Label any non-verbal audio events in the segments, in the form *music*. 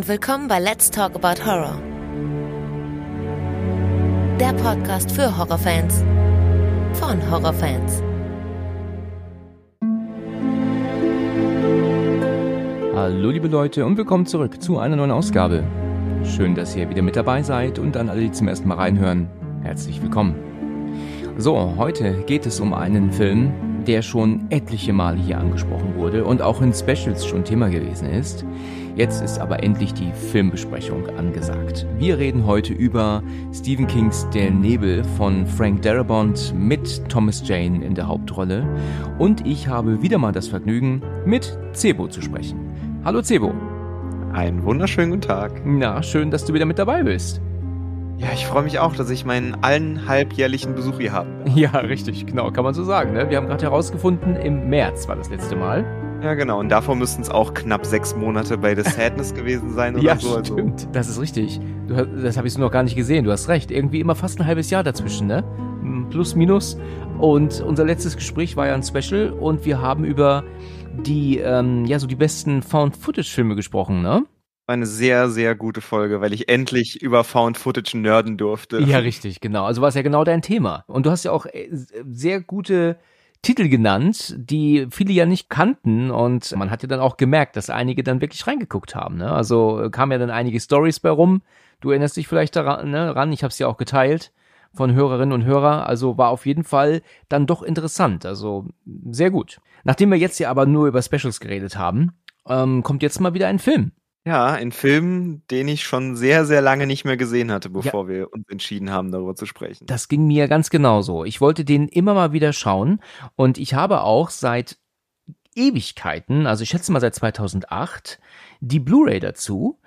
und willkommen bei Let's Talk About Horror. Der Podcast für Horrorfans von Horrorfans. Hallo liebe Leute und willkommen zurück zu einer neuen Ausgabe. Schön, dass ihr wieder mit dabei seid und an alle, die zum ersten Mal reinhören, herzlich willkommen. So, heute geht es um einen Film, der schon etliche Male hier angesprochen wurde und auch in Specials schon Thema gewesen ist. Jetzt ist aber endlich die Filmbesprechung angesagt. Wir reden heute über Stephen Kings Der Nebel von Frank Darabont mit Thomas Jane in der Hauptrolle und ich habe wieder mal das Vergnügen, mit Cebo zu sprechen. Hallo Cebo. Einen wunderschönen guten Tag. Na, schön, dass du wieder mit dabei bist. Ja, ich freue mich auch, dass ich meinen allen halbjährlichen Besuch hier habe. Ja, richtig, genau, kann man so sagen. Ne? Wir haben gerade herausgefunden, im März war das letzte Mal. Ja, genau. Und davor müssten es auch knapp sechs Monate bei The *laughs* Sadness gewesen sein oder ja, so. Also. stimmt. Das ist richtig. Du, das habe ich so noch gar nicht gesehen. Du hast recht. Irgendwie immer fast ein halbes Jahr dazwischen, ne? Plus, minus. Und unser letztes Gespräch war ja ein Special und wir haben über die, ähm, ja, so die besten Found-Footage-Filme gesprochen, ne? Eine sehr, sehr gute Folge, weil ich endlich über Found Footage nerden durfte. Ja, richtig, genau. Also war es ja genau dein Thema. Und du hast ja auch äh, sehr gute Titel genannt, die viele ja nicht kannten und man hat ja dann auch gemerkt, dass einige dann wirklich reingeguckt haben. Ne? Also äh, kamen ja dann einige Stories bei rum. Du erinnerst dich vielleicht daran, ne, ran, ich habe es ja auch geteilt von Hörerinnen und Hörer. Also war auf jeden Fall dann doch interessant. Also sehr gut. Nachdem wir jetzt ja aber nur über Specials geredet haben, ähm, kommt jetzt mal wieder ein Film. Ja, ein Film, den ich schon sehr, sehr lange nicht mehr gesehen hatte, bevor ja. wir uns entschieden haben, darüber zu sprechen. Das ging mir ganz genauso. Ich wollte den immer mal wieder schauen und ich habe auch seit Ewigkeiten, also ich schätze mal seit 2008, die Blu-ray dazu.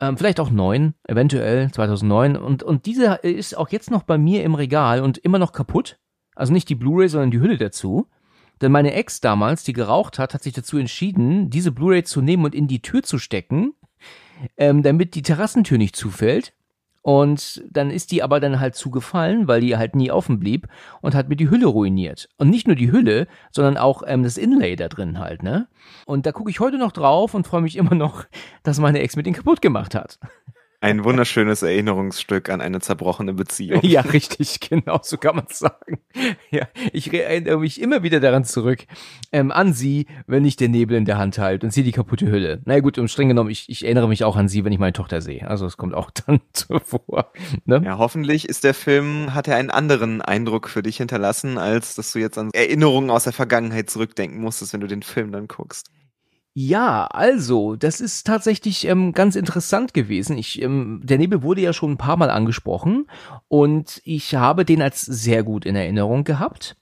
Ähm, vielleicht auch neun, eventuell 2009. Und, und diese ist auch jetzt noch bei mir im Regal und immer noch kaputt. Also nicht die Blu-ray, sondern die Hülle dazu. Denn meine Ex damals, die geraucht hat, hat sich dazu entschieden, diese Blu-ray zu nehmen und in die Tür zu stecken, ähm, damit die Terrassentür nicht zufällt. Und dann ist die aber dann halt zugefallen, weil die halt nie offen blieb und hat mir die Hülle ruiniert. Und nicht nur die Hülle, sondern auch ähm, das Inlay da drin halt, ne? Und da gucke ich heute noch drauf und freue mich *laughs* immer noch, dass meine Ex mit den kaputt gemacht hat. Ein wunderschönes Erinnerungsstück an eine zerbrochene Beziehung. Ja, richtig, *laughs* genau, so kann man es sagen. Ja, ich erinnere mich immer wieder daran zurück, ähm, an sie, wenn ich den Nebel in der Hand halte und sie die kaputte Hülle. Na naja, gut, um streng genommen, ich, ich erinnere mich auch an sie, wenn ich meine Tochter sehe. Also es kommt auch *laughs* dann zuvor. Ne? Ja, hoffentlich ist der Film, hat er einen anderen Eindruck für dich hinterlassen, als dass du jetzt an Erinnerungen aus der Vergangenheit zurückdenken musstest, wenn du den Film dann guckst. Ja, also, das ist tatsächlich ähm, ganz interessant gewesen. Ich, ähm, der Nebel wurde ja schon ein paar Mal angesprochen und ich habe den als sehr gut in Erinnerung gehabt.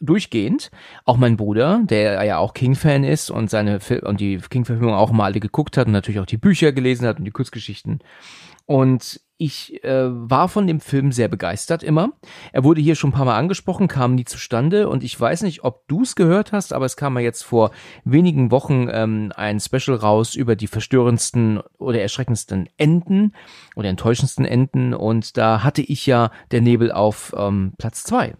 Durchgehend. Auch mein Bruder, der ja auch King-Fan ist und seine Fil und die King-Verfilmung auch mal alle geguckt hat und natürlich auch die Bücher gelesen hat und die Kurzgeschichten. Und ich äh, war von dem Film sehr begeistert immer. Er wurde hier schon ein paar Mal angesprochen, kam nie zustande und ich weiß nicht, ob du es gehört hast, aber es kam ja jetzt vor wenigen Wochen ähm, ein Special raus über die verstörendsten oder erschreckendsten Enden oder enttäuschendsten Enden und da hatte ich ja der Nebel auf ähm, Platz zwei.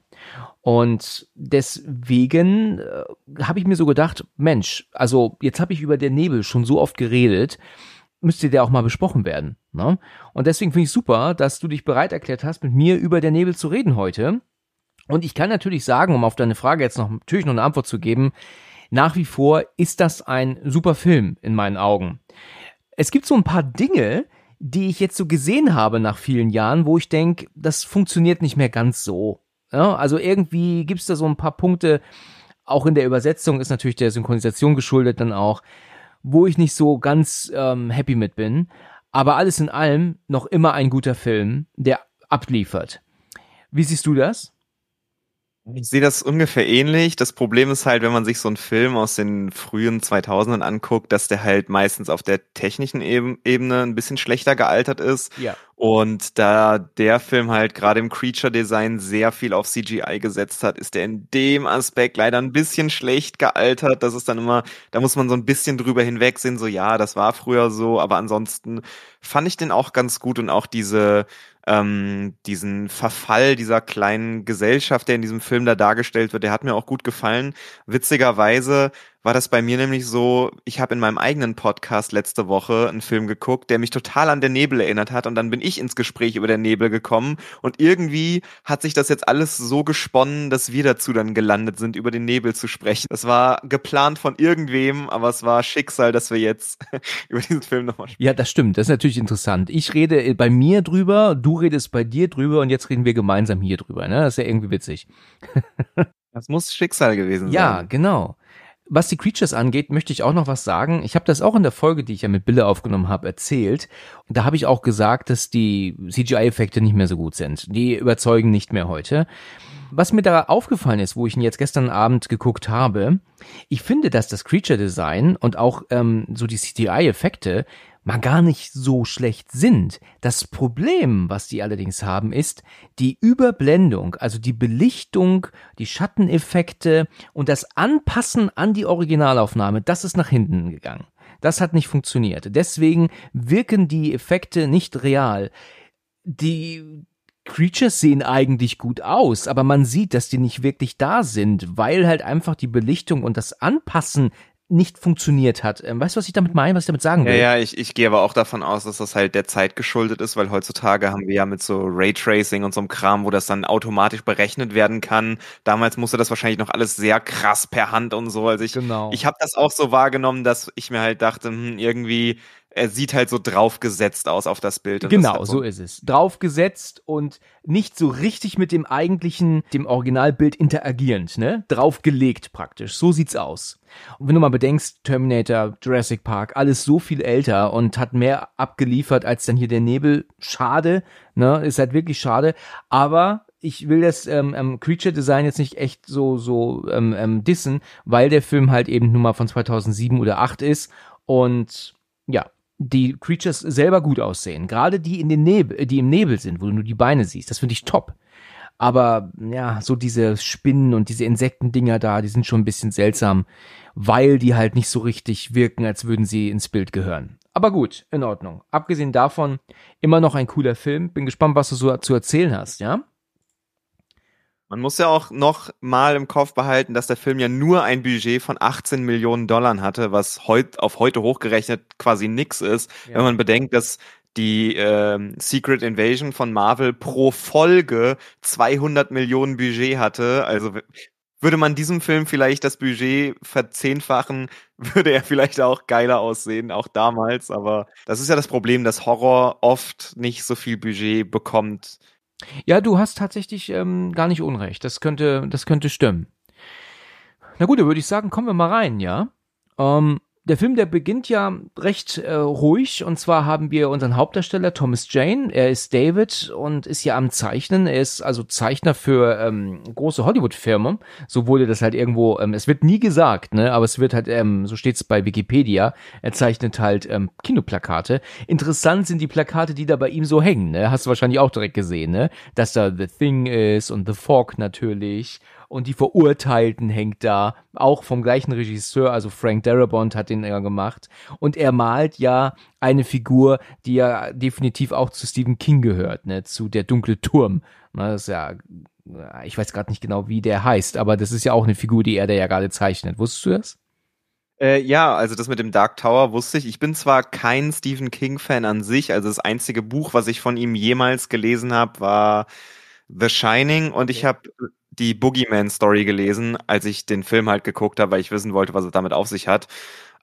Und deswegen äh, habe ich mir so gedacht, Mensch, also jetzt habe ich über der Nebel schon so oft geredet müsste der auch mal besprochen werden. Ne? Und deswegen finde ich super, dass du dich bereit erklärt hast, mit mir über der Nebel zu reden heute. Und ich kann natürlich sagen, um auf deine Frage jetzt noch natürlich noch eine Antwort zu geben, nach wie vor ist das ein super Film in meinen Augen. Es gibt so ein paar Dinge, die ich jetzt so gesehen habe nach vielen Jahren, wo ich denke, das funktioniert nicht mehr ganz so. Ja, also irgendwie gibt es da so ein paar Punkte, auch in der Übersetzung ist natürlich der Synchronisation geschuldet dann auch, wo ich nicht so ganz ähm, happy mit bin. Aber alles in allem noch immer ein guter Film, der abliefert. Wie siehst du das? Ich sehe das ungefähr ähnlich. Das Problem ist halt, wenn man sich so einen Film aus den frühen 2000ern anguckt, dass der halt meistens auf der technischen Ebene ein bisschen schlechter gealtert ist. Ja. Und da der Film halt gerade im Creature-Design sehr viel auf CGI gesetzt hat, ist der in dem Aspekt leider ein bisschen schlecht gealtert. Das ist dann immer, da muss man so ein bisschen drüber hinwegsehen, so ja, das war früher so, aber ansonsten fand ich den auch ganz gut und auch diese ähm, diesen Verfall dieser kleinen Gesellschaft, der in diesem Film da dargestellt wird, der hat mir auch gut gefallen. Witzigerweise war das bei mir nämlich so, ich habe in meinem eigenen Podcast letzte Woche einen Film geguckt, der mich total an der Nebel erinnert hat und dann bin ich ins Gespräch über der Nebel gekommen und irgendwie hat sich das jetzt alles so gesponnen, dass wir dazu dann gelandet sind, über den Nebel zu sprechen. Das war geplant von irgendwem, aber es war Schicksal, dass wir jetzt *laughs* über diesen Film nochmal sprechen. Ja, das stimmt. Das ist natürlich interessant. Ich rede bei mir drüber, du redest bei dir drüber und jetzt reden wir gemeinsam hier drüber. Ne? Das ist ja irgendwie witzig. *laughs* Das muss Schicksal gewesen sein. Ja, genau. Was die Creatures angeht, möchte ich auch noch was sagen. Ich habe das auch in der Folge, die ich ja mit Bille aufgenommen habe, erzählt. Da habe ich auch gesagt, dass die CGI-Effekte nicht mehr so gut sind. Die überzeugen nicht mehr heute. Was mir da aufgefallen ist, wo ich ihn jetzt gestern Abend geguckt habe, ich finde, dass das Creature Design und auch ähm, so die CGI-Effekte mal gar nicht so schlecht sind. Das Problem, was die allerdings haben, ist die Überblendung, also die Belichtung, die Schatteneffekte und das Anpassen an die Originalaufnahme, das ist nach hinten gegangen. Das hat nicht funktioniert. Deswegen wirken die Effekte nicht real. Die Creatures sehen eigentlich gut aus, aber man sieht, dass die nicht wirklich da sind, weil halt einfach die Belichtung und das Anpassen nicht funktioniert hat. Ähm, weißt du, was ich damit meine, was ich damit sagen will? Ja, ja, ich, ich gehe aber auch davon aus, dass das halt der Zeit geschuldet ist, weil heutzutage haben wir ja mit so Raytracing und so einem Kram, wo das dann automatisch berechnet werden kann. Damals musste das wahrscheinlich noch alles sehr krass per Hand und so. Also ich, genau. ich habe das auch so wahrgenommen, dass ich mir halt dachte, hm, irgendwie er sieht halt so draufgesetzt aus auf das Bild. genau, das so, so ist es. Draufgesetzt und nicht so richtig mit dem eigentlichen, dem Originalbild interagierend, ne? Draufgelegt praktisch. So sieht's aus. Und wenn du mal bedenkst, Terminator, Jurassic Park, alles so viel älter und hat mehr abgeliefert als dann hier der Nebel. Schade, ne? Ist halt wirklich schade. Aber ich will das ähm, ähm, Creature Design jetzt nicht echt so so ähm, ähm, dissen, weil der Film halt eben nur mal von 2007 oder 8 ist und ja, die Creatures selber gut aussehen. Gerade die in den Nebel, die im Nebel sind, wo du nur die Beine siehst. Das finde ich top. Aber ja, so diese Spinnen und diese Insektendinger da, die sind schon ein bisschen seltsam, weil die halt nicht so richtig wirken, als würden sie ins Bild gehören. Aber gut, in Ordnung. Abgesehen davon, immer noch ein cooler Film. Bin gespannt, was du so zu erzählen hast, ja? Man muss ja auch noch mal im Kopf behalten, dass der Film ja nur ein Budget von 18 Millionen Dollar hatte, was heut, auf heute hochgerechnet quasi nix ist. Ja. Wenn man bedenkt, dass die ähm, Secret Invasion von Marvel pro Folge 200 Millionen Budget hatte. Also würde man diesem Film vielleicht das Budget verzehnfachen, *laughs* würde er vielleicht auch geiler aussehen, auch damals. Aber das ist ja das Problem, dass Horror oft nicht so viel Budget bekommt ja, du hast tatsächlich ähm, gar nicht Unrecht. Das könnte, das könnte stimmen. Na gut, dann würde ich sagen, kommen wir mal rein, ja. Ähm, der Film, der beginnt ja recht äh, ruhig und zwar haben wir unseren Hauptdarsteller Thomas Jane. Er ist David und ist ja am Zeichnen. Er ist also Zeichner für ähm, große Hollywood-Firmen. So wurde das halt irgendwo. Ähm, es wird nie gesagt, ne, aber es wird halt ähm, so steht's bei Wikipedia. Er zeichnet halt ähm, Kinoplakate. Interessant sind die Plakate, die da bei ihm so hängen. Ne, hast du wahrscheinlich auch direkt gesehen, ne, dass da The Thing ist und The Fog natürlich und die Verurteilten hängt da, auch vom gleichen Regisseur, also Frank Darabont hat den ja gemacht und er malt ja eine Figur, die ja definitiv auch zu Stephen King gehört, ne, zu Der dunkle Turm. das ist ja ich weiß gerade nicht genau, wie der heißt, aber das ist ja auch eine Figur, die er da ja gerade zeichnet. Wusstest du das? Äh, ja, also das mit dem Dark Tower wusste ich. Ich bin zwar kein Stephen King-Fan an sich, also das einzige Buch, was ich von ihm jemals gelesen habe, war The Shining und ich habe die Boogeyman-Story gelesen, als ich den Film halt geguckt habe, weil ich wissen wollte, was es damit auf sich hat.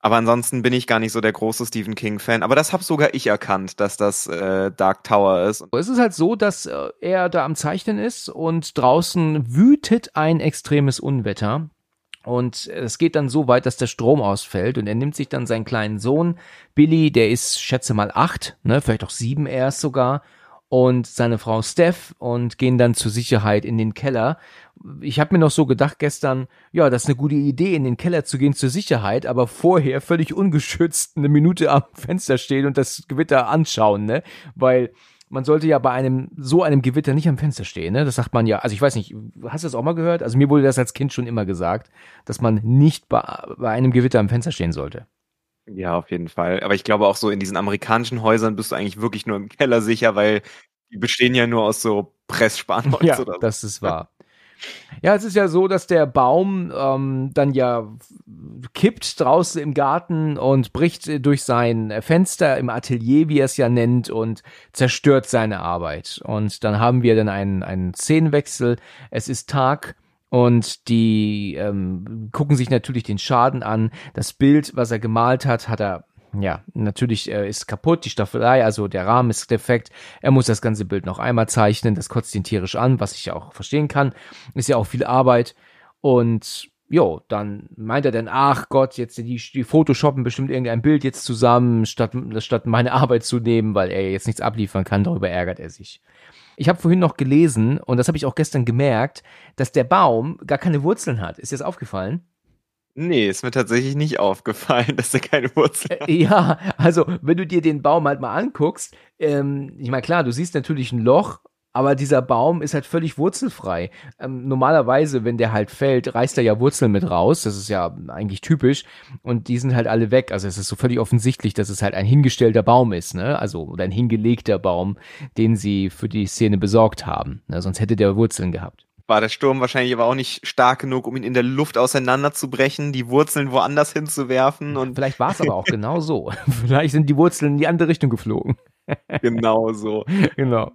Aber ansonsten bin ich gar nicht so der große Stephen King-Fan. Aber das habe sogar ich erkannt, dass das äh, Dark Tower ist. Es ist halt so, dass äh, er da am Zeichnen ist und draußen wütet ein extremes Unwetter. Und es geht dann so weit, dass der Strom ausfällt und er nimmt sich dann seinen kleinen Sohn, Billy, der ist, schätze mal, acht, ne, vielleicht auch sieben erst sogar, und seine Frau Steph und gehen dann zur Sicherheit in den Keller. Ich habe mir noch so gedacht gestern, ja, das ist eine gute Idee, in den Keller zu gehen zur Sicherheit, aber vorher völlig ungeschützt eine Minute am *laughs* Fenster stehen und das Gewitter anschauen, ne? Weil man sollte ja bei einem so einem Gewitter nicht am Fenster stehen, ne? Das sagt man ja. Also ich weiß nicht, hast du das auch mal gehört? Also mir wurde das als Kind schon immer gesagt, dass man nicht bei, bei einem Gewitter am Fenster stehen sollte. Ja, auf jeden Fall. Aber ich glaube auch so in diesen amerikanischen Häusern bist du eigentlich wirklich nur im Keller sicher, weil die bestehen ja nur aus so Pressspanholz ja, oder so. das ist wahr. Ja, es ist ja so, dass der Baum ähm, dann ja kippt draußen im Garten und bricht durch sein Fenster im Atelier, wie er es ja nennt, und zerstört seine Arbeit. Und dann haben wir dann einen, einen Szenenwechsel. Es ist Tag. Und die ähm, gucken sich natürlich den Schaden an. Das Bild, was er gemalt hat, hat er ja, natürlich äh, ist kaputt, die Staffelei, also der Rahmen ist defekt. Er muss das ganze Bild noch einmal zeichnen, das kotzt ihn tierisch an, was ich ja auch verstehen kann. Ist ja auch viel Arbeit. Und jo, dann meint er dann, ach Gott, jetzt die, die Photoshoppen bestimmt irgendein Bild jetzt zusammen, statt, statt meine Arbeit zu nehmen, weil er jetzt nichts abliefern kann, darüber ärgert er sich. Ich habe vorhin noch gelesen, und das habe ich auch gestern gemerkt, dass der Baum gar keine Wurzeln hat. Ist dir das aufgefallen? Nee, ist mir tatsächlich nicht aufgefallen, *laughs* dass er keine Wurzeln hat. Ja, also wenn du dir den Baum halt mal anguckst, ähm, ich meine, klar, du siehst natürlich ein Loch, aber dieser Baum ist halt völlig wurzelfrei. Ähm, normalerweise, wenn der halt fällt, reißt er ja Wurzeln mit raus. Das ist ja eigentlich typisch. Und die sind halt alle weg. Also es ist so völlig offensichtlich, dass es halt ein hingestellter Baum ist, ne? Also, oder ein hingelegter Baum, den sie für die Szene besorgt haben. Ne? Sonst hätte der Wurzeln gehabt war der Sturm wahrscheinlich aber auch nicht stark genug, um ihn in der Luft auseinanderzubrechen, die Wurzeln woanders hinzuwerfen. Und Vielleicht war es aber auch *laughs* genau so. *laughs* Vielleicht sind die Wurzeln in die andere Richtung geflogen. genau so. *laughs* Genau.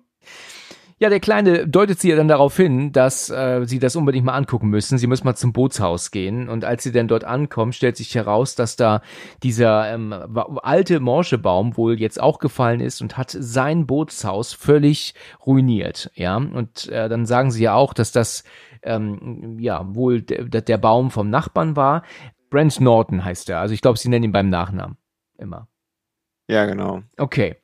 Ja, der Kleine deutet sie ja dann darauf hin, dass äh, sie das unbedingt mal angucken müssen. Sie müssen mal zum Bootshaus gehen. Und als sie dann dort ankommen, stellt sich heraus, dass da dieser ähm, alte Morschebaum wohl jetzt auch gefallen ist und hat sein Bootshaus völlig ruiniert. Ja, und äh, dann sagen sie ja auch, dass das ähm, ja wohl der, der Baum vom Nachbarn war. Brent Norton heißt er. Also ich glaube, sie nennen ihn beim Nachnamen immer. Ja, genau. Okay.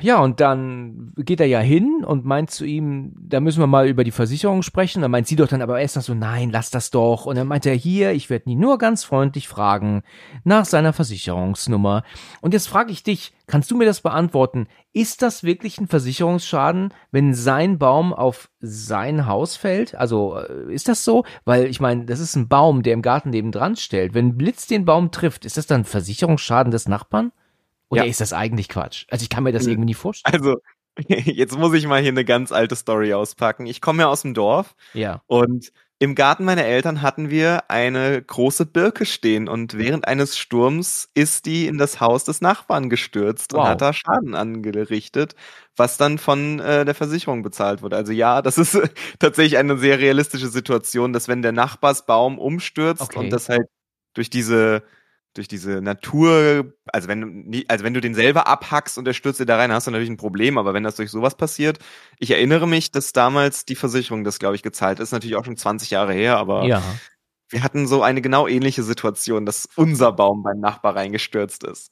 Ja, und dann geht er ja hin und meint zu ihm, da müssen wir mal über die Versicherung sprechen. Dann meint sie doch dann aber erst noch so, nein, lass das doch. Und dann meint er, hier, ich werde ihn nur ganz freundlich fragen nach seiner Versicherungsnummer. Und jetzt frage ich dich, kannst du mir das beantworten? Ist das wirklich ein Versicherungsschaden, wenn sein Baum auf sein Haus fällt? Also äh, ist das so? Weil ich meine, das ist ein Baum, der im Garten nebendran stellt. Wenn Blitz den Baum trifft, ist das dann Versicherungsschaden des Nachbarn? Oder ja. ist das eigentlich Quatsch? Also ich kann mir das irgendwie nicht vorstellen. Also *laughs* jetzt muss ich mal hier eine ganz alte Story auspacken. Ich komme ja aus dem Dorf. Ja. Und im Garten meiner Eltern hatten wir eine große Birke stehen und während eines Sturms ist die in das Haus des Nachbarn gestürzt wow. und hat da Schaden angerichtet, was dann von äh, der Versicherung bezahlt wurde. Also ja, das ist *laughs* tatsächlich eine sehr realistische Situation, dass wenn der Nachbarsbaum umstürzt okay. und das halt durch diese durch diese Natur, also wenn du also wenn du den selber abhackst und der stürzt dir da rein, hast du natürlich ein Problem, aber wenn das durch sowas passiert, ich erinnere mich, dass damals die Versicherung das, glaube ich, gezahlt ist, natürlich auch schon 20 Jahre her, aber ja. wir hatten so eine genau ähnliche Situation, dass unser Baum beim Nachbar reingestürzt ist.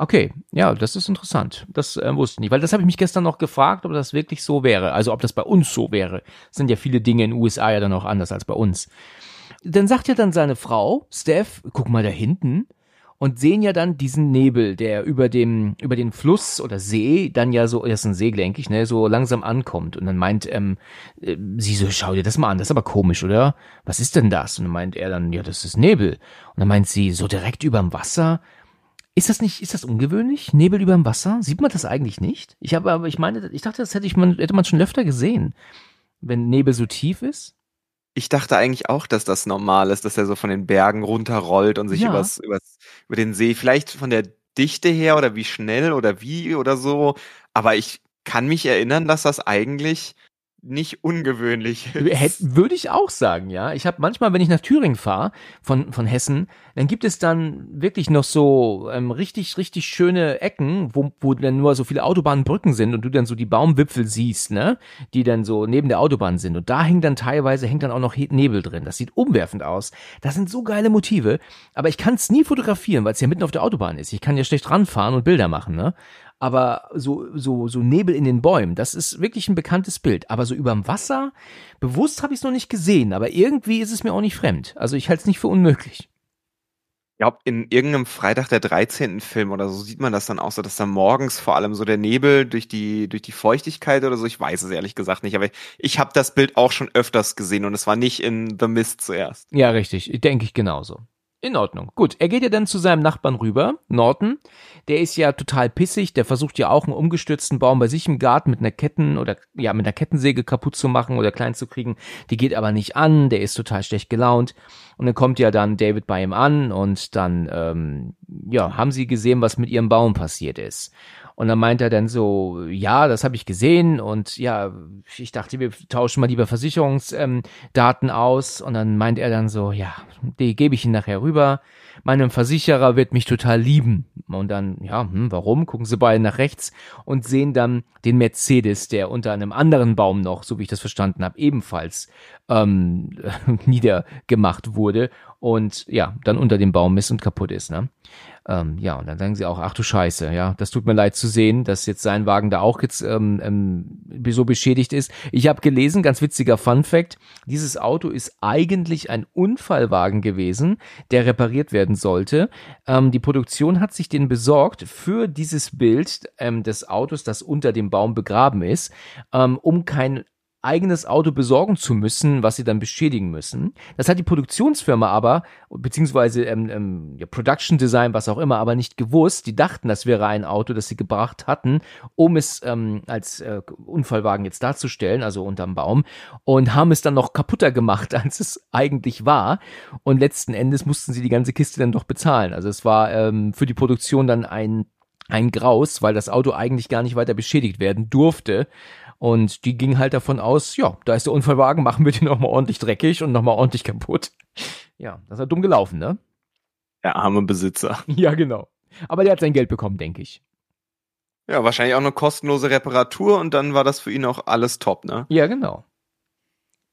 Okay, ja, das ist interessant. Das äh, wusste ich nicht, weil das habe ich mich gestern noch gefragt, ob das wirklich so wäre. Also ob das bei uns so wäre. Das sind ja viele Dinge in den USA ja dann auch anders als bei uns. Dann sagt ja dann seine Frau, Steph, guck mal da hinten. Und sehen ja dann diesen Nebel, der über dem, über den Fluss oder See dann ja so, das ist ein See, denke ich, ne, so langsam ankommt. Und dann meint ähm, äh, sie so, schau dir das mal an, das ist aber komisch, oder? Was ist denn das? Und dann meint er dann, ja, das ist Nebel. Und dann meint sie, so direkt überm Wasser. Ist das nicht, ist das ungewöhnlich? Nebel überm Wasser? Sieht man das eigentlich nicht? Ich habe aber, ich meine, ich dachte, das hätte ich man, hätte man schon öfter gesehen, wenn Nebel so tief ist. Ich dachte eigentlich auch, dass das normal ist, dass er so von den Bergen runterrollt und sich ja. übers, übers, über den See, vielleicht von der Dichte her oder wie schnell oder wie oder so. Aber ich kann mich erinnern, dass das eigentlich nicht ungewöhnlich ist. Würde ich auch sagen, ja. Ich habe manchmal, wenn ich nach Thüringen fahre, von, von Hessen, dann gibt es dann wirklich noch so ähm, richtig, richtig schöne Ecken, wo, wo dann nur so viele Autobahnbrücken sind und du dann so die Baumwipfel siehst, ne, die dann so neben der Autobahn sind. Und da hängt dann teilweise, hängt dann auch noch Nebel drin. Das sieht umwerfend aus. Das sind so geile Motive, aber ich kann es nie fotografieren, weil es ja mitten auf der Autobahn ist. Ich kann ja schlecht ranfahren und Bilder machen, ne aber so, so, so Nebel in den Bäumen, das ist wirklich ein bekanntes Bild. Aber so überm Wasser, bewusst habe ich es noch nicht gesehen, aber irgendwie ist es mir auch nicht fremd. Also ich halte es nicht für unmöglich. Ich glaube, in irgendeinem Freitag der 13. Film oder so sieht man das dann auch so, dass da morgens vor allem so der Nebel durch die, durch die Feuchtigkeit oder so, ich weiß es ehrlich gesagt nicht, aber ich habe das Bild auch schon öfters gesehen und es war nicht in The Mist zuerst. Ja, richtig, denke ich genauso. In Ordnung. Gut, er geht ja dann zu seinem Nachbarn rüber, Norton. Der ist ja total pissig, der versucht ja auch einen umgestürzten Baum bei sich im Garten mit einer Ketten oder ja, mit einer Kettensäge kaputt zu machen oder klein zu kriegen. Die geht aber nicht an, der ist total schlecht gelaunt. Und dann kommt ja dann David bei ihm an und dann ähm, ja, haben sie gesehen, was mit ihrem Baum passiert ist. Und dann meint er dann so, ja, das habe ich gesehen und ja, ich dachte, wir tauschen mal lieber Versicherungsdaten ähm, aus. Und dann meint er dann so, ja, die gebe ich Ihnen nachher rüber. Meinem Versicherer wird mich total lieben. Und dann, ja, hm, warum? Gucken sie beide nach rechts und sehen dann den Mercedes, der unter einem anderen Baum noch, so wie ich das verstanden habe, ebenfalls ähm, *laughs* niedergemacht wurde und ja, dann unter dem Baum ist und kaputt ist. Ne? Ähm, ja, und dann sagen sie auch, ach du Scheiße, ja, das tut mir leid zu sehen, dass jetzt sein Wagen da auch jetzt ähm, ähm, so beschädigt ist. Ich habe gelesen, ganz witziger Fun Fact, dieses Auto ist eigentlich ein Unfallwagen gewesen, der repariert werden sollte. Ähm, die Produktion hat sich den besorgt für dieses Bild ähm, des Autos, das unter dem Baum begraben ist, ähm, um kein eigenes Auto besorgen zu müssen, was sie dann beschädigen müssen. Das hat die Produktionsfirma aber, beziehungsweise ähm, ähm, ja, Production Design, was auch immer, aber nicht gewusst. Die dachten, das wäre ein Auto, das sie gebracht hatten, um es ähm, als äh, Unfallwagen jetzt darzustellen, also unterm Baum, und haben es dann noch kaputter gemacht, *laughs* als es eigentlich war. Und letzten Endes mussten sie die ganze Kiste dann doch bezahlen. Also es war ähm, für die Produktion dann ein ein Graus, weil das Auto eigentlich gar nicht weiter beschädigt werden durfte. Und die ging halt davon aus, ja, da ist der Unfallwagen, machen wir den nochmal ordentlich dreckig und nochmal ordentlich kaputt. *laughs* Ja, das halt dumm gelaufen, ne? Der arme Besitzer. *laughs* Ja, genau. Aber der hat sein Geld bekommen, denke ich. Ja, wahrscheinlich auch eine kostenlose Reparatur und dann war das für ihn auch alles top, ne? Ja, genau.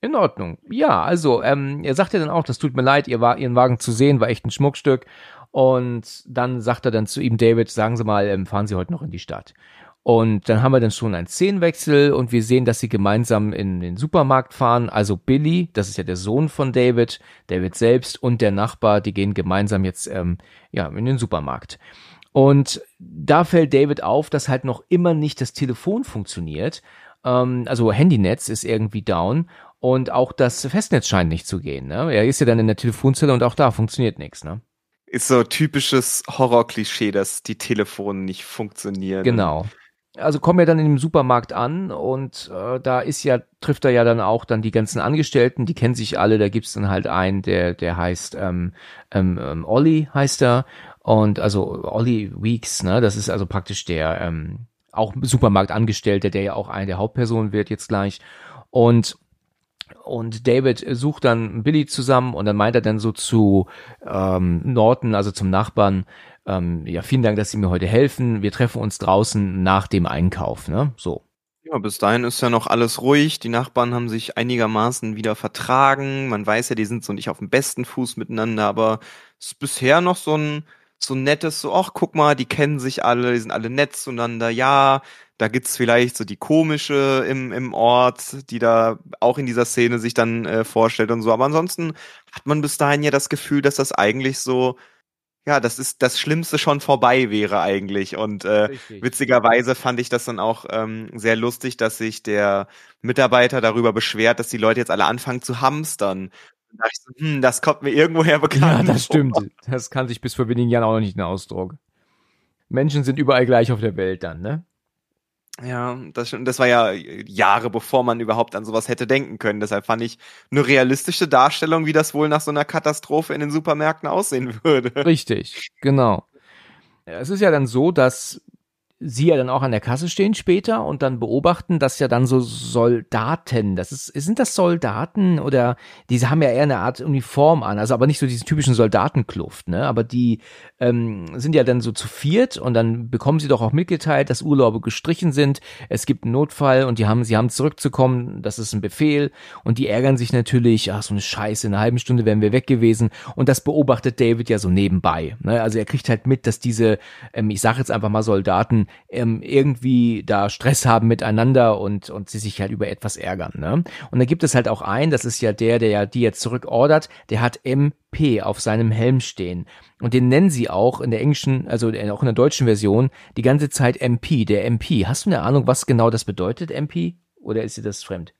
In Ordnung. Ja, also, ähm, er sagt ja dann auch, das tut mir leid, ihr war, ihren Wagen zu sehen, war echt ein Schmuckstück. Und dann sagt er dann zu ihm, David, sagen Sie mal, ähm, fahren Sie heute noch in die Stadt. Und dann haben wir dann schon einen Szenenwechsel und wir sehen, dass sie gemeinsam in den Supermarkt fahren. Also Billy, das ist ja der Sohn von David, David selbst und der Nachbar, die gehen gemeinsam jetzt ähm, ja in den Supermarkt. Und da fällt David auf, dass halt noch immer nicht das Telefon funktioniert. Ähm, also Handynetz ist irgendwie down und auch das Festnetz scheint nicht zu gehen. Ne? Er ist ja dann in der Telefonzelle und auch da funktioniert nichts. Ne? Ist so typisches Horror-Klischee, dass die Telefone nicht funktionieren. Genau also kommen wir dann in dem Supermarkt an und äh, da ist ja, trifft er ja dann auch dann die ganzen Angestellten, die kennen sich alle, da gibt's dann halt einen, der, der heißt ähm, ähm, ähm, Olli heißt er. Und also Olli Weeks, ne, das ist also praktisch der ähm, auch Supermarktangestellte, der ja auch eine der Hauptpersonen wird jetzt gleich. Und und David sucht dann Billy zusammen und dann meint er dann so zu ähm, Norton, also zum Nachbarn, ähm, ja, vielen Dank, dass Sie mir heute helfen. Wir treffen uns draußen nach dem Einkauf, ne? So. Ja, bis dahin ist ja noch alles ruhig. Die Nachbarn haben sich einigermaßen wieder vertragen. Man weiß ja, die sind so nicht auf dem besten Fuß miteinander, aber es ist bisher noch so ein, so ein nettes, so, ach, guck mal, die kennen sich alle, die sind alle nett zueinander. Ja, da gibt's vielleicht so die komische im, im Ort, die da auch in dieser Szene sich dann äh, vorstellt und so. Aber ansonsten hat man bis dahin ja das Gefühl, dass das eigentlich so ja, das ist das Schlimmste schon vorbei wäre eigentlich. Und äh, witzigerweise fand ich das dann auch ähm, sehr lustig, dass sich der Mitarbeiter darüber beschwert, dass die Leute jetzt alle anfangen zu hamstern. Und da ich so, hm, das kommt mir irgendwoher *laughs* bekannt. Ja, das stimmt. Das kann sich bis vor wenigen Jahren auch noch nicht in Ausdruck. Menschen sind überall gleich auf der Welt dann, ne? Ja, das, das war ja Jahre bevor man überhaupt an sowas hätte denken können. Deshalb fand ich eine realistische Darstellung, wie das wohl nach so einer Katastrophe in den Supermärkten aussehen *laughs* würde. Richtig, genau. Es ist ja dann so, dass sie ja dann auch an der Kasse stehen später und dann beobachten, dass ja dann so Soldaten, das ist, sind das Soldaten oder diese haben ja eher eine Art Uniform an, also aber nicht so diese typischen Soldatenkluft, ne? Aber die ähm, sind ja dann so zu viert und dann bekommen sie doch auch mitgeteilt, dass Urlaube gestrichen sind, es gibt einen Notfall und die haben, sie haben zurückzukommen, das ist ein Befehl und die ärgern sich natürlich, ach so eine Scheiße, in einer halben Stunde wären wir weg gewesen und das beobachtet David ja so nebenbei, ne? Also er kriegt halt mit, dass diese, ähm, ich sage jetzt einfach mal Soldaten ähm, irgendwie da Stress haben miteinander und, und sie sich halt über etwas ärgern. Ne? Und da gibt es halt auch einen, das ist ja der, der ja die jetzt zurückordert, der hat MP auf seinem Helm stehen. Und den nennen sie auch in der englischen, also auch in der deutschen Version, die ganze Zeit MP, der MP. Hast du eine Ahnung, was genau das bedeutet, MP? Oder ist dir das fremd?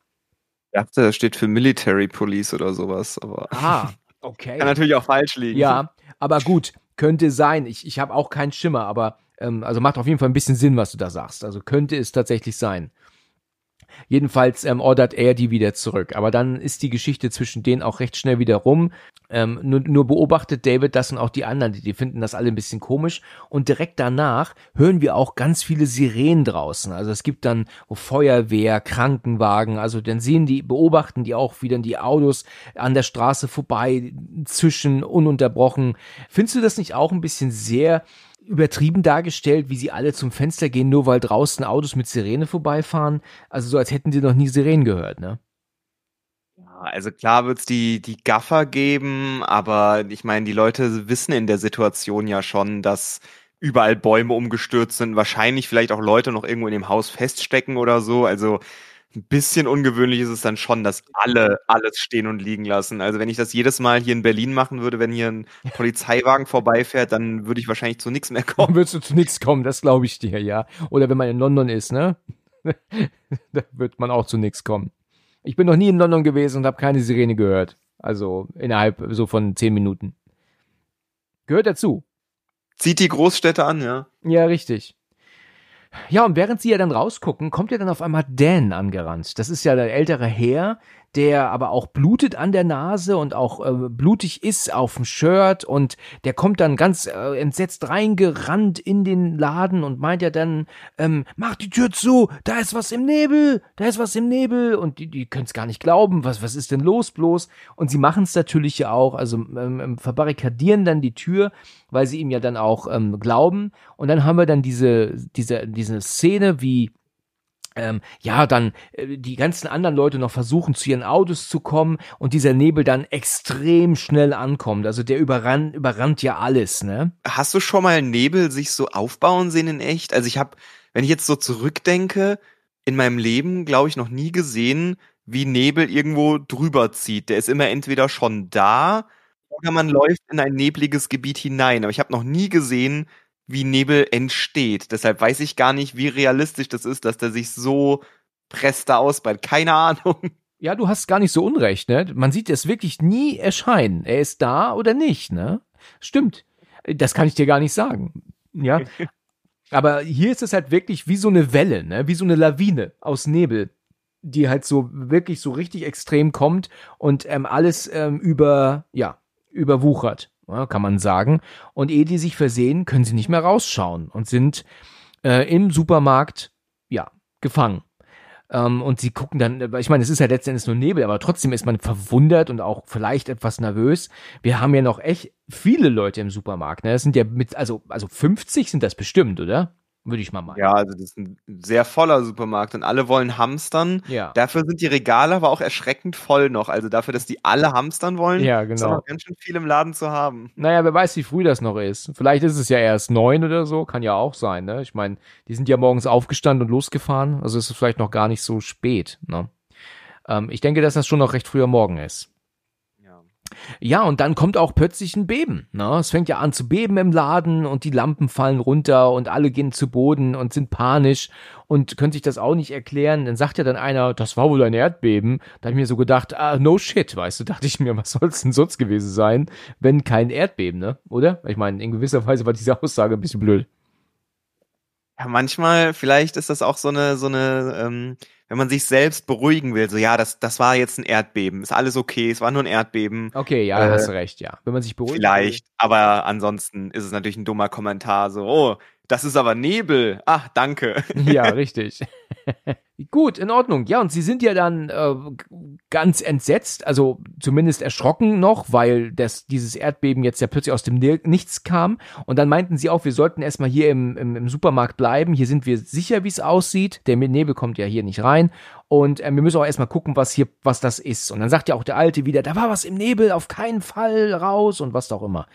Ich dachte, das steht für Military Police oder sowas, aber. Ah, *laughs* Okay. Kann natürlich auch falsch liegen. Ja, Aber gut, könnte sein. Ich, ich habe auch keinen Schimmer, aber ähm, also macht auf jeden Fall ein bisschen Sinn, was du da sagst. Also könnte es tatsächlich sein. Jedenfalls ähm, ordert er die wieder zurück. Aber dann ist die Geschichte zwischen denen auch recht schnell wieder rum. Ähm, nur, nur beobachtet David das und auch die anderen, die, die finden das alle ein bisschen komisch. Und direkt danach hören wir auch ganz viele Sirenen draußen. Also es gibt dann Feuerwehr, Krankenwagen. Also dann sehen die, beobachten die auch, wie dann die Autos an der Straße vorbei zischen, ununterbrochen. Findest du das nicht auch ein bisschen sehr übertrieben dargestellt, wie sie alle zum Fenster gehen, nur weil draußen Autos mit Sirene vorbeifahren. Also so, als hätten sie noch nie Sirenen gehört, ne? Ja, also klar wird's die, die Gaffer geben, aber ich meine, die Leute wissen in der Situation ja schon, dass überall Bäume umgestürzt sind, wahrscheinlich vielleicht auch Leute noch irgendwo in dem Haus feststecken oder so. Also ein bisschen ungewöhnlich ist es dann schon, dass alle alles stehen und liegen lassen. Also wenn ich das jedes Mal hier in Berlin machen würde, wenn hier ein Polizeiwagen vorbeifährt, dann würde ich wahrscheinlich zu nichts mehr kommen. Dann würdest du zu nichts kommen, das glaube ich dir, ja. Oder wenn man in London ist, ne? *laughs* da wird man auch zu nichts kommen. Ich bin noch nie in London gewesen und habe keine Sirene gehört. Also innerhalb so von zehn Minuten. Gehört dazu. Zieht die Großstädte an, ja. Ja, richtig. Ja, und während sie ja dann rausgucken, kommt ja dann auf einmal Dan angerannt. Das ist ja der ältere Herr, der aber auch blutet an der Nase und auch äh, blutig ist auf dem Shirt und der kommt dann ganz äh, entsetzt reingerannt in den Laden und meint ja dann, ähm, mach die Tür zu, da ist was im Nebel, da ist was im Nebel und die, die können es gar nicht glauben, was, was ist denn los bloß? Und sie machen es natürlich ja auch, also ähm, ähm, verbarrikadieren dann die Tür, weil sie ihm ja dann auch ähm, glauben und dann haben wir dann diese, diese, diese Szene, wie ähm, ja, dann äh, die ganzen anderen Leute noch versuchen, zu ihren Autos zu kommen und dieser Nebel dann extrem schnell ankommt. Also der überrannt, überrannt ja alles, ne? Hast du schon mal Nebel sich so aufbauen sehen in echt? Also ich habe, wenn ich jetzt so zurückdenke, in meinem Leben, glaube ich, noch nie gesehen, wie Nebel irgendwo drüber zieht. Der ist immer entweder schon da oder man läuft in ein nebliges Gebiet hinein. Aber ich habe noch nie gesehen, wie Nebel entsteht. Deshalb weiß ich gar nicht, wie realistisch das ist, dass der sich so presst da ausbreitet. Keine Ahnung. *laughs* Ja, du hast gar nicht so unrecht, ne? Man sieht es wirklich nie erscheinen. Er ist da oder nicht, ne? Stimmt. Das kann ich dir gar nicht sagen. Ja. *laughs* Aber hier ist es halt wirklich wie so eine Welle, ne? Wie so eine Lawine aus Nebel, die halt so wirklich so richtig extrem kommt und ähm, alles ähm, über, ja, überwuchert kann man sagen. Und ehe die sich versehen, können sie nicht mehr rausschauen und sind äh, im Supermarkt, ja, gefangen. Ähm, und sie gucken dann, ich meine, es ist ja letztendlich nur Nebel, aber trotzdem ist man verwundert und auch vielleicht etwas nervös. Wir haben ja noch echt viele Leute im Supermarkt. Ne? Das sind ja mit, also, also 50 sind das bestimmt, oder? Würde ich mal meinen. Ja, also das ist ein sehr voller Supermarkt und alle wollen hamstern. Ja. Dafür sind die Regale aber auch erschreckend voll noch. Also dafür, dass die alle hamstern wollen, Ja, ist genau. noch ganz schön viel im Laden zu haben. Naja, wer weiß, wie früh das noch ist. Vielleicht ist es ja erst neun oder so, kann ja auch sein, ne? Ich meine, die sind ja morgens aufgestanden und losgefahren, also ist es vielleicht noch gar nicht so spät, ne? Ähm, ich denke, dass das schon noch recht früher Morgen ist. Ja. Und dann kommt auch plötzlich ein Beben. Ne? Es fängt ja an zu beben im Laden und die Lampen fallen runter und alle gehen zu Boden und sind panisch und können sich das auch nicht erklären. Dann sagt ja dann einer, das war wohl ein Erdbeben. Da habe ich mir so gedacht, ah, no shit, weißt du, dachte ich mir, was soll es denn sonst gewesen sein, wenn kein Erdbeben, ne? Oder? Ich meine, in gewisser Weise war diese Aussage ein bisschen blöd. Ja, manchmal, vielleicht ist das auch so eine, so eine, ähm, wenn man sich selbst beruhigen will, so ja, das, das war jetzt ein Erdbeben, ist alles okay, es war nur ein Erdbeben. Okay, ja, Äh, hast du recht, ja. Wenn man sich beruhigt. Vielleicht, aber ansonsten ist es natürlich ein dummer Kommentar, so, oh, das ist aber Nebel. Ach, danke. *laughs* Ja, *laughs* richtig. *laughs* Gut, in Ordnung. Ja, und sie sind ja dann äh, ganz entsetzt, also zumindest erschrocken noch, weil das, dieses Erdbeben jetzt ja plötzlich aus dem Nichts kam. Und dann meinten sie auch, wir sollten erstmal hier im, im, im Supermarkt bleiben. Hier sind wir sicher, wie es aussieht. Der Nebel kommt ja hier nicht rein. Und ähm, wir müssen auch erstmal gucken, was hier, was das ist. Und dann sagt ja auch der Alte wieder, da war was im Nebel, auf keinen Fall raus und was auch immer.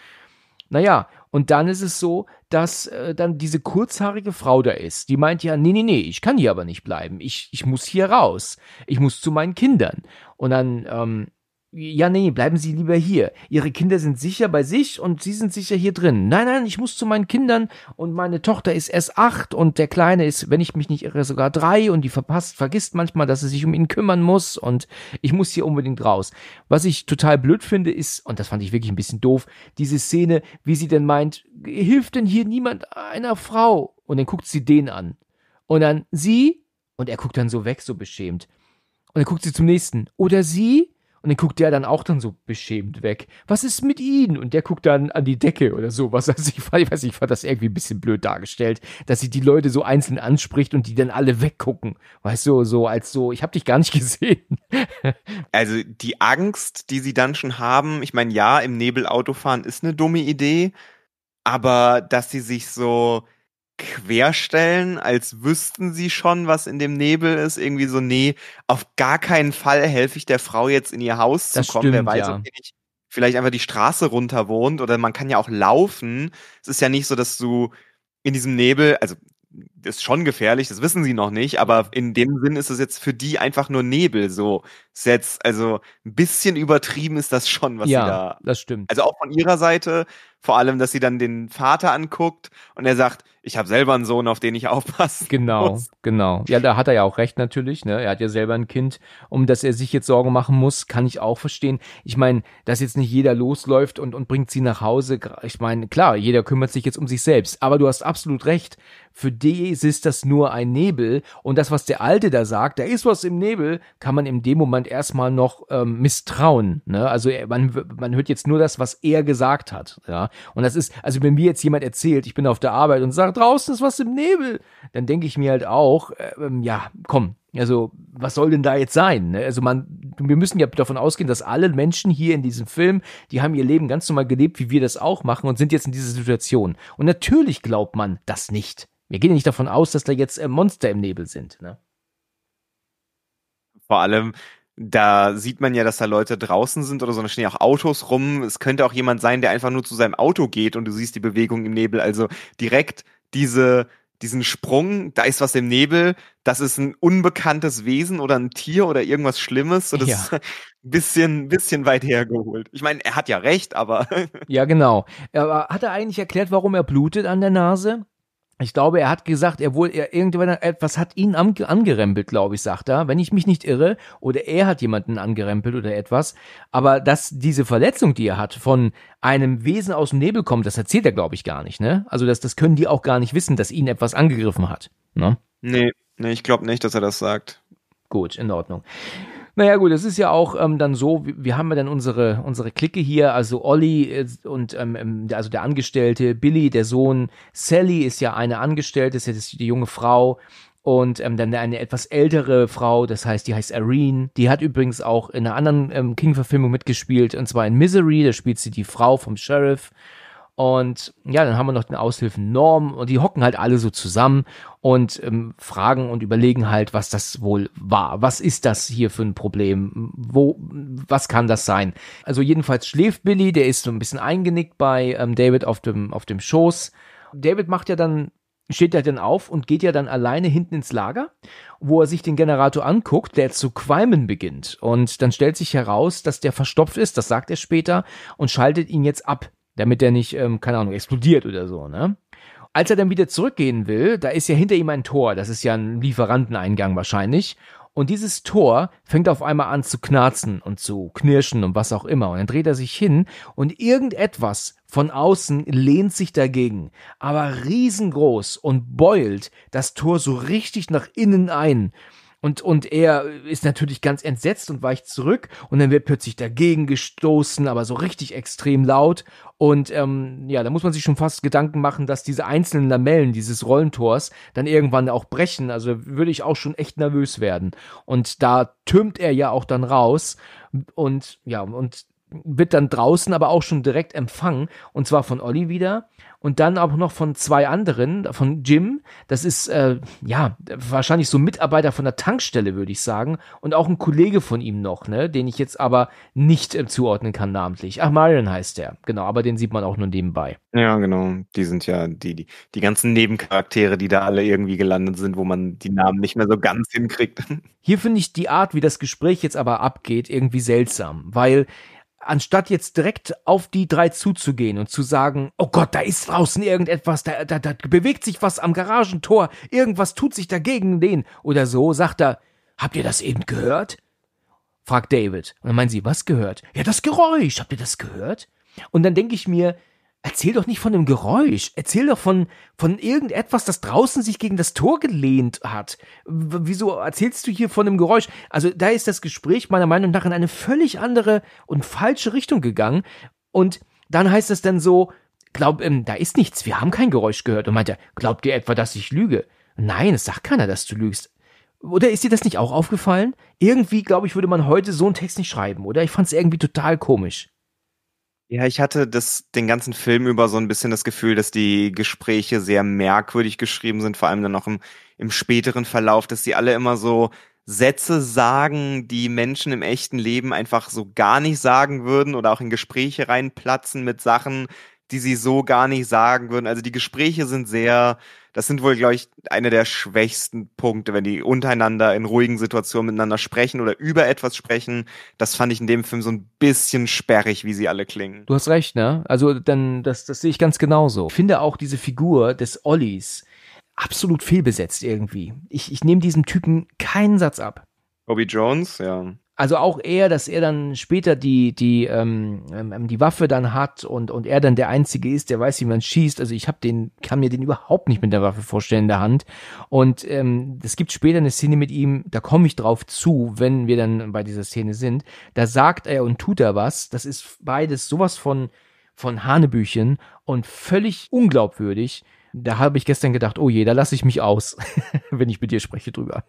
Naja, und dann ist es so, dass äh, dann diese kurzhaarige Frau da ist. Die meint ja, nee, nee, nee, ich kann hier aber nicht bleiben. Ich, ich muss hier raus. Ich muss zu meinen Kindern. Und dann ähm, ja, nee, bleiben Sie lieber hier. Ihre Kinder sind sicher bei sich und Sie sind sicher hier drin. Nein, nein, ich muss zu meinen Kindern und meine Tochter ist erst acht und der Kleine ist, wenn ich mich nicht irre, sogar drei und die verpasst, vergisst manchmal, dass sie sich um ihn kümmern muss und ich muss hier unbedingt raus. Was ich total blöd finde, ist, und das fand ich wirklich ein bisschen doof, diese Szene, wie sie denn meint, hilft denn hier niemand einer Frau? Und dann guckt sie den an. Und dann sie, und er guckt dann so weg, so beschämt. Und dann guckt sie zum nächsten. Oder sie? Und dann guckt der dann auch dann so beschämt weg. Was ist mit ihnen? Und der guckt dann an die Decke oder so. Was also ich, *laughs* ich weiß nicht, ich fand das irgendwie ein bisschen blöd dargestellt, dass sie die Leute so einzeln anspricht und die dann alle weggucken. Weißt du, so als so, ich hab dich gar nicht *laughs* gesehen. also die Angst, die sie dann schon haben, ich meine, ja, im Nebel Autofahren ist eine dumme Idee, aber dass sie sich so querstellen, als wüssten sie schon, was in dem Nebel ist. Irgendwie so, nee, auf gar keinen Fall helfe ich der Frau jetzt in ihr Haus Das zu kommen. stimmt, Wer weiß, ja. ob die nicht vielleicht einfach die Straße runter wohnt oder man kann ja auch laufen. Es ist ja nicht so, dass du in diesem Nebel, also das ist schon gefährlich, das wissen sie noch nicht, aber in dem Sinn ist es jetzt für die einfach nur Nebel so. Ist jetzt, also ein bisschen übertrieben ist das schon, was sie ja, da das stimmt. also auch von ihrer Seite, vor allem, dass sie dann den Vater anguckt und er sagt, ich habe selber einen Sohn, auf den ich aufpassen Genau, muss. genau. Ja, da hat er ja auch recht natürlich. Ne? Er hat ja selber ein Kind, um das er sich jetzt Sorgen machen muss, kann ich auch verstehen. Ich meine, dass jetzt nicht jeder losläuft und, und bringt sie nach Hause. Ich meine, klar, jeder kümmert sich jetzt um sich selbst. Aber du hast absolut recht. Für die ist das nur ein Nebel. Und das, was der Alte da sagt, da ist was im Nebel, kann man in dem Moment erstmal noch ähm, misstrauen. Ne? Also man, man hört jetzt nur das, was er gesagt hat. Ja? Und das ist, also wenn mir jetzt jemand erzählt, ich bin auf der Arbeit und sagt, draußen ist was im Nebel, dann denke ich mir halt auch, äh, ähm, ja, komm, also was soll denn da jetzt sein? Ne? Also man, wir müssen ja davon ausgehen, dass alle Menschen hier in diesem Film, die haben ihr Leben ganz normal gelebt, wie wir das auch machen und sind jetzt in dieser Situation. Und natürlich glaubt man das nicht. Wir gehen ja nicht davon aus, dass da jetzt äh, Monster im Nebel sind. Ne? Vor allem, da sieht man ja, dass da Leute draußen sind oder so, da stehen ja auch Autos rum. Es könnte auch jemand sein, der einfach nur zu seinem Auto geht und du siehst die Bewegung im Nebel. Also direkt diese, diesen Sprung, da ist was im Nebel, das ist ein unbekanntes Wesen oder ein Tier oder irgendwas Schlimmes. So, das Ja. ist ein bisschen, bisschen weit hergeholt. Ich meine, er hat ja recht, aber Ja, genau. Aber hat er eigentlich erklärt, warum er blutet an der Nase? Ich glaube, er hat gesagt, er wohl, er irgendwann etwas hat ihn angerempelt, glaube ich, sagt er, wenn ich mich nicht irre, oder er hat jemanden angerempelt oder etwas. Aber dass diese Verletzung, die er hat, von einem Wesen aus dem Nebel kommt, das erzählt er, glaube ich, gar nicht, ne? Also das, das können die auch gar nicht wissen, dass ihn etwas angegriffen hat. Ne? nee, nee, ich glaube nicht, dass er das sagt. Gut, in Ordnung. Naja gut, es ist ja auch ähm, dann so, wir, haben ja dann unsere, unsere Clique hier, also Olli äh, und ähm, ähm, also der Angestellte, Billy, der Sohn, Sally ist ja eine Angestellte, ist ja die junge Frau. Und ähm, dann eine etwas ältere Frau, das heißt, die heißt Irene, die hat übrigens auch in einer anderen ähm, King-Verfilmung mitgespielt und zwar in Misery, da spielt sie die Frau vom Sheriff und ja, dann haben wir noch den Aushilfen Norm und die hocken halt alle so zusammen und ähm, fragen und überlegen halt, was das wohl war. Was ist das hier für ein Problem? Wo, was kann das sein? Also jedenfalls schläft Billy, der ist so ein bisschen eingenickt bei ähm, David auf dem, auf dem Schoß. David macht ja dann, steht ja dann auf und geht ja dann alleine hinten ins Lager, wo er sich den Generator anguckt, der zu qualmen beginnt. Und dann stellt sich heraus, dass der verstopft ist, das sagt er später, und schaltet ihn jetzt ab, damit er nicht, ähm, keine Ahnung, explodiert oder so, ne? Als er dann wieder zurückgehen will, da ist ja hinter ihm ein Tor, das ist ja ein Lieferanteneingang wahrscheinlich. Und dieses Tor fängt auf einmal an zu knarzen und zu knirschen und was auch immer. Und dann dreht er sich hin und irgendetwas von außen lehnt sich dagegen, aber riesengroß und beult das Tor so richtig nach innen ein. Und, und er ist natürlich ganz entsetzt und weicht zurück und dann wird plötzlich dagegen gestoßen, aber so richtig extrem laut. Und ähm, ja, da muss man sich schon fast Gedanken machen, dass diese einzelnen Lamellen dieses Rollentors dann irgendwann auch brechen. Also würde ich auch schon echt nervös werden. Und da türmt er ja auch dann raus. Und ja, und wird dann draußen aber auch schon direkt empfangen und zwar von Olli wieder und dann auch noch von zwei anderen, von Jim, das ist äh, ja wahrscheinlich so Mitarbeiter von der Tankstelle, würde ich sagen, und auch ein Kollege von ihm noch, ne, den ich jetzt aber nicht äh, zuordnen kann namentlich. Ach, Marion heißt der, genau, aber den sieht man auch nur nebenbei. Ja, genau, die sind ja die, die, die ganzen Nebencharaktere, die da alle irgendwie gelandet sind, wo man die Namen nicht mehr so ganz hinkriegt. Hier finde ich die Art, wie das Gespräch jetzt aber abgeht, irgendwie seltsam, weil anstatt jetzt direkt auf die drei zuzugehen und zu sagen, oh Gott, da ist draußen irgendetwas, da, da, da bewegt sich was am Garagentor, irgendwas tut sich dagegen den oder so, sagt er, habt ihr das eben gehört? fragt David. Und dann meinen sie, was gehört? Ja, das Geräusch, habt ihr das gehört? Und dann denke ich mir, Erzähl doch nicht von dem Geräusch. Erzähl doch von, von irgendetwas, das draußen sich gegen das Tor gelehnt hat. W wieso erzählst du hier von dem Geräusch? Also da ist das Gespräch meiner Meinung nach in eine völlig andere und falsche Richtung gegangen. Und dann heißt es dann so, glaub, ähm, da ist nichts, wir haben kein Geräusch gehört. Und meint er, glaubt ihr etwa, dass ich lüge? Nein, es sagt keiner, dass du lügst. Oder ist dir das nicht auch aufgefallen? Irgendwie, glaube ich, würde man heute so einen Text nicht schreiben, oder? Ich fand es irgendwie total komisch. Ja, ich hatte das den ganzen Film über so ein bisschen das Gefühl, dass die Gespräche sehr merkwürdig geschrieben sind, vor allem dann noch im, im späteren Verlauf, dass sie alle immer so Sätze sagen, die Menschen im echten Leben einfach so gar nicht sagen würden oder auch in Gespräche reinplatzen mit Sachen, die sie so gar nicht sagen würden. Also die Gespräche sind sehr das sind wohl, glaube ich, eine der schwächsten Punkte, wenn die untereinander in ruhigen Situationen miteinander sprechen oder über etwas sprechen. Das fand ich in dem Film so ein bisschen sperrig, wie sie alle klingen. Du hast recht, ne? Also dann, das, das sehe ich ganz genauso. Ich finde auch diese Figur des Ollis absolut fehlbesetzt irgendwie. Ich, ich nehme diesem Typen keinen Satz ab. Bobby Jones, ja. Also auch er, dass er dann später die, die, ähm, ähm, die Waffe dann hat und, und er dann der Einzige ist, der weiß, wie man schießt. Also ich habe den, kann mir den überhaupt nicht mit der Waffe vorstellen in der Hand. Und ähm, es gibt später eine Szene mit ihm, da komme ich drauf zu, wenn wir dann bei dieser Szene sind. Da sagt er und tut er was. Das ist beides sowas von, von Hanebüchen und völlig unglaubwürdig. Da habe ich gestern gedacht, oh je, da lasse ich mich aus, *laughs* wenn ich mit dir spreche drüber.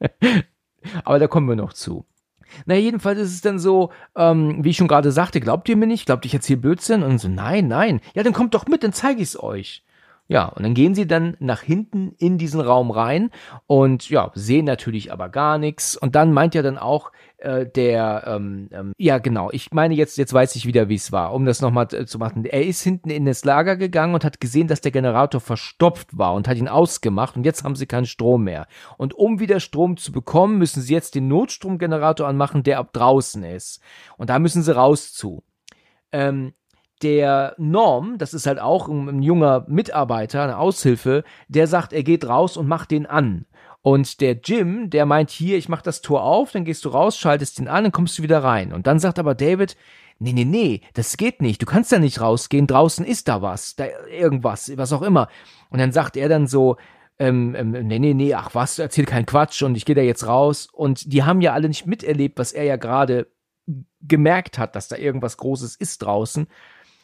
*laughs* Aber da kommen wir noch zu. Na, jedenfalls ist es dann so, ähm, wie ich schon gerade sagte, glaubt ihr mir nicht? Glaubt ich erzähle Blödsinn? Und so, nein, nein. Ja, dann kommt doch mit, dann zeige ich's euch. Ja, und dann gehen sie dann nach hinten in diesen Raum rein und ja, sehen natürlich aber gar nichts. Und dann meint ja dann auch äh, der, ähm, ähm, ja genau, ich meine jetzt, jetzt weiß ich wieder, wie es war, um das nochmal zu machen. Er ist hinten in das Lager gegangen und hat gesehen, dass der Generator verstopft war und hat ihn ausgemacht und jetzt haben sie keinen Strom mehr. Und um wieder Strom zu bekommen, müssen sie jetzt den Notstromgenerator anmachen, der ab draußen ist. Und da müssen sie raus zu. Ähm, der Norm, das ist halt auch ein, junger Mitarbeiter, eine Aushilfe, der sagt, er geht raus und macht den an. Und der Jim, der meint hier, ich mach das Tor auf, dann gehst du raus, schaltest ihn an, dann kommst du wieder rein. Und dann sagt aber David, nee, nee, nee, das geht nicht, du kannst da nicht rausgehen, draußen ist da was, da irgendwas, was auch immer. Und dann sagt er dann so, ähm, ähm, nee, nee, nee, ach was, erzähl keinen Quatsch und ich gehe da jetzt raus. Und die haben ja alle nicht miterlebt, was er ja gerade gemerkt hat, dass da irgendwas Großes ist draußen.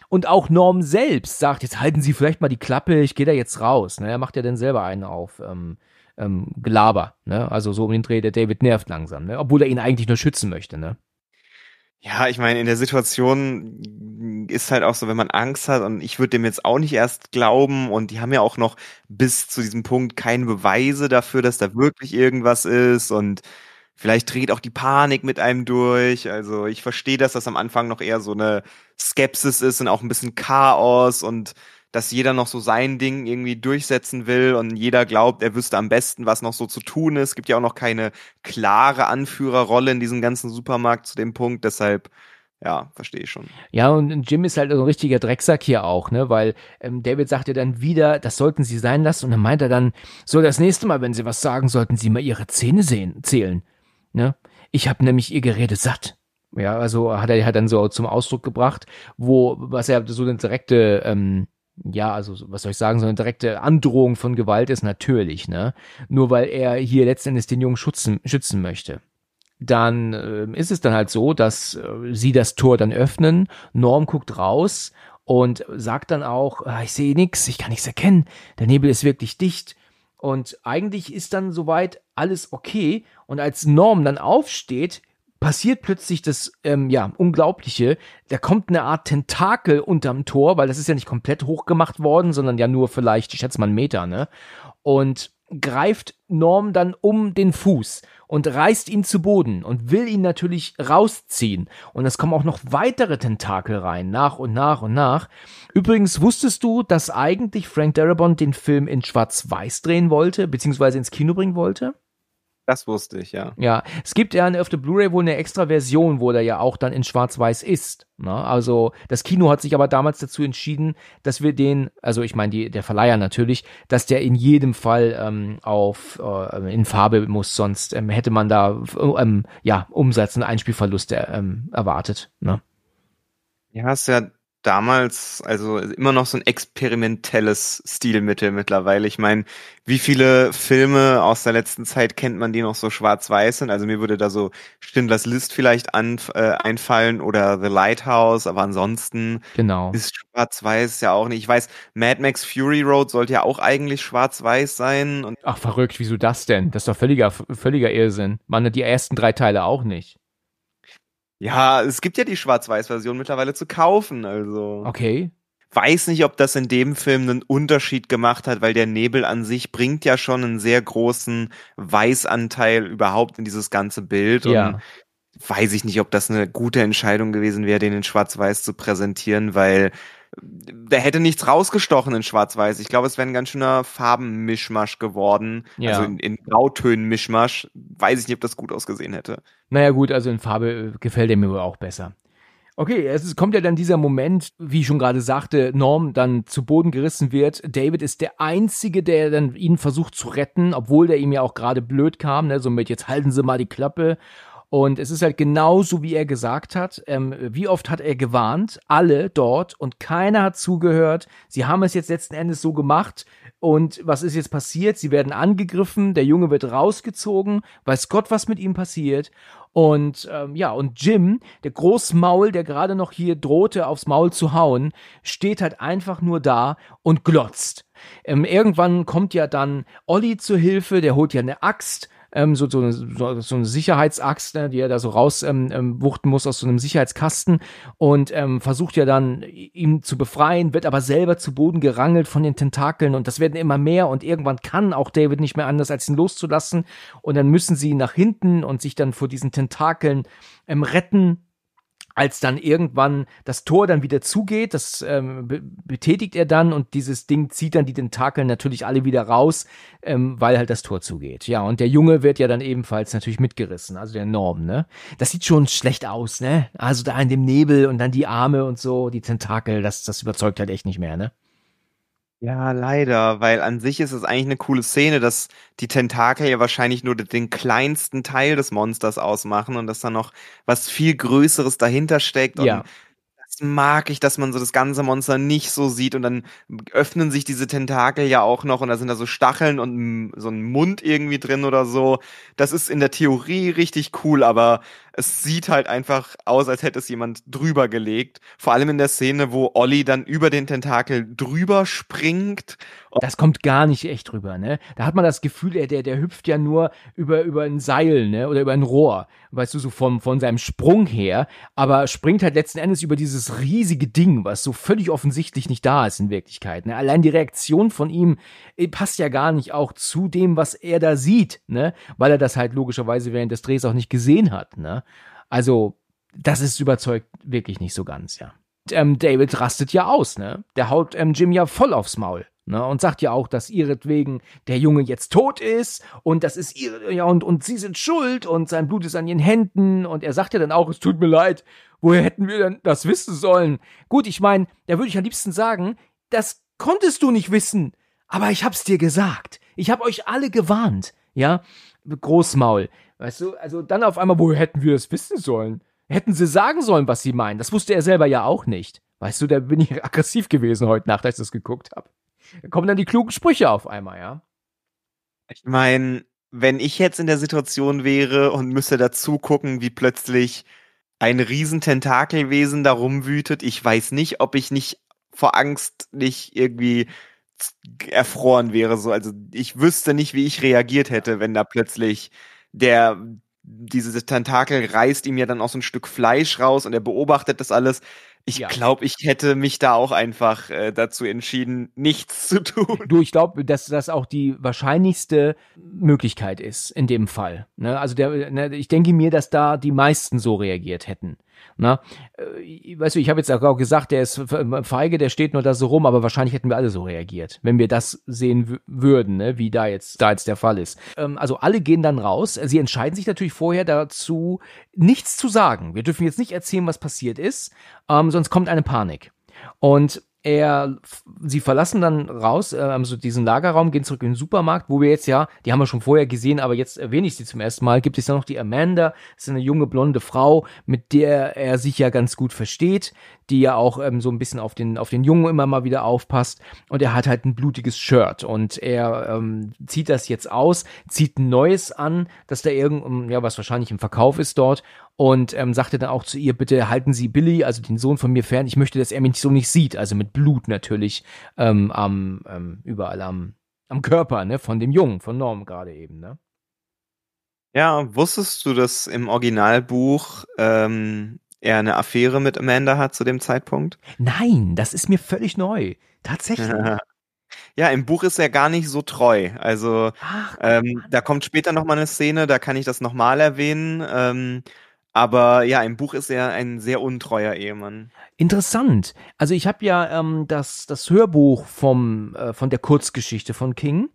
Und auch Norm selbst sagt, jetzt halten Sie vielleicht mal die Klappe, ich gehe da jetzt raus. Ne? Er macht ja dann selber einen auf ähm, ähm, Gelaber. Ne? Also so um den Dreh, der David nervt langsam, ne? obwohl er ihn eigentlich nur schützen möchte. Ne? Ja, ich meine, in der Situation ist halt auch so, wenn man Angst hat und ich würde dem jetzt auch nicht erst glauben und die haben ja auch noch bis zu diesem Punkt keine Beweise dafür, dass da wirklich irgendwas ist und Vielleicht dreht auch die Panik mit einem durch. Also ich verstehe, dass das am Anfang noch eher so eine Skepsis ist und auch ein bisschen Chaos und dass jeder noch so sein Ding irgendwie durchsetzen will und jeder glaubt, er wüsste am besten, was noch so zu tun ist. Es gibt ja auch noch keine klare Anführerrolle in diesem ganzen Supermarkt zu dem Punkt. Deshalb ja, verstehe ich schon. Ja, und Jim ist halt ein richtiger Drecksack hier auch, ne, weil ähm, David sagt ja dann wieder, das sollten sie sein lassen und dann meint er dann, so das nächste Mal, wenn sie was sagen, sollten sie mal ihre Zähne sehen, zählen. Ne? Ich habe nämlich ihr Gerede satt. Ja, also hat er halt dann so zum Ausdruck gebracht, wo, was er so eine direkte, ähm, ja, also was soll ich sagen, so eine direkte Androhung von Gewalt ist natürlich, ne? Nur weil er hier letztendlich den Jungen schützen, schützen möchte. Dann äh, ist es dann halt so, dass äh, sie das Tor dann öffnen, Norm guckt raus und sagt dann auch, ah, ich sehe nichts, ich kann nichts erkennen, der Nebel ist wirklich dicht. Und eigentlich ist dann soweit alles okay. Und als Norm dann aufsteht, passiert plötzlich das ähm, ja unglaubliche. Da kommt eine Art Tentakel unterm Tor, weil das ist ja nicht komplett hochgemacht worden, sondern ja nur vielleicht, ich schätze mal einen Meter, ne? Und greift Norm dann um den Fuß und reißt ihn zu Boden und will ihn natürlich rausziehen. Und es kommen auch noch weitere Tentakel rein, nach und nach und nach. Übrigens wusstest du, dass eigentlich Frank Darabont den Film in Schwarz-Weiß drehen wollte, beziehungsweise ins Kino bringen wollte? Das wusste ich, ja. Ja, es gibt ja auf der Blu-ray wohl eine extra Version, wo der ja auch dann in Schwarz-Weiß ist. Ne? Also das Kino hat sich aber damals dazu entschieden, dass wir den, also ich meine der Verleiher natürlich, dass der in jedem Fall ähm, auf äh, in Farbe muss, sonst ähm, hätte man da ähm, ja Umsatz und Einspielverluste ähm, erwartet. Ne? Ja, ist ja damals also immer noch so ein experimentelles Stilmittel mittlerweile. Ich meine, wie viele Filme aus der letzten Zeit kennt man, die noch so schwarz-weiß sind? Also mir würde da so Schindlers List vielleicht an, äh, einfallen oder The Lighthouse, aber ansonsten genau. ist schwarz-weiß ja auch nicht. Ich weiß, Mad Max Fury Road sollte ja auch eigentlich schwarz-weiß sein. Und Ach verrückt, wieso das denn? Das ist doch völliger, völliger Irrsinn. Man, die ersten drei Teile auch nicht. Ja, es gibt ja die Schwarz-Weiß-Version mittlerweile zu kaufen, also. Okay. Weiß nicht, ob das in dem Film einen Unterschied gemacht hat, weil der Nebel an sich bringt ja schon einen sehr großen Weißanteil überhaupt in dieses ganze Bild. Ja. Und weiß ich nicht, ob das eine gute Entscheidung gewesen wäre, den in Schwarz-Weiß zu präsentieren, weil da hätte nichts rausgestochen in Schwarz-Weiß. Ich glaube, es wäre ein ganz schöner Farbenmischmasch geworden. Ja. Also in, in Grautönen-Mischmasch. Weiß ich nicht, ob das gut ausgesehen hätte. Naja gut, also in Farbe äh, gefällt er mir wohl auch besser. Okay, es kommt ja dann dieser Moment, wie ich schon gerade sagte, Norm dann zu Boden gerissen wird. David ist der Einzige, der dann ihn versucht zu retten, obwohl der ihm ja auch gerade blöd kam, ne? somit jetzt halten Sie mal die Klappe. Und es ist halt genauso, wie er gesagt hat. Ähm, wie oft hat er gewarnt? Alle dort und keiner hat zugehört. Sie haben es jetzt letzten Endes so gemacht. Und was ist jetzt passiert? Sie werden angegriffen, der Junge wird rausgezogen, weiß Gott, was mit ihm passiert. Und ähm, ja, und Jim, der Großmaul, der gerade noch hier drohte, aufs Maul zu hauen, steht halt einfach nur da und glotzt. Ähm, irgendwann kommt ja dann Olli zur Hilfe, der holt ja eine Axt ähm, so, so, so, so eine Sicherheitsaxt, ne, die er da so raus ähm, ähm, muss aus so einem Sicherheitskasten und ähm, versucht ja dann ihn zu befreien, wird aber selber zu Boden gerangelt von den Tentakeln und das werden immer mehr und irgendwann kann auch David nicht mehr anders, als ihn loszulassen und dann müssen sie nach hinten und sich dann vor diesen Tentakeln ähm, retten als dann irgendwann das Tor dann wieder zugeht, das ähm, be betätigt er dann und dieses Ding zieht dann die Tentakel natürlich alle wieder raus, ähm, weil halt das Tor zugeht. Ja, und der Junge wird ja dann ebenfalls natürlich mitgerissen, also der Norm, ne? Das sieht schon schlecht aus, ne? Also da in dem Nebel und dann die Arme und so, die Tentakel, das, das überzeugt halt echt nicht mehr, ne? Ja, leider, weil an sich ist es eigentlich eine coole Szene, dass die Tentakel ja wahrscheinlich nur den kleinsten Teil des Monsters ausmachen und dass da noch was viel Größeres dahinter steckt. Ja. Und das mag ich, dass man so das ganze Monster nicht so sieht und dann öffnen sich diese Tentakel ja auch noch und da sind da so Stacheln und so ein Mund irgendwie drin oder so. Das ist in der Theorie richtig cool, aber es sieht halt einfach aus, als hätte es jemand drüber gelegt. Vor allem in der Szene, wo Olli dann über den Tentakel drüber springt. Das kommt gar nicht echt drüber, ne? Da hat man das Gefühl, der, der, der hüpft ja nur über, über ein Seil, ne? Oder über ein Rohr. Weißt du, so vom, von seinem Sprung her. Aber springt halt letzten Endes über dieses riesige Ding, was so völlig offensichtlich nicht da ist in Wirklichkeit. Ne? Allein die Reaktion von ihm äh, passt ja gar nicht auch zu dem, was er da sieht, ne? Weil er das halt logischerweise während des Drehs auch nicht gesehen hat, ne? Also, das ist überzeugt wirklich nicht so ganz, ja. Ähm, David rastet ja aus, ne? Der haut ähm, Jim ja voll aufs Maul. Ne, und sagt ja auch, dass ihretwegen der Junge jetzt tot ist und das ist ihre, ja, und, und sie sind schuld und sein Blut ist an ihren Händen und er sagt ja dann auch, es tut mir leid, woher hätten wir denn das wissen sollen? Gut, ich meine, da würde ich am liebsten sagen, das konntest du nicht wissen, aber ich hab's dir gesagt. Ich hab euch alle gewarnt, ja? Großmaul. Weißt du, also dann auf einmal, woher hätten wir das wissen sollen? Hätten sie sagen sollen, was sie meinen. Das wusste er selber ja auch nicht. Weißt du, da bin ich *laughs* aggressiv gewesen heute Nacht, als ich das geguckt habe. Da kommen dann die klugen Sprüche auf einmal, ja. Ich meine, wenn ich jetzt in der Situation wäre und müsste dazu gucken, wie plötzlich ein riesen Tentakelwesen da rumwütet, ich weiß nicht, ob ich nicht vor Angst nicht irgendwie erfroren wäre. So, also ich wüsste nicht, wie ich reagiert hätte, wenn da plötzlich der diese Tentakel reißt ihm ja dann auch so ein Stück Fleisch raus und er beobachtet das alles. Ich Ja. glaube, ich hätte mich da auch einfach äh, dazu entschieden, nichts zu tun. Du, ich glaube, dass das auch die wahrscheinlichste Möglichkeit ist in dem Fall. Ne? Also der, ne, ich denke mir, dass da die meisten so reagiert hätten. Na, äh, weißt du, ich habe jetzt auch gesagt, der ist feige, der steht nur da so rum, aber wahrscheinlich hätten wir alle so reagiert, wenn wir das sehen würden, ne? wie da jetzt da jetzt der Fall ist. Ähm, also alle gehen dann raus. Sie entscheiden sich natürlich vorher dazu, nichts zu sagen. Wir dürfen jetzt nicht erzählen, was passiert ist, ähm, sonst kommt eine Panik. Und er, sie verlassen dann raus, äh, also diesen Lagerraum, gehen zurück in den Supermarkt, wo wir jetzt ja, die haben wir schon vorher gesehen, aber jetzt erwähne ich sie zum ersten Mal, gibt es ja noch die Amanda, das ist eine junge blonde Frau, mit der er sich ja ganz gut versteht, die ja auch ähm, so ein bisschen auf den, auf den Jungen immer mal wieder aufpasst und er hat halt ein blutiges Shirt und er ähm, zieht das jetzt aus, zieht ein neues an, das da irgend, ja, was wahrscheinlich im Verkauf ist dort und ähm, sagte dann auch zu ihr, bitte halten Sie Billy, also den Sohn von mir fern, ich möchte, dass er mich so nicht sieht, also mit Blut natürlich ähm, am, ähm, überall am, am Körper, ne, von dem Jungen, von Norm gerade eben, ne. Ja, wusstest du, dass im Originalbuch ähm, er eine Affäre mit Amanda hat zu dem Zeitpunkt? Nein, das ist mir völlig neu. Tatsächlich. *laughs* ja, im Buch ist er gar nicht so treu. Also Ach, ähm, da kommt später noch mal eine Szene, da kann ich das nochmal erwähnen. Ähm, aber ja, im Buch ist er ein sehr untreuer Ehemann. Interessant. Also ich habe ja ähm, das, das Hörbuch vom, äh, von der Kurzgeschichte von King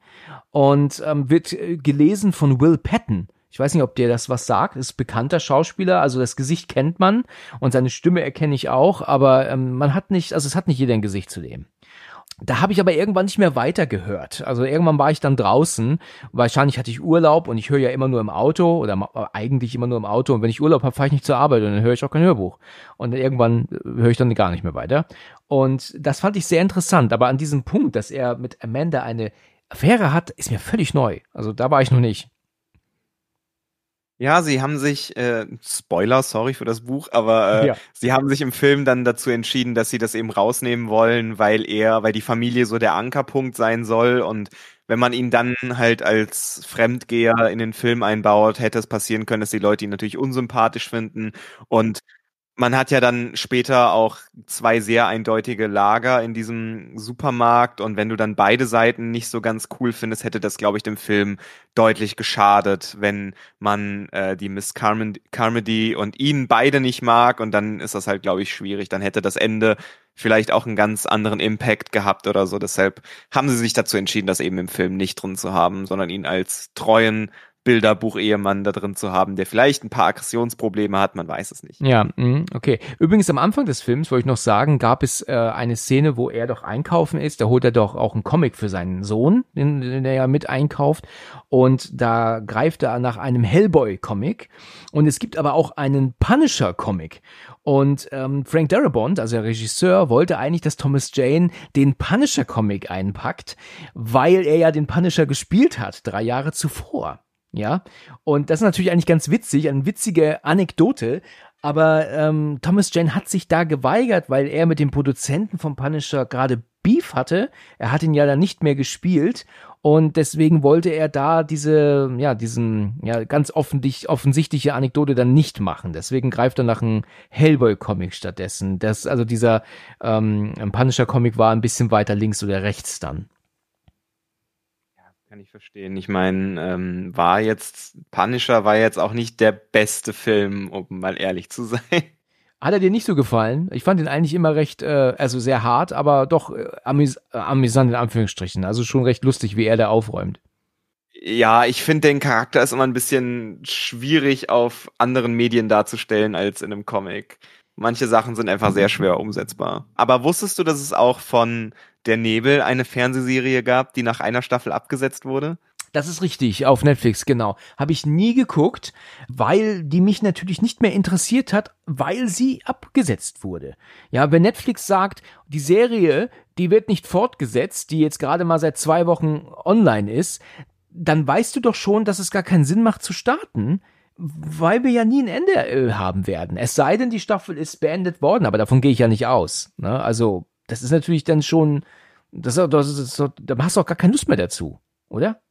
und ähm, wird äh, gelesen von Will Patton. Ich weiß nicht, ob der das was sagt. Ist bekannter Schauspieler, also das Gesicht kennt man und seine Stimme erkenne ich auch, aber ähm, man hat nicht, also es hat nicht jeder ein Gesicht zu dem. Da habe ich aber irgendwann nicht mehr weitergehört. Also irgendwann war ich dann draußen. Wahrscheinlich hatte ich Urlaub und ich höre ja immer nur im Auto oder eigentlich immer nur im Auto. Und wenn ich Urlaub habe, fahre ich nicht zur Arbeit und dann höre ich auch kein Hörbuch. Und irgendwann äh, höre ich dann gar nicht mehr weiter. Und das fand ich sehr interessant. Aber an diesem Punkt, dass er mit Amanda eine Affäre hat, ist mir völlig neu. Also da war ich noch nicht. Ja, sie haben sich, äh, Spoiler, sorry für das Buch, aber äh, Ja. sie haben sich im Film dann dazu entschieden, dass sie das eben rausnehmen wollen, weil er, weil die Familie so der Ankerpunkt sein soll und wenn man ihn dann halt als Fremdgeher in den Film einbaut, hätte es passieren können, dass die Leute ihn natürlich unsympathisch finden und man hat ja dann später auch zwei sehr eindeutige Lager in diesem Supermarkt und wenn du dann beide Seiten nicht so ganz cool findest, hätte das, glaube ich, dem Film deutlich geschadet, wenn man äh, die Miss Carmen Carmody und ihn beide nicht mag und dann ist das halt, glaube ich, schwierig. Dann hätte das Ende vielleicht auch einen ganz anderen Impact gehabt oder so. Deshalb haben sie sich dazu entschieden, das eben im Film nicht drin zu haben, sondern ihn als treuen Bilderbuch-Ehemann da drin zu haben, der vielleicht ein paar Aggressionsprobleme hat, man weiß es nicht. Ja, mhm, okay. Übrigens am Anfang des Films, wollte ich noch sagen, gab es äh, eine Szene, wo er doch einkaufen ist. Da holt er doch auch einen Comic für seinen Sohn, den, den er ja mit einkauft. Und da greift er nach einem Hellboy-Comic. Und es gibt aber auch einen Punisher-Comic. Und ähm, Frank Darabont, also der Regisseur, wollte eigentlich, dass Thomas Jane den Punisher-Comic einpackt, weil er ja den Punisher gespielt hat, drei Jahre zuvor. Ja, und das ist natürlich eigentlich ganz witzig, eine witzige Anekdote. Aber ähm, Thomas Jane hat sich da geweigert, weil er mit dem Produzenten vom Punisher gerade Beef hatte. Er hat ihn ja dann nicht mehr gespielt und deswegen wollte er da diese, ja, diesen, ja, ganz offentlich, offensichtliche Anekdote dann nicht machen. Deswegen greift er nach einem Hellboy-Comic stattdessen. Das, also dieser ähm, Punisher-Comic war ein bisschen weiter links oder rechts dann. Kann ich verstehen. Ich meine, ähm, war jetzt, Punisher war jetzt auch nicht der beste Film, um mal ehrlich zu *laughs* sein. Hat er dir nicht so gefallen? Ich fand ihn eigentlich immer recht, äh, also sehr hart, aber doch äh, amüs äh, amüsant in Anführungsstrichen. Also schon recht lustig, wie er da aufräumt. Ja, ich finde, den Charakter ist immer ein bisschen schwierig auf anderen Medien darzustellen als in einem Comic. Manche Sachen sind einfach sehr schwer umsetzbar. Aber wusstest du, dass es auch von Der Nebel eine Fernsehserie gab, die nach einer Staffel abgesetzt wurde? Das ist richtig, auf Netflix, genau. Habe ich nie geguckt, weil die mich natürlich nicht mehr interessiert hat, weil sie abgesetzt wurde. Ja, wenn Netflix sagt, die Serie, die wird nicht fortgesetzt, die jetzt gerade mal seit zwei Wochen online ist, dann weißt du doch schon, dass es gar keinen Sinn macht zu starten, weil wir ja nie ein Ende äh, haben werden. Es sei denn, die Staffel ist beendet worden, aber davon gehe ich ja nicht aus. Ne? Also, das ist natürlich dann schon, das, das, das, da hast du auch gar keine Lust mehr dazu, oder?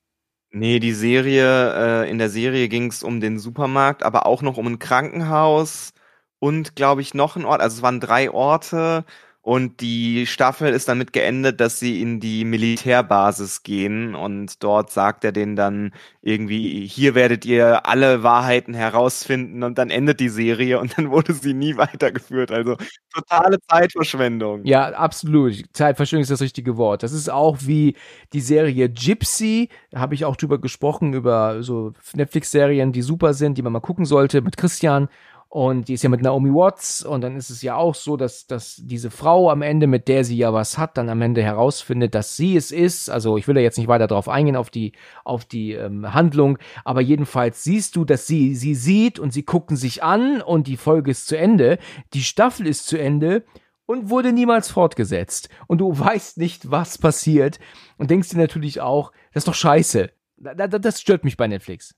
Nee, die Serie, äh, in der Serie ging es um den Supermarkt, aber auch noch um ein Krankenhaus und, glaube ich, noch ein Ort. Also es waren drei Orte und die Staffel ist damit geendet, dass sie in die Militärbasis gehen und dort sagt er denen dann irgendwie, hier werdet ihr alle Wahrheiten herausfinden und dann endet die Serie und dann wurde sie nie weitergeführt. Also totale Zeitverschwendung. Ja, absolut. Zeitverschwendung ist das richtige Wort. Das ist auch wie die Serie Gypsy. Da habe ich auch drüber gesprochen, über so Netflix-Serien, die super sind, die man mal gucken sollte mit Christian. Und die ist ja mit Naomi Watts und dann ist es ja auch so, dass, dass diese Frau am Ende, mit der sie ja was hat, dann am Ende herausfindet, dass sie es ist. Also ich will da jetzt nicht weiter drauf eingehen, auf die, auf die ähm, Handlung, aber jedenfalls siehst du, dass sie sie sieht und sie gucken sich an und die Folge ist zu Ende, die Staffel ist zu Ende und wurde niemals fortgesetzt. Und du *laughs* weißt nicht, was passiert und denkst dir natürlich auch, das ist doch scheiße. Das stört mich bei Netflix.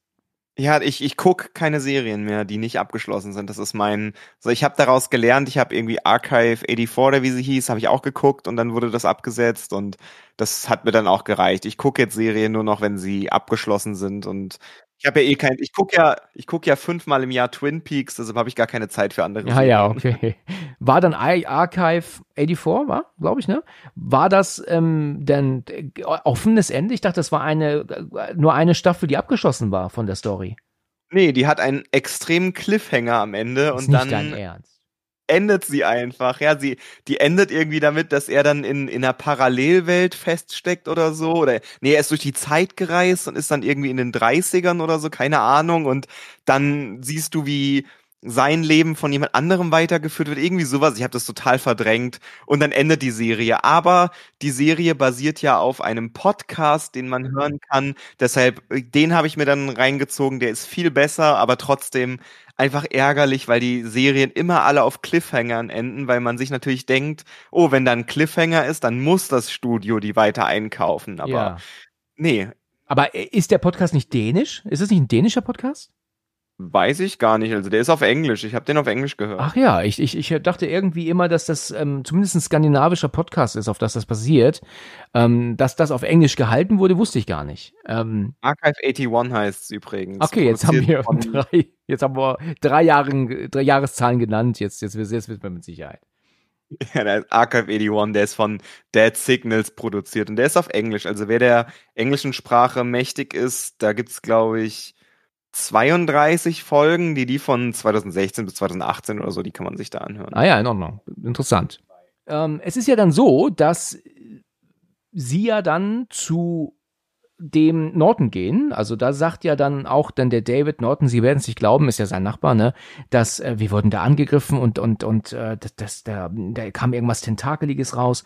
Ja, ich, ich guck keine Serien mehr, die nicht abgeschlossen sind. Das ist mein. So, ich habe daraus gelernt, ich habe irgendwie Archive 84 oder wie sie hieß, habe ich auch geguckt und dann wurde das abgesetzt und das hat mir dann auch gereicht. Ich gucke jetzt Serien nur noch, wenn sie abgeschlossen sind und ich habe ja eh kein, ich gucke ja, ich gucke ja fünfmal im Jahr Twin Peaks, deshalb habe ich gar keine Zeit für andere. Ja, Serien. ja, okay. *laughs* War dann Archive 84, war, glaube ich, ne? War das ähm, denn äh, offenes Ende? Ich dachte, das war eine äh, nur eine Staffel, die abgeschlossen war von der Story. Nee, die hat einen extremen Cliffhanger am Ende das und ist nicht dann. Dein Ernst endet sie einfach. Ja, sie, die endet irgendwie damit, dass er dann in, in einer Parallelwelt feststeckt oder so. Oder, nee, er ist durch die Zeit gereist und ist dann irgendwie in den 30ern oder so, keine Ahnung. Und dann siehst du, wie sein Leben von jemand anderem weitergeführt wird, irgendwie sowas. Ich habe das total verdrängt und dann endet die Serie. Aber die Serie basiert ja auf einem Podcast, den man hören kann. Deshalb, den habe ich mir dann reingezogen. Der ist viel besser, aber trotzdem einfach ärgerlich, weil die Serien immer alle auf Cliffhangern enden, weil man sich natürlich denkt, oh, wenn da ein Cliffhanger ist, dann muss das Studio die weiter einkaufen. Aber Ja. nee, Aber äh, ist der Podcast nicht dänisch? Ist es nicht ein dänischer Podcast? Weiß ich gar nicht. Also der ist auf Englisch. Ich habe den auf Englisch gehört. Ach ja, ich, ich, ich dachte irgendwie immer, dass das ähm, zumindest ein skandinavischer Podcast ist, auf das das basiert. Ähm, dass das auf Englisch gehalten wurde, wusste ich gar nicht. Ähm, Archive 81 heißt es übrigens. okay, jetzt haben wir drei, jetzt haben wir drei, Jahren, drei Jahreszahlen genannt. Jetzt, jetzt, jetzt wissen wir mit Sicherheit. *laughs* Ja, der ist Archive 81, der ist von Dead Signals produziert und der ist auf Englisch. Also wer der englischen Sprache mächtig ist, da gibt's glaube ich 32 Folgen, die die von 2016 bis 2018 oder so, die kann man sich da anhören. Ah ja, in Ordnung. Interessant. Ähm, es ist ja dann so, dass sie ja dann zu dem Norton gehen. Also da sagt ja dann auch dann der David Norton, Sie werden es nicht glauben, ist ja sein Nachbar, ne, dass äh, wir wurden da angegriffen und und und äh, das, das da, da kam irgendwas tentakeliges raus.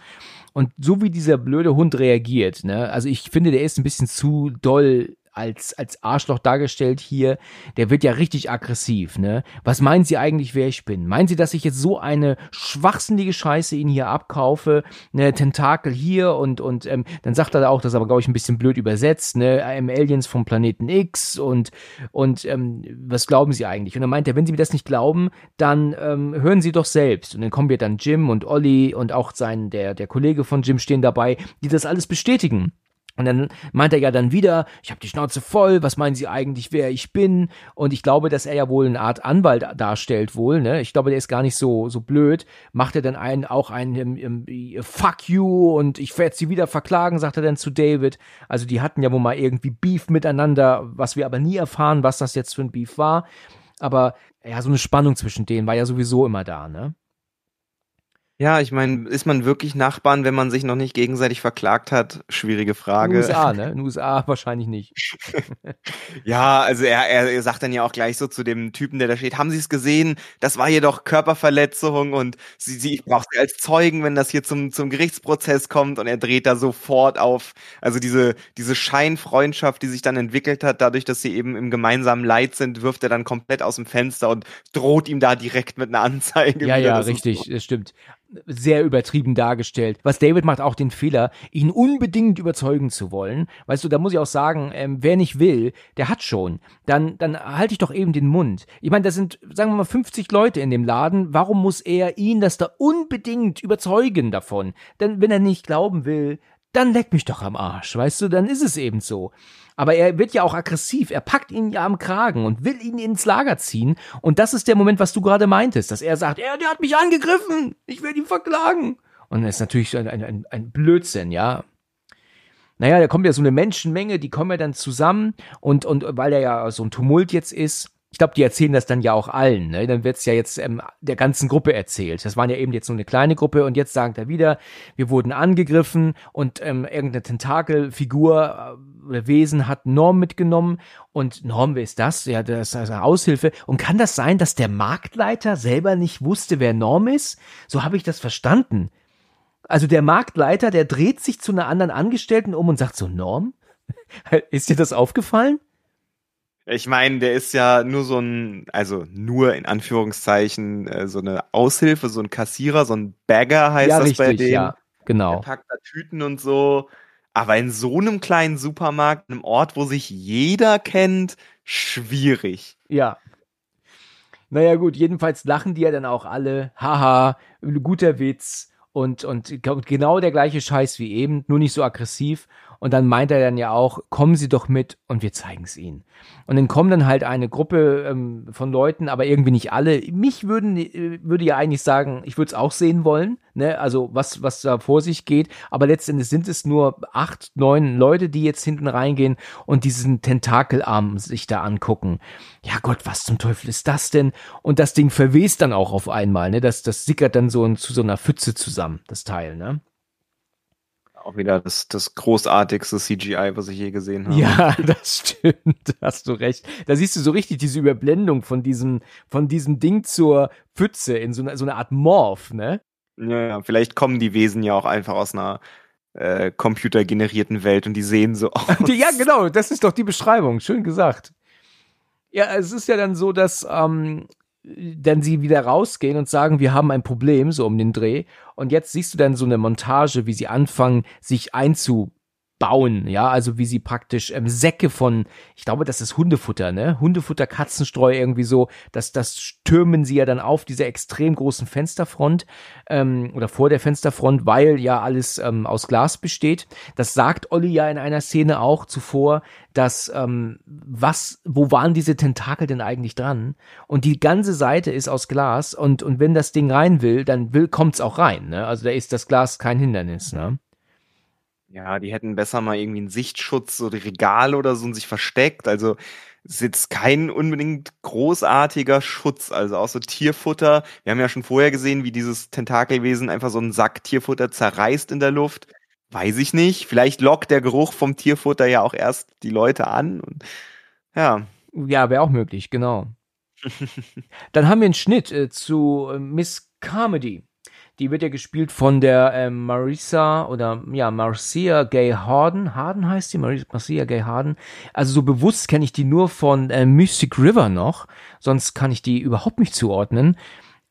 Und so wie dieser blöde Hund reagiert, ne, also ich finde, der ist ein bisschen zu doll als, als Arschloch dargestellt hier, der wird ja richtig aggressiv, ne? Was meinen Sie eigentlich, wer ich bin? Meinen Sie, dass ich jetzt so eine schwachsinnige Scheiße Ihnen hier abkaufe? Ne, Tentakel hier und, und ähm, dann sagt er auch, das ist aber, glaube ich, ein bisschen blöd übersetzt, ne? Ähm, Aliens vom Planeten X und, und ähm, was glauben Sie eigentlich? Und dann meint er, wenn Sie mir das nicht glauben, dann ähm, hören Sie doch selbst. Und dann kommen wir dann Jim und Olli und auch sein, der, der Kollege von Jim stehen dabei, die das alles bestätigen. Und dann meint er ja dann wieder, ich habe die Schnauze voll, was meinen Sie eigentlich, wer ich bin? Und ich glaube, dass er ja wohl eine Art Anwalt darstellt wohl, ne? Ich glaube, der ist gar nicht so so blöd. Macht er dann einen auch einen ähm, ähm, Fuck you und ich werde sie wieder verklagen, sagt er dann zu David. Also die hatten ja wohl mal irgendwie Beef miteinander, was wir aber nie erfahren, was das jetzt für ein Beef war. Aber ja, so eine Spannung zwischen denen war ja sowieso immer da, ne? Ja, ich meine, ist man wirklich Nachbarn, wenn man sich noch nicht gegenseitig verklagt hat? Schwierige In Frage. den USA, *laughs* ne? In den USA wahrscheinlich nicht. *laughs* Ja, also er, er, sagt dann ja auch gleich so zu dem Typen, der da steht, haben Sie es gesehen? Das war hier doch Körperverletzung und sie, sie, ich brauche sie als Zeugen, wenn das hier zum, zum Gerichtsprozess kommt und er dreht da sofort auf, also diese, diese Scheinfreundschaft, die sich dann entwickelt hat, dadurch, dass sie eben im gemeinsamen Leid sind, wirft er dann komplett aus dem Fenster und droht ihm da direkt mit einer Anzeige. Ja, ja, richtig, das stimmt. Sehr übertrieben dargestellt. Was David macht auch den Fehler, ihn unbedingt überzeugen zu wollen. Weißt du, da muss ich auch sagen, ähm, wer nicht will, der hat schon. Dann, dann halte ich doch eben den Mund. Ich meine, da sind, sagen wir mal, 50 Leute in dem Laden. Warum muss er ihn das da unbedingt überzeugen davon? Denn wenn er nicht glauben will, dann leck mich doch am Arsch, weißt du, dann ist es eben so. Aber er wird ja auch aggressiv, er packt ihn ja am Kragen und will ihn ins Lager ziehen. Und das ist der Moment, was du gerade meintest, dass er sagt, er, der hat mich angegriffen, ich werde ihn verklagen. Und das ist natürlich ein, ein, ein Blödsinn, ja naja, da kommt ja so eine Menschenmenge, die kommen ja dann zusammen und, und weil er ja so ein Tumult jetzt ist, ich glaube, die erzählen das dann ja auch allen. Ne? Dann wird's ja jetzt ähm, der ganzen Gruppe erzählt. Das waren ja eben jetzt nur eine kleine Gruppe und jetzt sagt er wieder, wir wurden angegriffen und ähm, irgendeine Tentakelfigur äh, oder Wesen hat Norm mitgenommen. Und Norm, wer ist das? Ja, das ist eine Aushilfe. Und kann das sein, dass der Marktleiter selber nicht wusste, wer Norm ist? So habe ich das verstanden. Also der Marktleiter, der dreht sich zu einer anderen Angestellten um und sagt so, Norm? *laughs* ist dir das aufgefallen? Ich meine, der ist ja nur so ein, also nur in Anführungszeichen, äh, so eine Aushilfe, so ein Kassierer, so ein Bagger heißt ja, das richtig, bei dem. Ja, genau. Der packt da Tüten und so. Aber in so einem kleinen Supermarkt, einem Ort, wo sich jeder kennt, schwierig. Ja. Naja, gut, jedenfalls lachen die ja dann auch alle. Haha, guter Witz. Und, und genau der gleiche Scheiß wie eben, nur nicht so aggressiv. Und dann meint er dann ja auch, kommen Sie doch mit und wir zeigen es Ihnen. Und dann kommen dann halt eine Gruppe ähm, von Leuten, aber irgendwie nicht alle. Mich würden, äh, würde ja eigentlich sagen, ich würde es auch sehen wollen, ne? Also was, was da vor sich geht. Aber letztendlich sind es nur acht, neun Leute, die jetzt hinten reingehen und diesen Tentakelarm sich da angucken. Ja Gott, was zum Teufel ist das denn? Und das Ding verwest dann auch auf einmal, ne? Das, das sickert dann so zu so einer Pfütze zusammen, das Teil, ne? Auch wieder das, das großartigste CGI, was ich je gesehen habe. Ja, *laughs* das stimmt, hast du recht. Da siehst du so richtig diese Überblendung von diesem, von diesem Ding zur Pfütze in so, eine, so eine Art Morph, ne? Ja, ja, vielleicht kommen die Wesen ja auch einfach aus einer äh, computergenerierten Welt und die sehen so *laughs* aus. ja, genau, das ist doch die Beschreibung, schön gesagt. Ja, es ist ja dann so, dass ähm, dann sie wieder rausgehen und sagen, wir haben ein Problem, so um den Dreh. Und jetzt siehst du dann so eine Montage, wie sie anfangen, sich einzu bauen, ja, also wie sie praktisch ähm, Säcke von, ich glaube, das ist Hundefutter, ne? Hundefutter, Katzenstreu irgendwie so, das, das stürmen sie ja dann auf diese extrem großen Fensterfront ähm, oder vor der Fensterfront, weil ja alles ähm, aus Glas besteht. Das sagt Olli ja in einer Szene auch zuvor, dass ähm, was, wo waren diese Tentakel denn eigentlich dran? Und die ganze Seite ist aus Glas und und wenn das Ding rein will, dann will kommt's auch rein, ne? Also da ist das Glas kein Hindernis, ne? Ja, die hätten besser mal irgendwie einen Sichtschutz oder Regal oder so und sich versteckt. Also ist jetzt kein unbedingt großartiger Schutz. Also auch so Tierfutter. Wir haben ja schon vorher gesehen, wie dieses Tentakelwesen einfach so einen Sack Tierfutter zerreißt in der Luft. Weiß ich nicht. Vielleicht lockt der Geruch vom Tierfutter ja auch erst die Leute an. Und, ja. Ja, wäre auch möglich, genau. *laughs* Dann haben wir einen Schnitt äh, zu äh, Miss Comedy. Die wird ja gespielt von der äh, Marisa oder ja, Marcia Gay Harden. Harden heißt sie, Marcia Gay Harden. Also so bewusst kenne ich die nur von äh, Mystic River noch, sonst kann ich die überhaupt nicht zuordnen.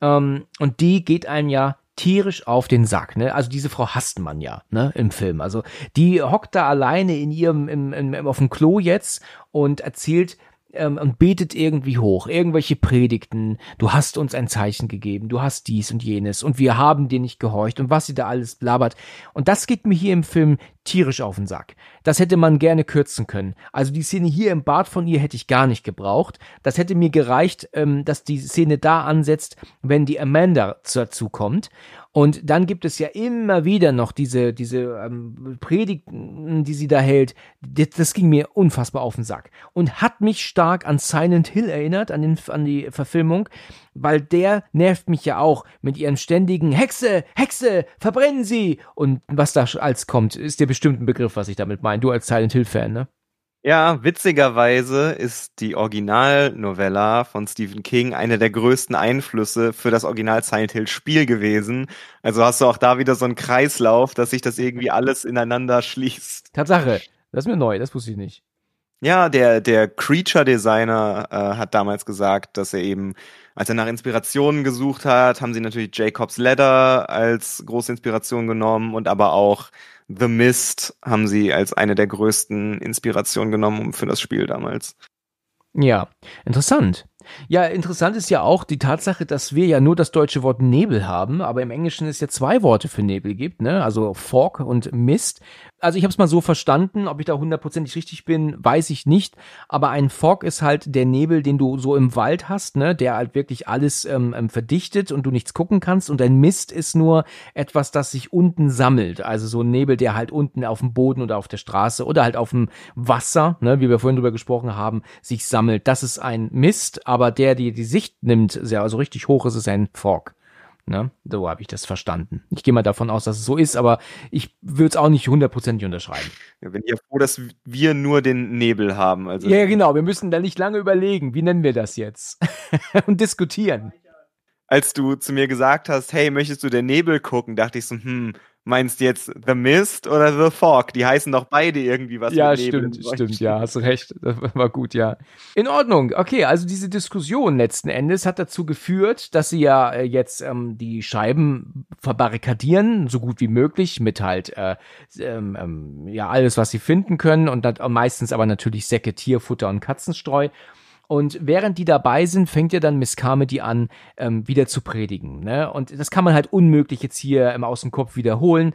Ähm, und die geht einem ja tierisch auf den Sack, ne? Also diese Frau hasst man ja, ne, im Film. Also die hockt da alleine in ihrem im, im, auf dem Klo jetzt und erzählt ähm, und betet irgendwie hoch, irgendwelche Predigten, du hast uns ein Zeichen gegeben, du hast dies und jenes und wir haben dir nicht gehorcht und was sie da alles blabbert. Und das geht mir hier im Film tierisch auf den Sack. Das hätte man gerne kürzen können. Also die Szene hier im Bad von ihr hätte ich gar nicht gebraucht. Das hätte mir gereicht, ähm, dass die Szene da ansetzt, wenn die Amanda dazu kommt. Und dann gibt es ja immer wieder noch diese, diese ähm, Predigten, die sie da hält. Das, das, ging mir unfassbar auf den Sack. Und hat mich stark an Silent Hill erinnert, an, den, an die Verfilmung, weil der nervt mich ja auch mit ihren ständigen Hexe, Hexe, verbrennen sie! Und was da als kommt, ist dir bestimmt ein Begriff, was ich damit meine. Du als Silent Hill-Fan, ne? Ja, witzigerweise ist die Originalnovella von Stephen King eine der größten Einflüsse für das Original Silent Hill Spiel gewesen. Also hast du auch da wieder so einen Kreislauf, dass sich das irgendwie alles ineinander schließt. Tatsache, das ist mir neu, das wusste ich nicht. Ja, der, der Creature Designer äh, hat damals gesagt, dass er eben, als er nach Inspirationen gesucht hat, haben sie natürlich Jacob's Ladder als große Inspiration genommen und aber auch The Mist haben sie als eine der größten Inspirationen genommen für das Spiel damals. Ja, interessant. Ja, interessant ist ja auch die Tatsache, dass wir ja nur das deutsche Wort Nebel haben, aber im Englischen es ja zwei Worte für Nebel gibt, ne? Also Fog und Mist. Also ich habe es mal so verstanden, ob ich da hundertprozentig richtig bin, weiß ich nicht. Aber ein Fog ist halt der Nebel, den du so im Wald hast, ne? Der halt wirklich alles ähm, ähm, verdichtet und du nichts gucken kannst. Und ein Mist ist nur etwas, das sich unten sammelt. Also so ein Nebel, der halt unten auf dem Boden oder auf der Straße oder halt auf dem Wasser, ne? Wie wir vorhin drüber gesprochen haben, sich sammelt. Das ist ein Mist aber der, die die Sicht nimmt, sehr also richtig hoch ist, ist ein Fog. Ne? So habe ich das verstanden. Ich gehe mal davon aus, dass es so ist, aber ich würde es auch nicht hundertprozentig unterschreiben. Ja, bin ja froh, dass wir nur den Nebel haben. Also ja, genau. Wir müssen da nicht lange überlegen, wie nennen wir das jetzt? *laughs* Und diskutieren. Als du zu mir gesagt hast, hey, möchtest du den Nebel gucken, dachte ich so, hm, Meinst du jetzt The Mist oder The Fog? Die heißen doch beide irgendwie was. Ja, stimmt, stimmt, ja, hast recht. Das war gut, ja. In Ordnung. Okay, also diese Diskussion letzten Endes hat dazu geführt, dass sie ja äh, jetzt ähm, die Scheiben verbarrikadieren, so gut wie möglich, mit halt äh, ähm, ähm, ja alles, was sie finden können und dann meistens aber natürlich Säcke, Tierfutter und Katzenstreu. Und während die dabei sind, fängt ja dann Miss Carmody an, ähm, wieder zu predigen. Ne? Und das kann man halt unmöglich jetzt hier im Außenkopf wiederholen.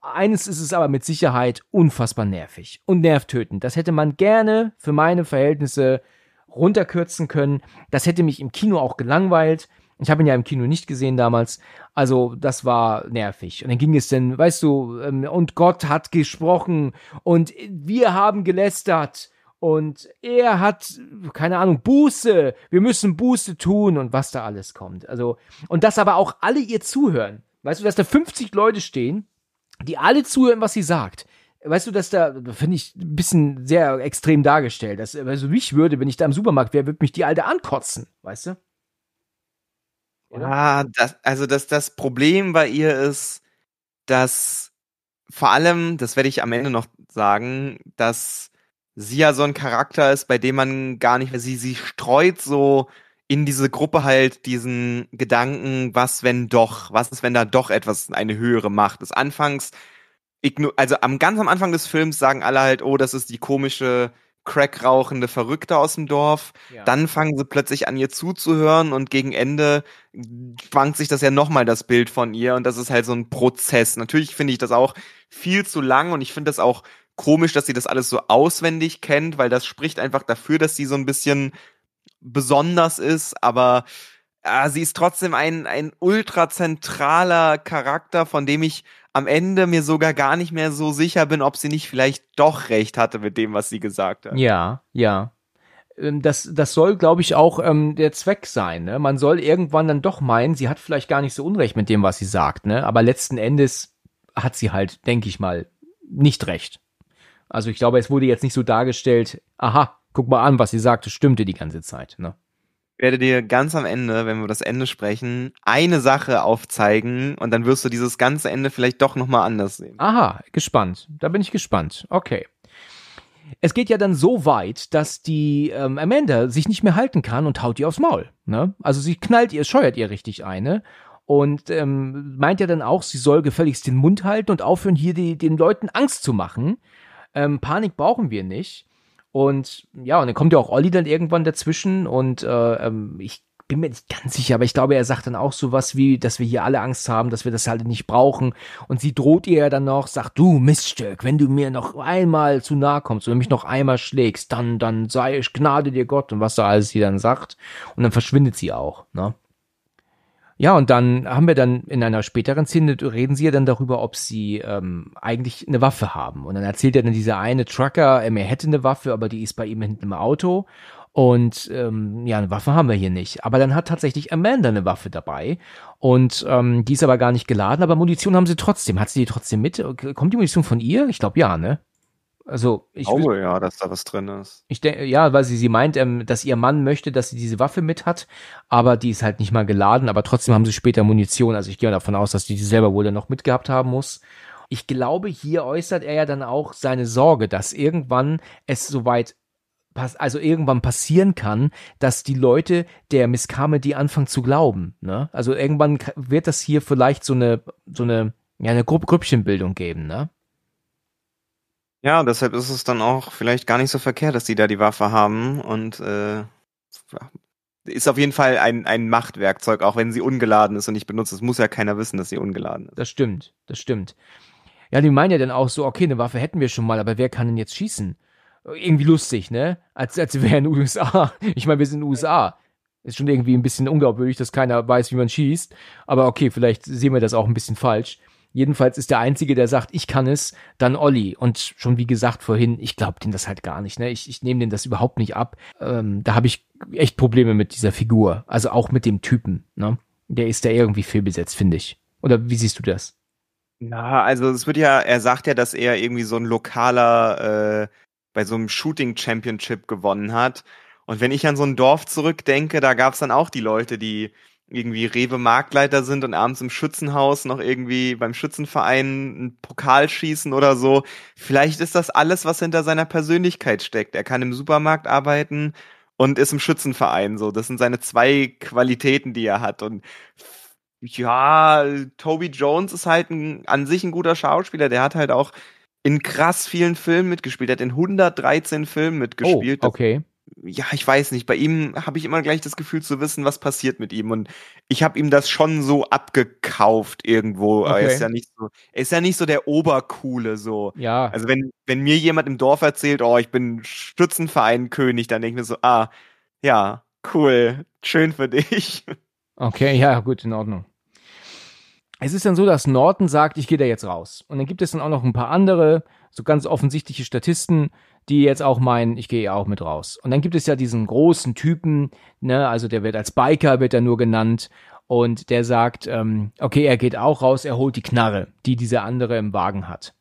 Eines ist es aber mit Sicherheit unfassbar nervig und nervtötend. Das hätte man gerne für meine Verhältnisse runterkürzen können. Das hätte mich im Kino auch gelangweilt. Ich habe ihn ja im Kino nicht gesehen damals. Also das war nervig. Und dann ging es denn, weißt du, ähm, und Gott hat gesprochen und wir haben gelästert und er hat, keine Ahnung, Buße. Wir müssen Buße tun und was da alles kommt. Also, und dass aber auch alle ihr zuhören. Weißt du, dass da 50 Leute stehen, die alle zuhören, was sie sagt. Weißt du, dass da, finde ich, ein bisschen sehr extrem dargestellt. Dass, also mich würde, wenn ich da im Supermarkt wäre, würde mich die Alte ankotzen, weißt du? Oder? Ja, das, also das, das Problem bei ihr ist, dass vor allem, das werde ich am Ende noch sagen, dass sie ja so ein Charakter ist, bei dem man gar nicht mehr, sie, sie streut so in diese Gruppe halt diesen Gedanken, was wenn doch, was ist, wenn da doch etwas, eine höhere Macht ist. Anfangs, also am ganz am Anfang des Films sagen alle halt, oh, das ist die komische Crack rauchende Verrückte aus dem Dorf. Ja. Dann fangen sie plötzlich an ihr zuzuhören und gegen Ende schwankt sich das ja nochmal das Bild von ihr und das ist halt so ein Prozess. Natürlich finde ich das auch viel zu lang und ich finde das auch komisch, dass sie das alles so auswendig kennt, weil das spricht einfach dafür, dass sie so ein bisschen besonders ist, aber äh, sie ist trotzdem ein, ein ultra zentraler Charakter, von dem ich am Ende mir sogar gar nicht mehr so sicher bin, ob sie nicht vielleicht doch recht hatte mit dem, was sie gesagt hat. Ja, ja. Ähm, das, das soll, glaube ich, auch ähm, der Zweck sein. Ne? Man soll irgendwann dann doch meinen, sie hat vielleicht gar nicht so Unrecht mit dem, was sie sagt. Ne? Aber letzten Endes hat sie halt, denke ich mal, nicht recht. Also ich glaube, es wurde jetzt nicht so dargestellt, aha, guck mal an, was sie sagte, stimmte die ganze Zeit. Ne? Ich werde dir ganz am Ende, wenn wir das Ende sprechen, eine Sache aufzeigen und dann wirst du dieses ganze Ende vielleicht doch nochmal anders sehen. Aha, gespannt. Da bin ich gespannt. Okay. Es geht ja dann so weit, dass die ähm, Amanda sich nicht mehr halten kann und haut ihr aufs Maul. Ne? Also sie knallt ihr, scheuert ihr richtig eine und ähm, meint ja dann auch, sie soll gefälligst den Mund halten und aufhören, hier die, den Leuten Angst zu machen. Ähm, Panik brauchen wir nicht. Und ja, und dann kommt ja auch Olli dann irgendwann dazwischen und äh, ähm, ich bin mir nicht ganz sicher, aber ich glaube, er sagt dann auch sowas wie, dass wir hier alle Angst haben, dass wir das halt nicht brauchen. Und sie droht ihr ja dann noch, sagt, du Miststück, wenn du mir noch einmal zu nahe kommst oder mich noch einmal schlägst, dann, dann sei ich Gnade dir Gott und was da alles sie dann sagt. Und dann verschwindet sie auch, ne? Ja, und dann haben wir dann in einer späteren Szene, reden sie ja dann darüber, ob sie ähm, eigentlich eine Waffe haben. Und dann erzählt er dann dieser eine Trucker, ähm, er hätte eine Waffe, aber die ist bei ihm hinten im Auto. Und ähm, ja, eine Waffe haben wir hier nicht. Aber dann hat tatsächlich Amanda eine Waffe dabei. Und ähm, die ist aber gar nicht geladen, aber Munition haben sie trotzdem. Hat sie die trotzdem mit? Kommt die Munition von ihr? Ich glaube ja, ne? Also ich glaube ja, dass da was drin ist. Ich denke, ja, weil sie, sie meint, ähm, dass ihr Mann möchte, dass sie diese Waffe mit hat, aber die ist halt nicht mal geladen, aber trotzdem haben sie später Munition. Also ich gehe davon aus, dass die die selber wohl dann noch mitgehabt haben muss. Ich glaube, hier äußert er ja dann auch seine Sorge, dass irgendwann es soweit also irgendwann passieren kann, dass die Leute der Miss Carmody anfangen zu glauben. Ne? Also irgendwann wird das hier vielleicht so eine so eine ja eine Grüppchenbildung geben. Ne? Ja, deshalb ist es dann auch vielleicht gar nicht so verkehrt, dass die da die Waffe haben und äh, ist auf jeden Fall ein, ein Machtwerkzeug, auch wenn sie ungeladen ist und nicht benutzt. Es muss ja keiner wissen, dass sie ungeladen ist. Das stimmt, das stimmt. Ja, die meinen ja dann auch so, okay, eine Waffe hätten wir schon mal, aber wer kann denn jetzt schießen? Irgendwie lustig, ne? Als, als wäre in den USA. *laughs* Ich meine, wir sind in den USA. Ist schon irgendwie ein bisschen unglaubwürdig, dass keiner weiß, wie man schießt. Aber okay, vielleicht sehen wir das auch ein bisschen falsch. Jedenfalls ist der Einzige, der sagt, ich kann es, dann Olli. Und schon wie gesagt vorhin, ich glaube den das halt gar nicht. Ne? Ich, ich nehme den das überhaupt nicht ab. Ähm, da habe ich echt Probleme mit dieser Figur. Also auch mit dem Typen. Ne? Der ist da irgendwie fehlbesetzt, finde ich. Oder wie siehst du das? Na, also es wird ja, er sagt ja, dass er irgendwie so ein lokaler äh, bei so einem Shooting Championship gewonnen hat. Und wenn ich an so ein Dorf zurückdenke, da gab es dann auch die Leute, die irgendwie Rewe Marktleiter sind und abends im Schützenhaus noch irgendwie beim Schützenverein einen Pokal schießen oder so. Vielleicht ist das alles, was hinter seiner Persönlichkeit steckt. Er kann im Supermarkt arbeiten und ist im Schützenverein so. Das sind seine zwei Qualitäten, die er hat. Und ja, Toby Jones ist halt ein, an sich ein guter Schauspieler. Der hat halt auch in krass vielen Filmen mitgespielt. Er hat in 113 Filmen mitgespielt. Oh, okay ja, ich weiß nicht, bei ihm habe ich immer gleich das Gefühl zu wissen, was passiert mit ihm. Und ich habe ihm das schon so abgekauft irgendwo. Okay. Er ist ja nicht so, er ist ja nicht so der Obercoole so. Ja. Also wenn, wenn mir jemand im Dorf erzählt, oh, ich bin Stützenverein-König, dann denke ich mir so, ah, ja, cool, schön für dich. Okay, ja, gut, in Ordnung. Es ist dann so, dass Norton sagt, ich gehe da jetzt raus. Und dann gibt es dann auch noch ein paar andere, so ganz offensichtliche Statisten, die jetzt auch meinen, ich gehe auch mit raus. Und dann gibt es ja diesen großen Typen, ne, also der wird als Biker, wird er nur genannt, und der sagt, ähm, okay, er geht auch raus, er holt die Knarre, die dieser andere im Wagen hat.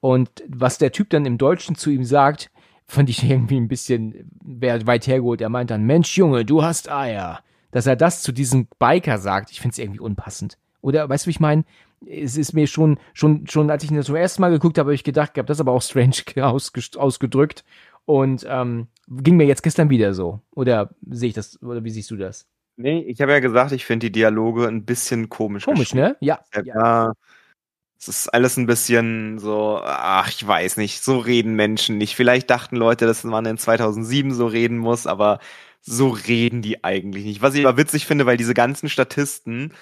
Und was der Typ dann im Deutschen zu ihm sagt, fand ich *laughs* irgendwie ein bisschen weit hergeholt. Er meint dann, Mensch, Junge, du hast Eier. Dass er das zu diesem Biker sagt, ich finde es irgendwie unpassend. Oder weißt du, wie ich meine? Es ist mir schon, schon, schon, als ich ihn das zum ersten Mal geguckt habe, habe ich gedacht gehabt, das ist aber auch strange *laughs* ausgedrückt. Und ähm, ging mir jetzt gestern wieder so. Oder sehe ich das, oder wie siehst du das? Nee, ich habe ja gesagt, ich finde die Dialoge ein bisschen komisch. Komisch, ne? Ja. ja. Es ist alles ein bisschen so, ach, ich weiß nicht, so reden Menschen nicht. Vielleicht dachten Leute, dass man in 2007 so reden muss, aber so reden die eigentlich nicht. Was ich aber witzig finde, weil diese ganzen Statisten,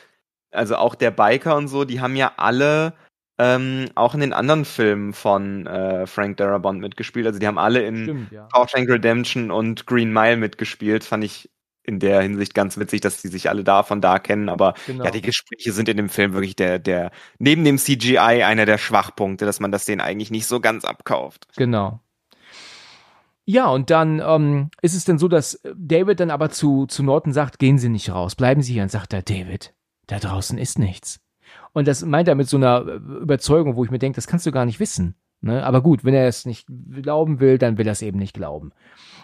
also auch der Biker und so, die haben ja alle ähm, auch in den anderen Filmen von äh, Frank Darabont mitgespielt. Also die haben alle in Stimmt, ja. Redemption und Green Mile mitgespielt. Fand ich in der Hinsicht ganz witzig, dass die sich alle da von da kennen. Aber genau. ja, die Gespräche sind in dem Film wirklich der, der, neben dem CGI einer der Schwachpunkte, dass man das denen eigentlich nicht so ganz abkauft. Genau. Ja, und dann ähm, ist es dann so, dass David dann aber zu, zu Norton sagt, gehen Sie nicht raus, bleiben Sie hier. Und sagt er, David, da draußen ist nichts. Und das meint er mit so einer Überzeugung, wo ich mir denke, das kannst du gar nicht wissen. Ne? Aber gut, wenn er es nicht glauben will, dann will er es eben nicht glauben.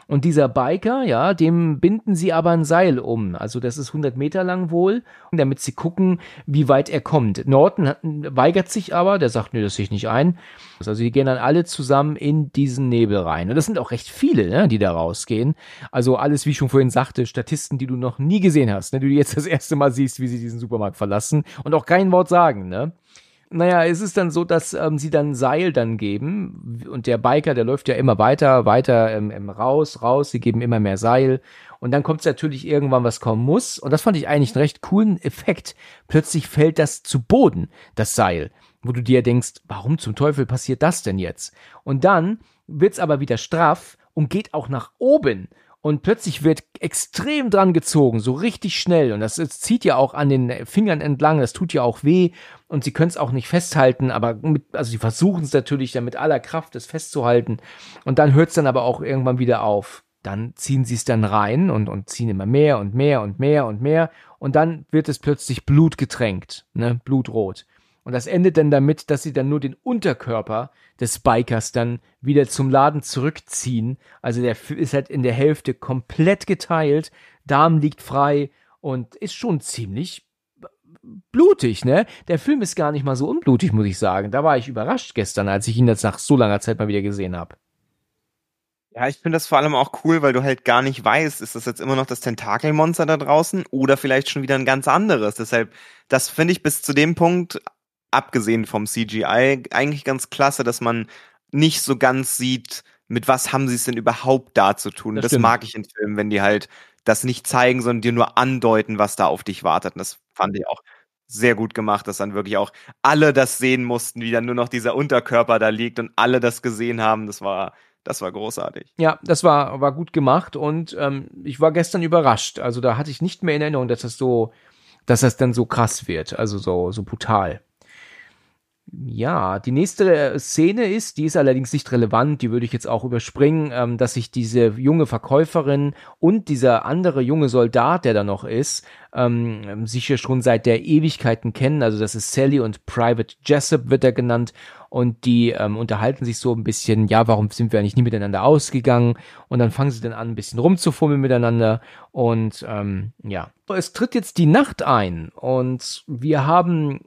Und dieser Biker, ja, dem binden sie aber ein Seil um. Also das ist 100 Meter lang wohl, damit sie gucken, wie weit er kommt. Norton weigert sich aber, der sagt, nee, das sehe ich nicht ein. Also die gehen dann alle zusammen in diesen Nebel rein. Und das sind auch recht viele, ne, die da rausgehen. Also alles, wie ich schon vorhin sagte, Statisten, die du noch nie gesehen hast, ne, die du jetzt das erste Mal siehst, wie sie diesen Supermarkt verlassen und auch kein Wort sagen, ne. Naja, es ist dann so, dass ähm, sie dann Seil dann geben. Und der Biker, der läuft ja immer weiter, weiter ähm, ähm, raus, raus, sie geben immer mehr Seil. Und dann kommt es natürlich irgendwann, was kommen muss. Und das fand ich eigentlich einen recht coolen Effekt. Plötzlich fällt das zu Boden, das Seil, wo du dir denkst, warum zum Teufel passiert das denn jetzt? Und dann wird's aber wieder straff und geht auch nach oben und plötzlich wird extrem dran gezogen, so richtig schnell und das, das zieht ja auch an den Fingern entlang, das tut ja auch weh und sie können es auch nicht festhalten, aber mit, also sie versuchen es natürlich dann mit aller Kraft, es festzuhalten und dann hört es dann aber auch irgendwann wieder auf. Dann ziehen sie es dann rein und, und ziehen immer mehr und mehr und mehr und mehr und dann wird es plötzlich blutgetränkt, ne, blutrot. Und das endet dann damit, dass sie dann nur den Unterkörper des Bikers dann wieder zum Laden zurückziehen. Also der ist halt in der Hälfte komplett geteilt, Darm liegt frei und ist schon ziemlich blutig, ne? Der Film ist gar nicht mal so unblutig, muss ich sagen. Da war ich überrascht gestern, als ich ihn jetzt nach so langer Zeit mal wieder gesehen habe. Ja, ich finde das vor allem auch cool, weil du halt gar nicht weißt, ist das jetzt immer noch das Tentakelmonster da draußen oder vielleicht schon wieder ein ganz anderes. Deshalb, das finde ich bis zu dem Punkt abgesehen vom CGI, eigentlich ganz klasse, dass man nicht so ganz sieht, mit was haben sie es denn überhaupt da zu tun. Das, das mag ich in Filmen, wenn die halt das nicht zeigen, sondern dir nur andeuten, was da auf dich wartet. Und das fand ich auch sehr gut gemacht, dass dann wirklich auch alle das sehen mussten, wie dann nur noch dieser Unterkörper da liegt und alle das gesehen haben. Das war, das war großartig. Ja, das war, war gut gemacht und ähm, ich war gestern überrascht. Also da hatte ich nicht mehr in Erinnerung, dass das so, dass das dann so krass wird, also so, so brutal. Ja, die nächste äh, Szene ist, die ist allerdings nicht relevant, die würde ich jetzt auch überspringen, ähm, dass sich diese junge Verkäuferin und dieser andere junge Soldat, der da noch ist, ähm, sich ja schon seit der Ewigkeiten kennen. Also das ist Sally und Private Jessup wird er genannt und die ähm, unterhalten sich so ein bisschen, ja, warum sind wir eigentlich nie miteinander ausgegangen? Und dann fangen sie dann an, ein bisschen rumzufummeln miteinander und ähm, ja. Es tritt jetzt die Nacht ein und wir haben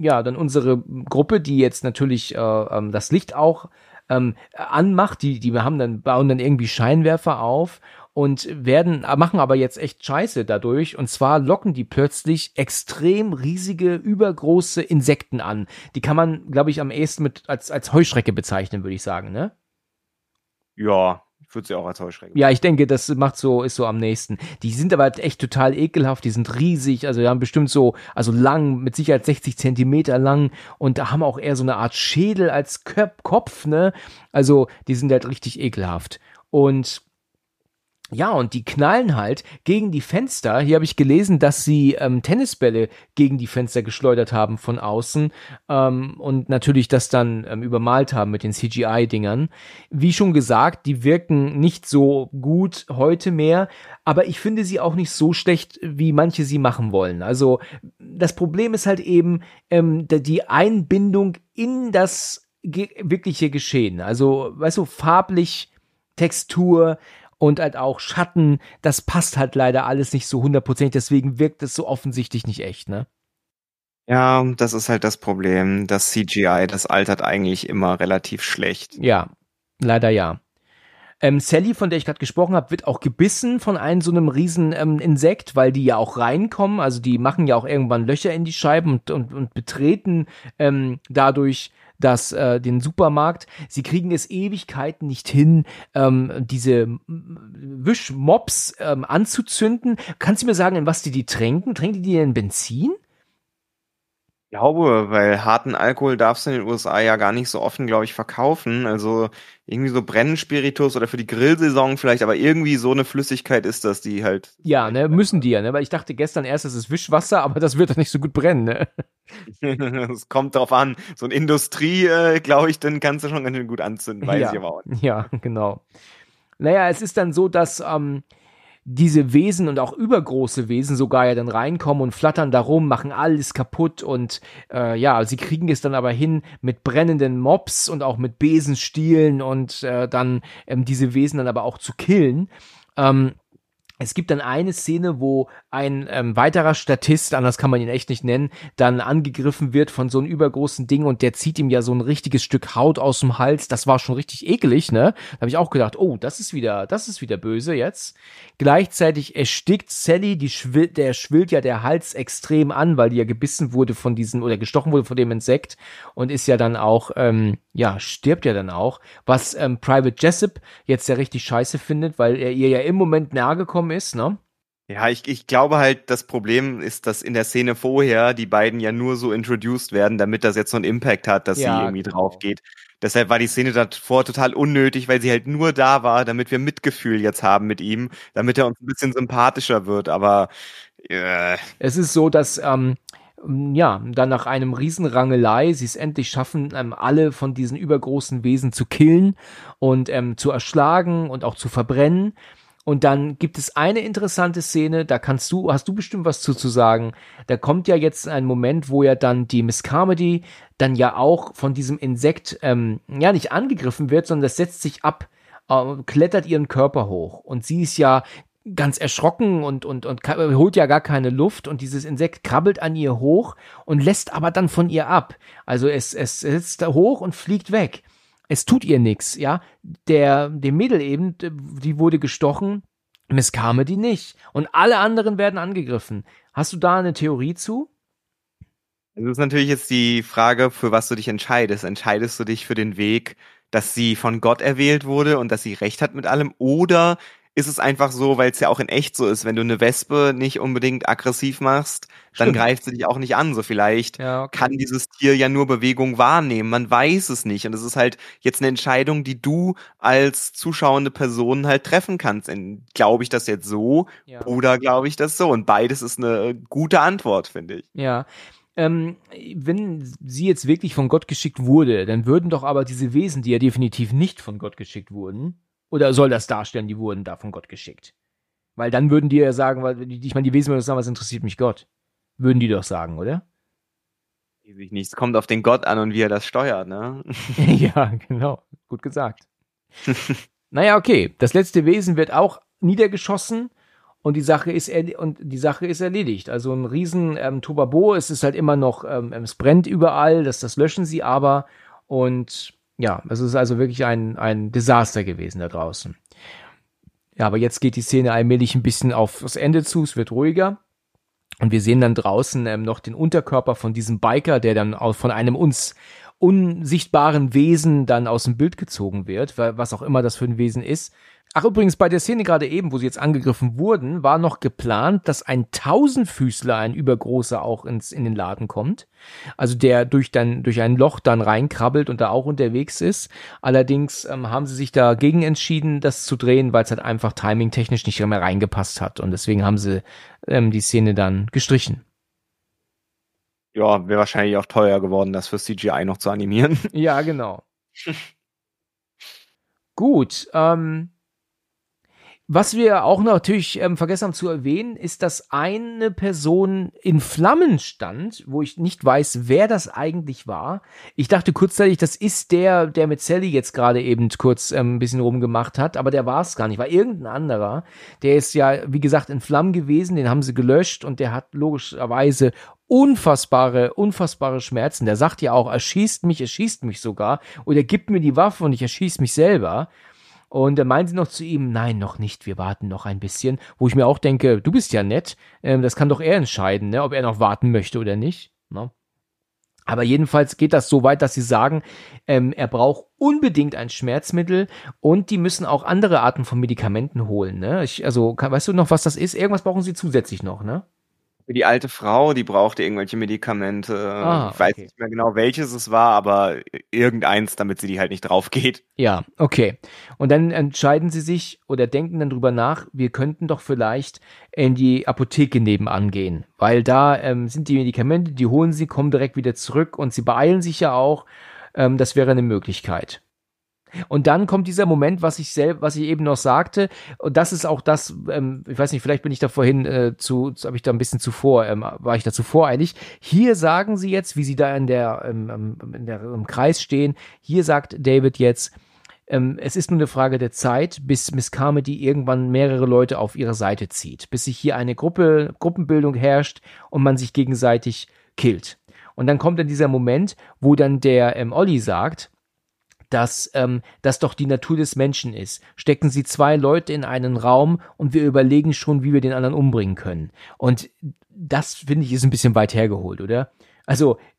ja, dann unsere Gruppe, die jetzt natürlich äh, ähm, das Licht auch ähm, anmacht, die, die haben dann, bauen dann irgendwie Scheinwerfer auf und werden, machen aber jetzt echt Scheiße dadurch. Und zwar locken die plötzlich extrem riesige, übergroße Insekten an. Die kann man, glaube ich, am ehesten mit als, als Heuschrecke bezeichnen, würde ich sagen, ne? Ja, würde sie auch als Heuschrecken. Ja, ich denke, das macht so, ist so am nächsten. Die sind aber echt total ekelhaft, die sind riesig, also die haben bestimmt so, also lang, mit Sicherheit 60 Zentimeter lang und da haben auch eher so eine Art Schädel als Kopf, ne? Also, die sind halt richtig ekelhaft. Und ja, und die knallen halt gegen die Fenster. Hier habe ich gelesen, dass sie ähm, Tennisbälle gegen die Fenster geschleudert haben von außen ähm, und natürlich das dann ähm, übermalt haben mit den CGI-Dingern. Wie schon gesagt, die wirken nicht so gut heute mehr, aber ich finde sie auch nicht so schlecht, wie manche sie machen wollen. Also das Problem ist halt eben ähm, die Einbindung in das ge wirkliche Geschehen. Also, weißt du, farblich Textur, und halt auch Schatten, das passt halt leider alles nicht so hundertprozentig, deswegen wirkt es so offensichtlich nicht echt, ne? Ja, das ist halt das Problem. Das CGI, das altert eigentlich immer relativ schlecht. Ja, leider ja. Ähm, Sally, von der ich gerade gesprochen habe, wird auch gebissen von einem so einem riesen ähm, Insekt, weil die ja auch reinkommen. Also die machen ja auch irgendwann Löcher in die Scheiben und, und, und betreten ähm, dadurch das, äh, den Supermarkt. Sie kriegen es Ewigkeiten nicht hin, ähm, diese Wischmops ähm, anzuzünden. Kannst du mir sagen, in was die die tränken? Tränken die denn Benzin? Ich glaube, weil harten Alkohol darfst du in den USA ja gar nicht so offen, glaube ich, verkaufen. Also irgendwie so Brennspiritus oder für die Grillsaison vielleicht, aber irgendwie so eine Flüssigkeit ist das, die halt. Ja, ne, müssen die ja, ne? Weil ich dachte gestern erst, es ist Wischwasser, aber das wird doch nicht so gut brennen, ne? *laughs* Es kommt drauf an. So ein Industrie, äh, glaube ich, dann kannst du schon ganz schön gut anzünden, weiß ja, ich aber auch nicht. Ja, genau. Naja, es ist dann so, dass ähm, diese Wesen und auch übergroße Wesen sogar ja dann reinkommen und flattern darum, machen alles kaputt und äh, ja, sie kriegen es dann aber hin mit brennenden Mobs und auch mit Besenstielen und äh, dann ähm, diese Wesen dann aber auch zu killen. Ähm, es gibt dann eine Szene, wo ein ähm, weiterer Statist, anders kann man ihn echt nicht nennen, dann angegriffen wird von so einem übergroßen Ding und der zieht ihm ja so ein richtiges Stück Haut aus dem Hals. Das war schon richtig ekelig, ne? Da habe ich auch gedacht, oh, das ist wieder, das ist wieder böse jetzt. Gleichzeitig erstickt Sally, die schwill, der schwillt ja der Hals extrem an, weil die ja gebissen wurde von diesem oder gestochen wurde von dem Insekt und ist ja dann auch, ähm, ja, stirbt ja dann auch. Was ähm, Private Jessup jetzt ja richtig scheiße findet, weil er ihr ja im Moment nahe gekommen gekommen ist, ne? Ja, ich, ich glaube halt, das Problem ist, dass in der Szene vorher die beiden ja nur so introduced werden, damit das jetzt so einen Impact hat, dass ja, sie irgendwie genau. drauf geht. Deshalb war die Szene davor total unnötig, weil sie halt nur da war, damit wir Mitgefühl jetzt haben mit ihm, damit er uns ein bisschen sympathischer wird. Aber äh. es ist so, dass ähm, ja, dann nach einem Riesenrangelei sie es endlich schaffen, ähm, alle von diesen übergroßen Wesen zu killen und ähm, zu erschlagen und auch zu verbrennen. Und dann gibt es eine interessante Szene, da kannst du, hast du bestimmt was zu, zu sagen. Da kommt ja jetzt ein Moment, wo ja dann die Miss Carmody dann ja auch von diesem Insekt, ähm, ja, nicht angegriffen wird, sondern das setzt sich ab, äh, klettert ihren Körper hoch. Und sie ist ja ganz erschrocken und, und, und holt ja gar keine Luft und dieses Insekt krabbelt an ihr hoch und lässt aber dann von ihr ab. Also es, es setzt da hoch und fliegt weg es tut ihr nichts, ja. Der, dem Mädel eben, die wurde gestochen, Miss Carmody nicht. Und alle anderen werden angegriffen. Hast du da eine Theorie zu? Das ist natürlich jetzt die Frage, für was du dich entscheidest. Entscheidest du dich für den Weg, dass sie von Gott erwählt wurde und dass sie recht hat mit allem? Oder ist es einfach so, weil es ja auch in echt so ist, wenn du eine Wespe nicht unbedingt aggressiv machst, dann Stimmt. greift sie dich auch nicht an. So vielleicht Ja, okay. kann dieses Tier ja nur Bewegung wahrnehmen. Man weiß es nicht. Und es ist halt jetzt eine Entscheidung, die du als zuschauende Person halt treffen kannst. Glaube ich das jetzt so Ja. oder glaube ich das so? Und beides ist eine gute Antwort, finde ich. Ja. Ähm, wenn sie jetzt wirklich von Gott geschickt wurde, dann würden doch aber diese Wesen, die ja definitiv nicht von Gott geschickt wurden, oder soll das darstellen, die wurden da von Gott geschickt? Weil dann würden die ja sagen, weil ich meine, die Wesen würden sagen, was interessiert mich Gott? Würden die doch sagen, oder? Weiß ich nicht. Es kommt auf den Gott an und wie er das steuert, ne? *laughs* *laughs* ja, genau. Gut gesagt. *laughs* naja, okay. Das letzte Wesen wird auch niedergeschossen und die Sache ist und die Sache ist erledigt. Also ein riesen ähm, Tobabo, es ist halt immer noch, ähm, es brennt überall, das, das löschen sie aber und ja, es ist also wirklich ein, ein Desaster gewesen da draußen. Ja, aber jetzt geht die Szene allmählich ein bisschen auf das Ende zu, es wird ruhiger. Und wir sehen dann draußen ähm, noch den Unterkörper von diesem Biker, der dann auch von einem uns unsichtbaren Wesen dann aus dem Bild gezogen wird, wa- was auch immer das für ein Wesen ist. Ach übrigens, bei der Szene gerade eben, wo sie jetzt angegriffen wurden, war noch geplant, dass ein Tausendfüßler, ein übergroßer, auch ins, in den Laden kommt. Also der durch, dann, durch ein Loch dann reinkrabbelt und da auch unterwegs ist. Allerdings ähm, haben sie sich dagegen entschieden, das zu drehen, weil es halt einfach timingtechnisch nicht mehr reingepasst hat. Und deswegen haben sie ähm, die Szene dann gestrichen. Ja, wäre wahrscheinlich auch teuer geworden, das für CGI noch zu animieren. Ja, genau. *laughs* Gut, ähm, was wir auch natürlich ähm, vergessen haben zu erwähnen, ist, dass eine Person in Flammen stand, wo ich nicht weiß, wer das eigentlich war. Ich dachte kurzzeitig, das ist der, der mit Sally jetzt gerade eben kurz ähm, ein bisschen rumgemacht hat, aber der war es gar nicht, war irgendein anderer. Der ist ja, wie gesagt, in Flammen gewesen, den haben sie gelöscht und der hat logischerweise unfassbare, unfassbare Schmerzen. Der sagt ja auch, erschießt mich, erschießt mich sogar oder gibt mir die Waffe und ich erschieß mich selber. Und dann meinen sie noch zu ihm, nein, noch nicht, wir warten noch ein bisschen. Wo ich mir auch denke, du bist ja nett, ähm, das kann doch er entscheiden, ne, ob er noch warten möchte oder nicht. Ne? Aber jedenfalls geht das so weit, dass sie sagen, ähm, er braucht unbedingt ein Schmerzmittel und die müssen auch andere Arten von Medikamenten holen. Ne? Ich, also, kann, weißt du noch, was das ist? Irgendwas brauchen sie zusätzlich noch, ne? Für die alte Frau, die brauchte irgendwelche Medikamente. Ah, ich weiß okay. nicht mehr genau, welches es war, aber irgendeins, damit sie die halt nicht drauf geht. Ja, okay. Und dann entscheiden sie sich oder denken dann drüber nach, wir könnten doch vielleicht in die Apotheke nebenan gehen, weil da ähm, sind die Medikamente, die holen sie, kommen direkt wieder zurück und sie beeilen sich ja auch. Ähm, das wäre eine Möglichkeit. Und dann kommt dieser Moment, was ich selber, was ich eben noch sagte, und das ist auch das, ähm, ich weiß nicht, vielleicht bin ich da vorhin äh, zu, zu habe ich da ein bisschen zuvor, ähm, war ich da zu voreilig. Hier sagen sie jetzt, wie sie da in der, ähm, ähm, in der im Kreis stehen, hier sagt David jetzt, ähm, es ist nur eine Frage der Zeit, bis Miss Carmody irgendwann mehrere Leute auf ihre Seite zieht, bis sich hier eine Gruppe, Gruppenbildung herrscht und man sich gegenseitig killt. Und dann kommt dann dieser Moment, wo dann der ähm, Olli sagt, dass ähm, das doch die Natur des Menschen ist. Stecken Sie zwei Leute in einen Raum und wir überlegen schon, wie wir den anderen umbringen können. Und das finde ich ist ein bisschen weit hergeholt, oder? Also *laughs*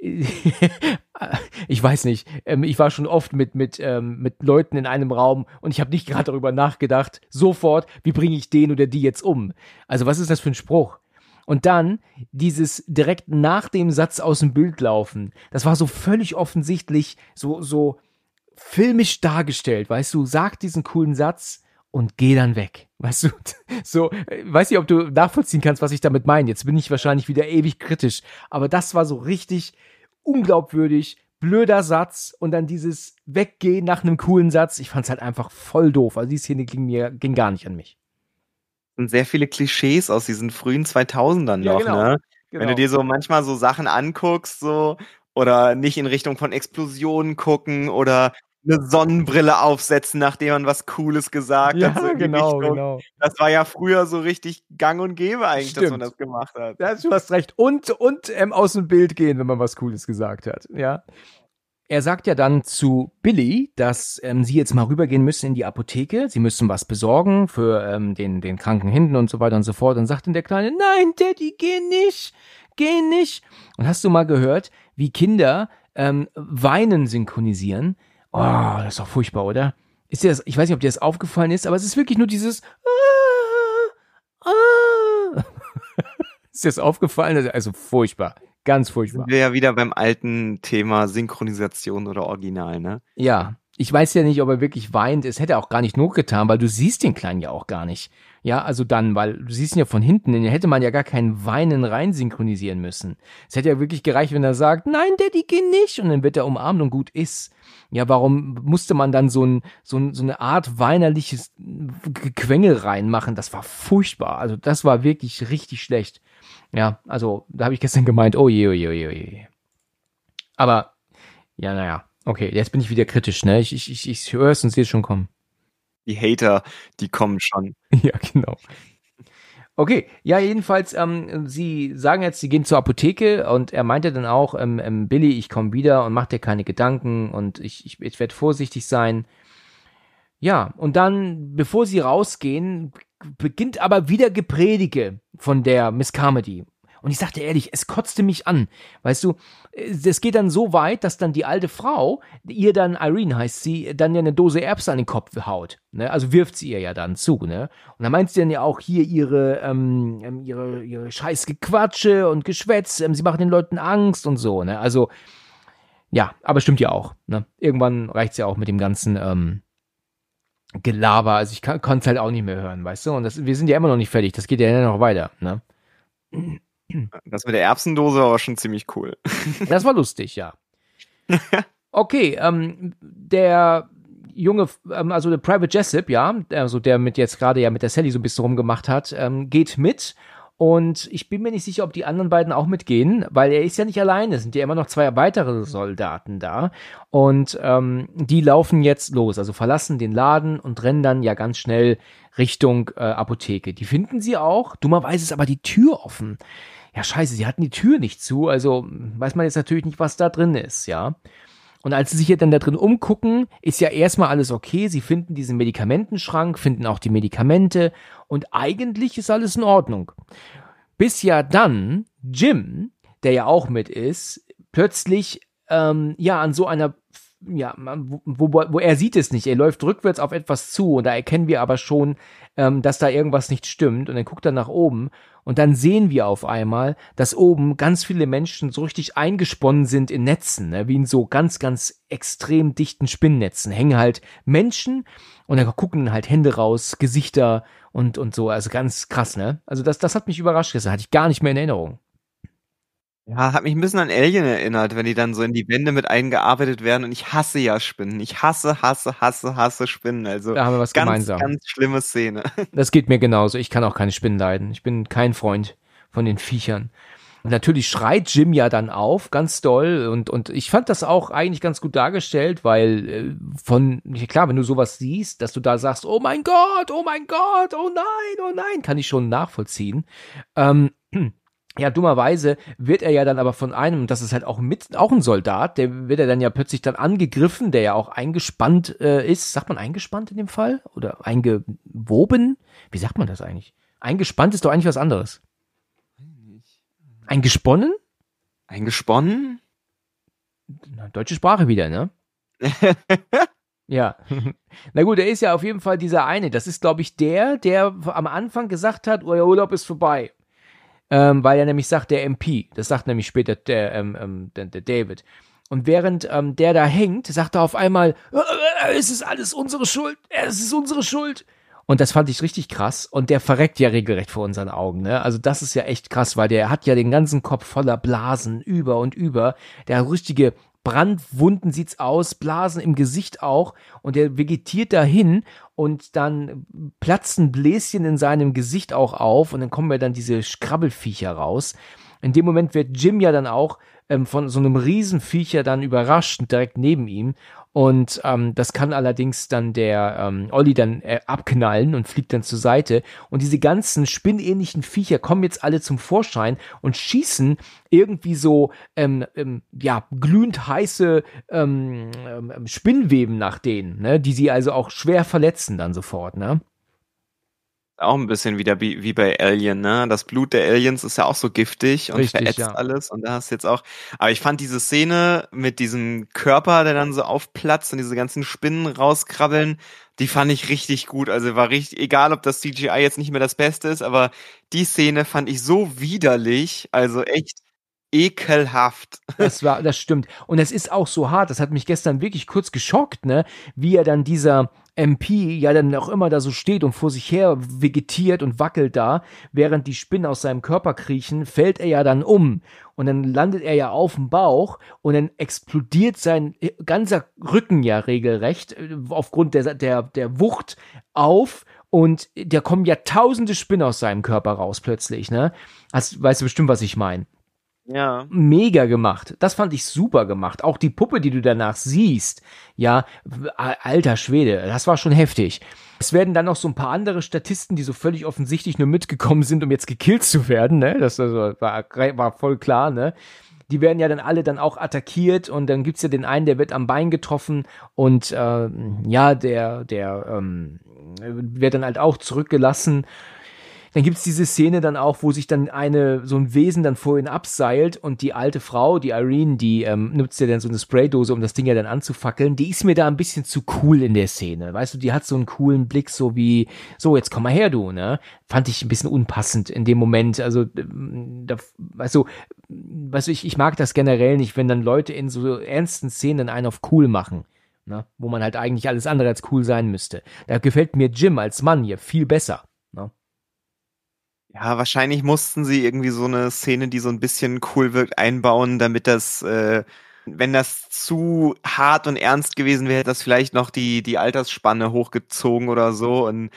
ich weiß nicht. Ähm, ich war schon oft mit mit ähm, mit Leuten in einem Raum und ich habe nicht gerade darüber nachgedacht. Sofort, wie bringe ich den oder die jetzt um? Also was ist das für ein Spruch? Und dann dieses direkt nach dem Satz aus dem Bild laufen. Das war so völlig offensichtlich, so so filmisch dargestellt, weißt du, sag diesen coolen Satz und geh dann weg. Weißt du, *laughs* so, äh, weiß nicht, ob du nachvollziehen kannst, was ich damit meine. Jetzt bin ich wahrscheinlich wieder ewig kritisch, aber das war so richtig unglaubwürdig, blöder Satz und dann dieses Weggehen nach einem coolen Satz. Ich fand's halt einfach voll doof. Also die Szene ging mir, ging gar nicht an mich. Und sehr viele Klischees aus diesen frühen 2000ern Ja, noch, genau. ne? Wenn du dir so manchmal so Sachen anguckst, so, oder nicht in Richtung von Explosionen gucken oder eine Sonnenbrille aufsetzen, nachdem man was Cooles gesagt ja, hat. So genau, Richtung. genau. Das war ja früher so richtig gang und gäbe eigentlich, dass man Stimmt. das gemacht hat. Ja, du hast recht. Und, und ähm, aus dem Bild gehen, wenn man was Cooles gesagt hat. Ja. Er sagt ja dann zu Billy, dass ähm, sie jetzt mal rübergehen müssen in die Apotheke. Sie müssen was besorgen für ähm, den, den kranken Hinten und so weiter und so fort. Und sagt dann der Kleine, nein, Daddy, geh nicht, geh nicht. Und hast du mal gehört, wie Kinder ähm, Weinen synchronisieren? Oh, das ist doch furchtbar, oder? ist dir das, ich weiß nicht, ob dir das aufgefallen ist, aber es ist wirklich nur dieses ah, ah. *laughs* Ist dir das aufgefallen? Also furchtbar. Ganz furchtbar. Sind wir ja wieder beim alten Thema Synchronisation oder Original, ne? Ja. Ich weiß ja nicht, ob er wirklich weint. Es hätte auch gar nicht Not getan, weil du siehst den Kleinen ja auch gar nicht. Ja, also dann, weil du siehst ihn ja von hinten, den hätte man ja gar keinen Weinen rein synchronisieren müssen. Es hätte ja wirklich gereicht, wenn er sagt, nein, Daddy, geh nicht, und dann wird er umarmt und gut ist. Ja, warum musste man dann so, ein, so, ein, so eine Art weinerliches Gequengel reinmachen? Das war furchtbar. Also das war wirklich richtig schlecht. Ja, also da habe ich gestern gemeint, oh je, oh je, oh je, oh je. Aber, ja, naja, okay, jetzt bin ich wieder kritisch, ne? Ich, ich, ich, ich höre es und sehe es schon kommen. Die Hater, die kommen schon. *laughs* Ja, genau. Okay, ja, jedenfalls, ähm, sie sagen jetzt, sie gehen zur Apotheke und er meinte dann auch, ähm, ähm, Billy, ich komme wieder und mach dir keine Gedanken und ich, ich, ich werde vorsichtig sein. Ja, und dann, bevor sie rausgehen, beginnt aber wieder Gepredige von der Miss Carmody. Und ich sagte ehrlich, es kotzte mich an. Weißt du, es geht dann so weit, dass dann die alte Frau, ihr dann, Irene heißt sie, dann ja eine Dose Erbsen an den Kopf haut. Ne? Also wirft sie ihr ja dann zu, ne? Und dann meint sie dann ja auch hier ihre, ähm, ähm ihre, ihre scheiß Gequatsche und Geschwätz, ähm, sie machen den Leuten Angst und so, ne? Also, ja, aber stimmt ja auch, ne? Irgendwann reicht's ja auch mit dem ganzen, ähm, Gelaber, also ich konnte es halt auch nicht mehr hören, weißt du? Und das, wir sind ja immer noch nicht fertig, das geht ja noch weiter, ne? *clears throat* Das mit der Erbsendose war schon ziemlich cool. *laughs* Das war lustig, ja. *laughs* Okay, ähm, der junge, ähm, also der Private Jessup, ja, also der mit jetzt gerade ja mit der Sally so ein bisschen rumgemacht hat, ähm, geht mit und ich bin mir nicht sicher, ob die anderen beiden auch mitgehen, weil er ist ja nicht alleine. Es sind ja immer noch zwei weitere Soldaten da. Und ähm, die laufen jetzt los, also verlassen den Laden und rennen dann ja ganz schnell Richtung äh, Apotheke. Die finden sie auch. Dummerweise ist aber die Tür offen. Ja, scheiße, sie hatten die Tür nicht zu, also weiß man jetzt natürlich nicht, was da drin ist, ja. Und als sie sich hier dann da drin umgucken, ist ja erstmal alles okay. Sie finden diesen Medikamentenschrank, finden auch die Medikamente und eigentlich ist alles in Ordnung. Bis ja dann Jim, der ja auch mit ist, plötzlich ähm, ja an so einer ja, wo, wo, wo er sieht es nicht. Er läuft rückwärts auf etwas zu und da erkennen wir aber schon, ähm, dass da irgendwas nicht stimmt. Und dann guckt er nach oben und dann sehen wir auf einmal, dass oben ganz viele Menschen so richtig eingesponnen sind in Netzen, ne? wie in so ganz, ganz extrem dichten Spinnnetzen. Hängen halt Menschen und dann gucken halt Hände raus, Gesichter und, und so. Also ganz krass, ne? Also das, das hat mich überrascht. Das hatte ich gar nicht mehr in Erinnerung. Ja, hat mich ein bisschen an Alien erinnert, wenn die dann so in die Wände mit eingearbeitet werden und ich hasse ja Spinnen. Ich hasse, hasse, hasse, hasse Spinnen. Also da haben wir was ganz, gemeinsam. ganz schlimme Szene. *laughs* Das geht mir genauso. Ich kann auch keine Spinnen leiden. Ich bin kein Freund von den Viechern. Und natürlich schreit Jim ja dann auf, ganz doll. Und, und ich fand das auch eigentlich ganz gut dargestellt, weil äh, von, klar, wenn du sowas siehst, dass du da sagst, oh mein Gott, oh mein Gott, oh nein, oh nein, kann ich schon nachvollziehen. Ähm, ja, dummerweise wird er ja dann aber von einem, das ist halt auch mit, auch ein Soldat, der wird er dann ja plötzlich dann angegriffen, der ja auch eingespannt äh, ist. Sagt man eingespannt in dem Fall? Oder eingewoben? Wie sagt man das eigentlich? Eingespannt ist doch eigentlich was anderes. Eingesponnen? Eingesponnen? Na, deutsche Sprache wieder, ne? *laughs* ja. Na gut, er ist ja auf jeden Fall dieser eine. Das ist, glaube ich, der, der am Anfang gesagt hat, euer Urlaub ist vorbei ähm, weil er nämlich sagt, der MP, das sagt nämlich später der, ähm, ähm, der, der David. Und während ähm, der da hängt, sagt er auf einmal, äh, es ist alles unsere Schuld, es ist unsere Schuld. Und das fand ich richtig krass. Und der verreckt ja regelrecht vor unseren Augen. Ne? Also das ist ja echt krass, weil der hat ja den ganzen Kopf voller Blasen über und über. Der richtige Brandwunden sieht's aus, Blasen im Gesicht auch. Und er vegetiert dahin und dann platzen Bläschen in seinem Gesicht auch auf. Und dann kommen ja dann diese Krabbelfiecher raus. In dem Moment wird Jim ja dann auch ähm, von so einem Riesenviecher dann überrascht direkt neben ihm und ähm, das kann allerdings dann der ähm, Olli dann äh, abknallen und fliegt dann zur Seite. Und diese ganzen spinnähnlichen Viecher kommen jetzt alle zum Vorschein und schießen irgendwie so ähm, ähm, ja glühend heiße ähm, ähm, Spinnweben nach denen, ne? die sie also auch schwer verletzen dann sofort. Ne? Auch ein bisschen wieder wie, wie bei Alien, ne? Das Blut der Aliens ist ja auch so giftig und Richtig, verätzt ja. alles. Und da hast du jetzt auch. Aber ich fand diese Szene mit diesem Körper, der dann so aufplatzt und diese ganzen Spinnen rauskrabbeln, die fand ich richtig gut. Also war richtig, egal ob das CGI jetzt nicht mehr das Beste ist, aber die Szene fand ich so widerlich, also echt ekelhaft. *laughs* Das war, das stimmt. Und es ist auch so hart, das hat mich gestern wirklich kurz geschockt, ne? Wie er dann dieser MP ja dann auch immer da so steht und vor sich her vegetiert und wackelt da, während die Spinnen aus seinem Körper kriechen, fällt er ja dann um und dann landet er ja auf dem Bauch und dann explodiert sein ganzer Rücken ja regelrecht äh, aufgrund der, der, der Wucht auf und da kommen ja tausende Spinnen aus seinem Körper raus plötzlich, ne? Hast, weißt du bestimmt, was ich meine Ja. mega gemacht. Das fand ich super gemacht. Auch die Puppe, die du danach siehst, ja, alter Schwede, das war schon heftig. Es werden dann noch so ein paar andere Statisten, die so völlig offensichtlich nur mitgekommen sind, um jetzt gekillt zu werden, ne? Das also war, war voll klar, ne? Die werden ja dann alle dann auch attackiert und dann gibt's ja den einen, der wird am Bein getroffen und äh, ja, der, der ähm, wird dann halt auch zurückgelassen dann gibt's diese Szene dann auch, wo sich dann eine, so ein Wesen dann vor ihn abseilt und die alte Frau, die Irene, die ähm, nutzt ja dann so eine Spraydose, um das Ding ja dann anzufackeln, die ist mir da ein bisschen zu cool in der Szene. Weißt du, die hat so einen coolen Blick, so wie, so, jetzt komm mal her, du, ne? Fand ich ein bisschen unpassend in dem Moment. Also, ähm, da, weißt du, weißt du, ich, ich mag das generell nicht, wenn dann Leute in so ernsten Szenen einen auf cool machen. Ne? Wo man halt eigentlich alles andere als cool sein müsste. Da gefällt mir Jim als Mann hier viel besser. Ja, wahrscheinlich mussten sie irgendwie so eine Szene, die so ein bisschen cool wirkt, einbauen, damit das, äh, wenn das zu hart und ernst gewesen wäre, hätte das vielleicht noch die, die Altersspanne hochgezogen oder so. Und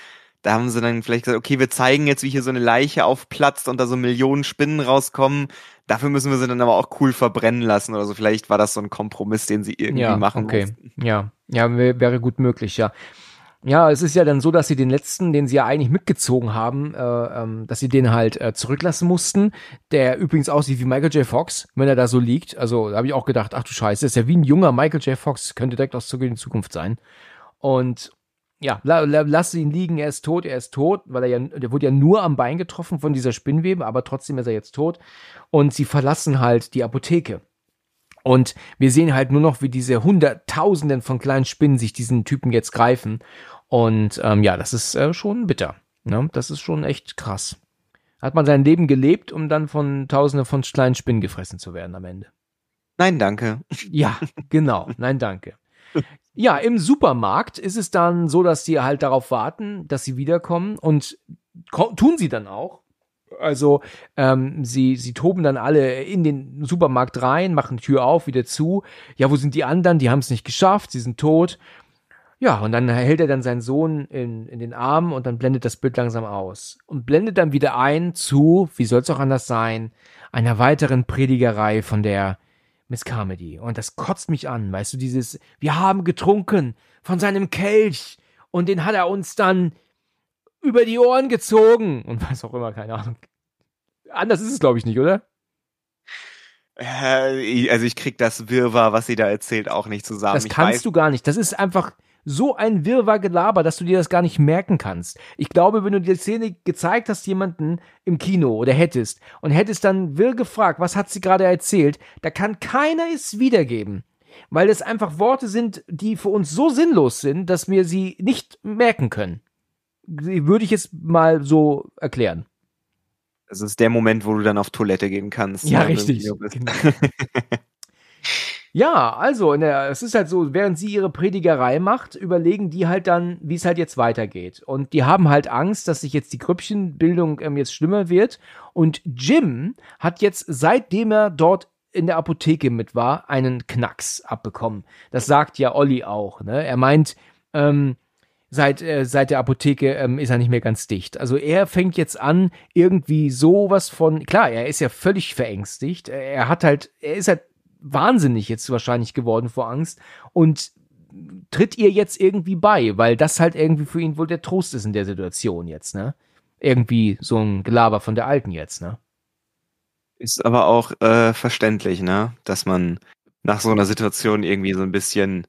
da haben sie dann vielleicht gesagt, okay, wir zeigen jetzt, wie hier so eine Leiche aufplatzt und da so Millionen Spinnen rauskommen. Dafür müssen wir sie dann aber auch cool verbrennen lassen oder so. Vielleicht war das so ein Kompromiss, den sie irgendwie ja, machen okay. mussten. Ja, ja, wär- wäre gut möglich, ja. Ja, es ist ja dann so, dass sie den letzten, den sie ja eigentlich mitgezogen haben, äh, ähm, dass sie den halt äh, zurücklassen mussten, der übrigens aussieht wie Michael J. Fox, wenn er da so liegt. Also da habe ich auch gedacht, ach du Scheiße, ist ja wie ein junger Michael J. Fox, könnte direkt aus Zurück in Zukunft sein. Und ja, la, la, lass ihn liegen, er ist tot, er ist tot, weil er ja, der wurde ja nur am Bein getroffen von dieser Spinnwebe, aber trotzdem ist er jetzt tot. Und sie verlassen halt die Apotheke. Und wir sehen halt nur noch, wie diese Hunderttausenden von kleinen Spinnen sich diesen Typen jetzt greifen. Und ähm, ja, das ist äh, schon bitter. Ne? Das ist schon echt krass. Hat man sein Leben gelebt, um dann von Tausenden von kleinen Spinnen gefressen zu werden am Ende. Nein, danke. Ja, genau. Nein, danke. Ja, im Supermarkt ist es dann so, dass die halt darauf warten, dass sie wiederkommen und tun sie dann auch. Also ähm, sie, sie toben dann alle in den Supermarkt rein, machen Tür auf, wieder zu. Ja, wo sind die anderen? Die haben es nicht geschafft, sie sind tot. Ja, und dann hält er dann seinen Sohn in, in den Arm und dann blendet das Bild langsam aus. Und blendet dann wieder ein zu, wie soll es auch anders sein, einer weiteren Predigerei von der Miss Carmody. Und das kotzt mich an, weißt du, dieses, wir haben getrunken von seinem Kelch und den hat er uns dann über die Ohren gezogen und was auch immer, keine Ahnung. Anders ist es, glaube ich, nicht, oder? Äh, Also ich krieg das Wirrwarr, was sie da erzählt, auch nicht zusammen. Das ich kannst weiß, du gar nicht. Das ist einfach so ein wirrwarr Gelaber, dass du dir das gar nicht merken kannst. Ich glaube, wenn du die Szene gezeigt hast, jemanden im Kino oder hättest und hättest dann wirr gefragt, was hat sie gerade erzählt, da kann keiner es wiedergeben. Weil es einfach Worte sind, die für uns so sinnlos sind, dass wir sie nicht merken können. Würde ich es mal so erklären. Das ist der Moment, wo du dann auf Toilette gehen kannst. Ja, richtig. Genau. *laughs* Ja, also, der, es ist halt so, während sie ihre Predigerei macht, überlegen die halt dann, wie es halt jetzt weitergeht. Und die haben halt Angst, dass sich jetzt die Grüppchenbildung ähm, jetzt schlimmer wird. Und Jim hat jetzt, seitdem er dort in der Apotheke mit war, einen Knacks abbekommen. Das sagt ja Olli auch. Ne? Er meint, ähm, seit, äh, seit der Apotheke ähm, ist er nicht mehr ganz dicht. Also er fängt jetzt an, irgendwie sowas von, klar, er ist ja völlig verängstigt. Er hat halt, er ist halt wahnsinnig jetzt wahrscheinlich geworden vor Angst und tritt ihr jetzt irgendwie bei, weil das halt irgendwie für ihn wohl der Trost ist in der Situation jetzt, ne? Irgendwie so ein Gelaber von der Alten jetzt, ne? Ist aber auch äh, verständlich, ne? Dass man nach so einer Situation irgendwie so ein bisschen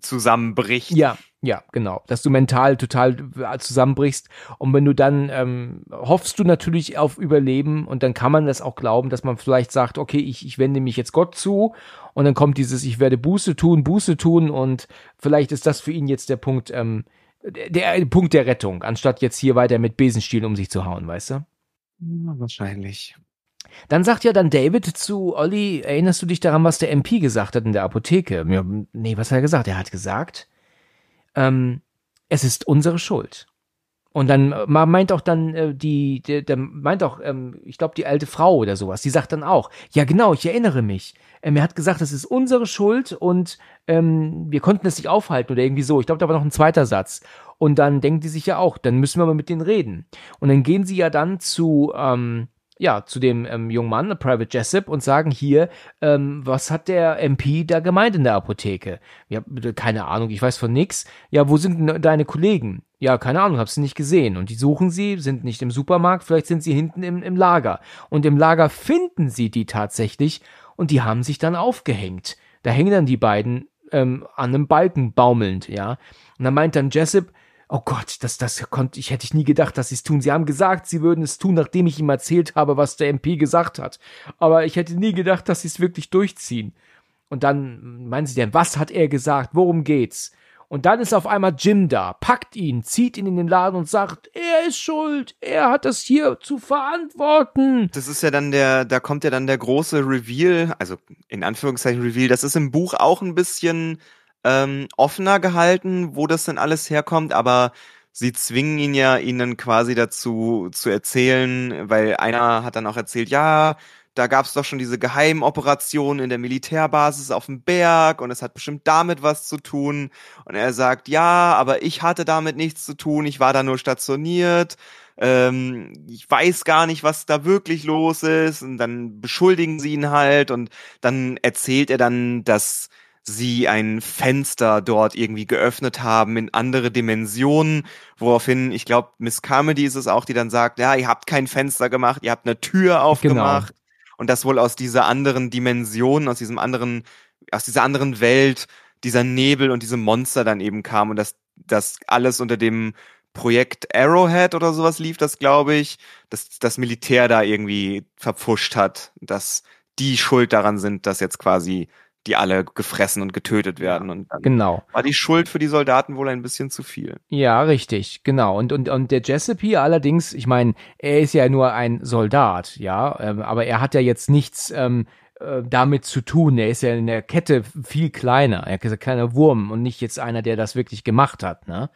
zusammenbricht. Ja, ja, genau. Dass du mental total zusammenbrichst. Und wenn du dann ähm, hoffst du natürlich auf Überleben und dann kann man das auch glauben, dass man vielleicht sagt, okay, ich, ich wende mich jetzt Gott zu und dann kommt dieses, ich werde Buße tun, Buße tun und vielleicht ist das für ihn jetzt der Punkt, ähm, der, der Punkt der Rettung, anstatt jetzt hier weiter mit Besenstielen um sich zu hauen, weißt du? Ja, wahrscheinlich. Dann sagt ja dann David zu Olli, erinnerst du dich daran, was der MP gesagt hat in der Apotheke? Ja, nee, was hat er gesagt? Er hat gesagt, ähm, es ist unsere Schuld. Und dann äh, meint auch dann äh, die, der, der meint auch, ähm, ich glaube, die alte Frau oder sowas, die sagt dann auch, ja genau, ich erinnere mich. Ähm, er hat gesagt, es ist unsere Schuld und ähm, wir konnten es nicht aufhalten oder irgendwie so. Ich glaube, da war noch ein zweiter Satz. Und dann denken die sich ja auch, dann müssen wir mal mit denen reden. Und dann gehen sie ja dann zu, ähm, ja, zu dem ähm, jungen Mann, Private Jessup, und sagen hier, ähm, was hat der MP da gemeint in der Apotheke? Ja, keine Ahnung, ich weiß von nix. Ja, wo sind denn deine Kollegen? Ja, keine Ahnung, hab sie nicht gesehen. Und die suchen sie, sind nicht im Supermarkt, vielleicht sind sie hinten im, im Lager. Und im Lager finden sie die tatsächlich und die haben sich dann aufgehängt. Da hängen dann die beiden ähm, an einem Balken baumelnd, ja. Und dann meint dann Jessup, oh Gott, das, das konnte ich, hätte ich nie gedacht, dass sie es tun. Sie haben gesagt, sie würden es tun, nachdem ich ihm erzählt habe, was der MP gesagt hat. Aber ich hätte nie gedacht, dass sie es wirklich durchziehen. Und dann meinen sie denn, was hat er gesagt? Worum geht's? Und dann ist auf einmal Jim da, packt ihn, zieht ihn in den Laden und sagt, er ist schuld, er hat das hier zu verantworten. Das ist ja dann der, da kommt ja dann der große Reveal, also in Anführungszeichen Reveal, das ist im Buch auch ein bisschen ähm, offener gehalten, wo das denn alles herkommt, aber sie zwingen ihn ja, ihnen quasi dazu zu erzählen, weil einer hat dann auch erzählt, ja, da gab es doch schon diese Geheimoperation in der Militärbasis auf dem Berg und es hat bestimmt damit was zu tun. Und er sagt, ja, aber ich hatte damit nichts zu tun, ich war da nur stationiert. Ähm, ich weiß gar nicht, was da wirklich los ist. Und dann beschuldigen sie ihn halt und dann erzählt er dann, dass sie ein Fenster dort irgendwie geöffnet haben in andere Dimensionen, woraufhin, ich glaube, Miss Carmody ist es auch, die dann sagt, ja, ihr habt kein Fenster gemacht, ihr habt eine Tür genau. aufgemacht. Genau. Und das wohl aus dieser anderen Dimension, aus diesem anderen, aus dieser anderen Welt, dieser Nebel und diese Monster dann eben kam und das, das alles unter dem Projekt Arrowhead oder sowas lief das, glaube ich, dass das Militär da irgendwie verpfuscht hat, dass die schuld daran sind, dass jetzt quasi die alle gefressen und getötet werden. Und dann genau. war die Schuld für die Soldaten wohl ein bisschen zu viel. Ja, richtig, genau. Und, und, und der hier allerdings, ich meine, er ist ja nur ein Soldat, ja, ähm, aber er hat ja jetzt nichts ähm, äh, damit zu tun. Er ist ja in der Kette viel kleiner. Er ist ein kleiner Wurm und nicht jetzt einer, der das wirklich gemacht hat. Ne?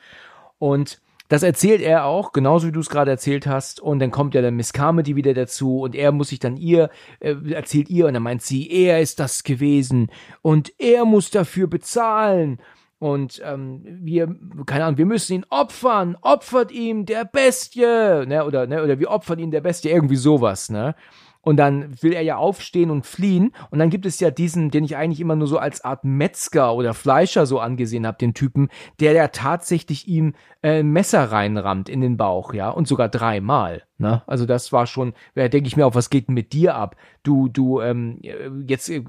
Und das erzählt er auch, genauso wie du es gerade erzählt hast. Und dann kommt ja der Miss Carmody wieder dazu und er muss sich dann ihr, äh, erzählt ihr und dann meint sie, er ist das gewesen und er muss dafür bezahlen. Und ähm, wir, keine Ahnung, wir müssen ihn opfern, opfert ihm der Bestie, ne, oder, ne, oder wir opfern ihn der Bestie, irgendwie sowas, ne. Und dann will er ja aufstehen und fliehen. Und dann gibt es ja diesen, den ich eigentlich immer nur so als Art Metzger oder Fleischer so angesehen habe, den Typen, der ja tatsächlich ihm äh, Messer reinrammt in den Bauch, ja, und sogar dreimal. Ne? Also das war schon, da denke ich mir auch, was geht denn mit dir ab? Du, du, ähm, jetzt äh,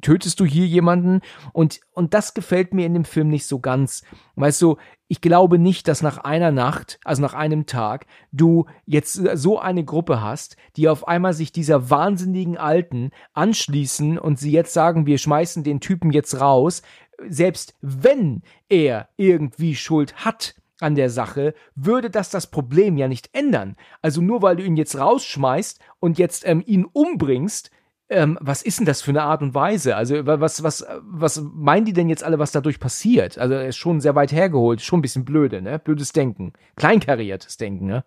tötest du hier jemanden und, und das gefällt mir in dem Film nicht so ganz. Weißt du, ich glaube nicht, dass nach einer Nacht, also nach einem Tag, du jetzt so eine Gruppe hast, die auf einmal sich dieser wahnsinnigen Alten anschließen und sie jetzt sagen, wir schmeißen den Typen jetzt raus, selbst wenn er irgendwie Schuld hat an der Sache, würde das das Problem ja nicht ändern. Also nur weil du ihn jetzt rausschmeißt und jetzt ähm, ihn umbringst, ähm, was ist denn das für eine Art und Weise? Also was, was, was meinen die denn jetzt alle, was dadurch passiert? Also er ist schon sehr weit hergeholt, schon ein bisschen blöde, ne? Blödes Denken. Kleinkariertes Denken, ne?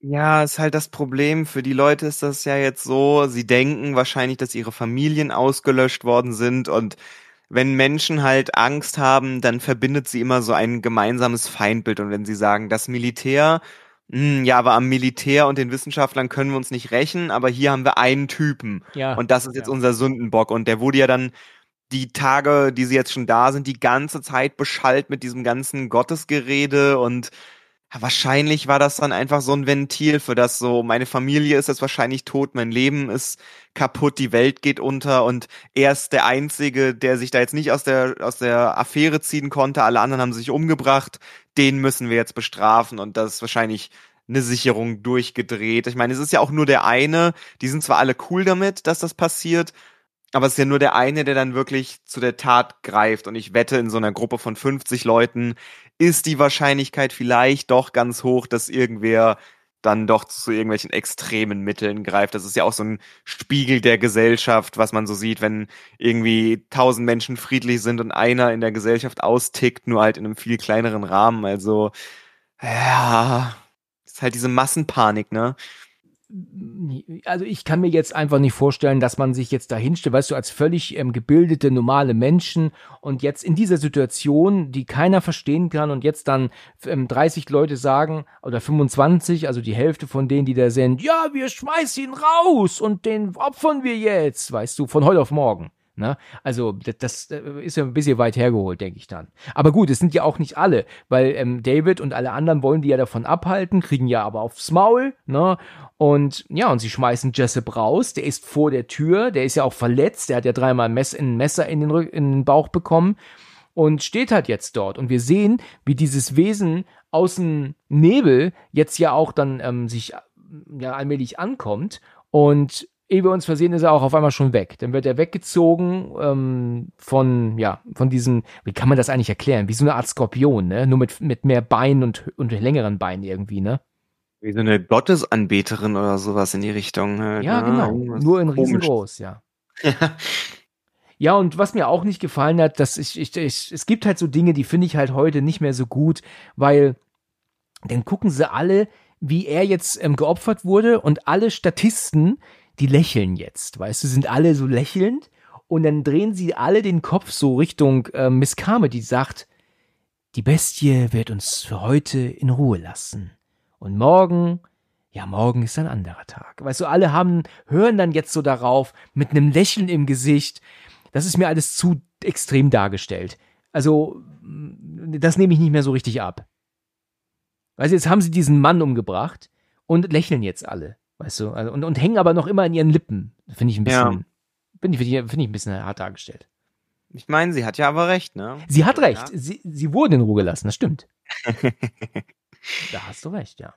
Ja, ist halt das Problem. Für die Leute ist das ja jetzt so, sie denken wahrscheinlich, dass ihre Familien ausgelöscht worden sind und wenn Menschen halt Angst haben, dann verbindet sie immer so ein gemeinsames Feindbild. Und wenn sie sagen, das Militär, mh, hm, ja, aber am Militär und den Wissenschaftlern können wir uns nicht rächen, aber hier haben wir einen Typen. Ja. Und das ist jetzt ja. unser Sündenbock. Und der wurde ja dann die Tage, die sie jetzt schon da sind, die ganze Zeit beschallt mit diesem ganzen Gottesgerede und Wahrscheinlich war das dann einfach so ein Ventil für das so, meine Familie ist jetzt wahrscheinlich tot, mein Leben ist kaputt, die Welt geht unter und er ist der Einzige, der sich da jetzt nicht aus der, aus der Affäre ziehen konnte, alle anderen haben sich umgebracht, den müssen wir jetzt bestrafen und das ist wahrscheinlich eine Sicherung durchgedreht. Ich meine, es ist ja auch nur der eine, die sind zwar alle cool damit, dass das passiert, aber es ist ja nur der eine, der dann wirklich zu der Tat greift. Und ich wette, in so einer Gruppe von 50 Leuten ist die Wahrscheinlichkeit vielleicht doch ganz hoch, dass irgendwer dann doch zu irgendwelchen extremen Mitteln greift. Das ist ja auch so ein Spiegel der Gesellschaft, was man so sieht, wenn irgendwie tausend Menschen friedlich sind und einer in der Gesellschaft austickt, nur halt in einem viel kleineren Rahmen. Also, ja, ist halt diese Massenpanik, ne? Also ich kann mir jetzt einfach nicht vorstellen, dass man sich jetzt da hinstellt, weißt du, als völlig ähm, gebildete, normale Menschen und jetzt in dieser Situation, die keiner verstehen kann und jetzt dann ähm, 30 Leute sagen oder 25, also die Hälfte von denen, die da sind, ja, wir schmeißen ihn raus und den opfern wir jetzt, weißt du, von heute auf morgen. Ne? Also das, äh, ist ja ein bisschen weit hergeholt, denke ich dann. Aber gut, es sind ja auch nicht alle, weil ähm, David und alle anderen wollen die ja davon abhalten, kriegen ja aber aufs Maul. Ne? Und ja, und sie schmeißen Jessup raus. Der ist vor der Tür, der ist ja auch verletzt, der hat ja dreimal ein, Mess ein Messer in den, in den Bauch bekommen und steht halt jetzt dort. Und wir sehen, wie dieses Wesen aus dem Nebel jetzt ja auch dann ähm, sich ja allmählich ankommt und ehe wir uns versehen, ist er auch auf einmal schon weg. Dann wird er weggezogen ähm, von, ja, von diesem, wie kann man das eigentlich erklären? Wie so eine Art Skorpion, ne? Nur mit, mit mehr Beinen und, und längeren Beinen irgendwie, ne? Wie so eine Gottesanbeterin oder sowas in die Richtung. Halt, ja, ne? genau. Nur in riesengroß, ja. *laughs* ja, und was mir auch nicht gefallen hat, dass ich, ich, ich es gibt halt so Dinge, die finde ich halt heute nicht mehr so gut, weil dann gucken sie alle, wie er jetzt ähm, geopfert wurde und alle Statisten, die lächeln jetzt, weißt du, sind alle so lächelnd und dann drehen sie alle den Kopf so Richtung äh, Miss Carme, die sagt, die Bestie wird uns für heute in Ruhe lassen. Und morgen, ja, morgen ist ein anderer Tag. Weißt du, alle haben, hören dann jetzt so darauf, mit einem Lächeln im Gesicht. Das ist mir alles zu extrem dargestellt. Also, das nehme ich nicht mehr so richtig ab. Weißt du, jetzt haben sie diesen Mann umgebracht und lächeln jetzt alle. Weißt du, also, und, und hängen aber noch immer an ihren Lippen. Finde ich ein bisschen, ja. finde ich, find ich ein bisschen hart dargestellt. Ich meine, sie hat ja aber recht, ne? Sie hat recht. Ja. Sie, sie wurde in Ruhe gelassen, das stimmt. *laughs* da hast du recht, ja.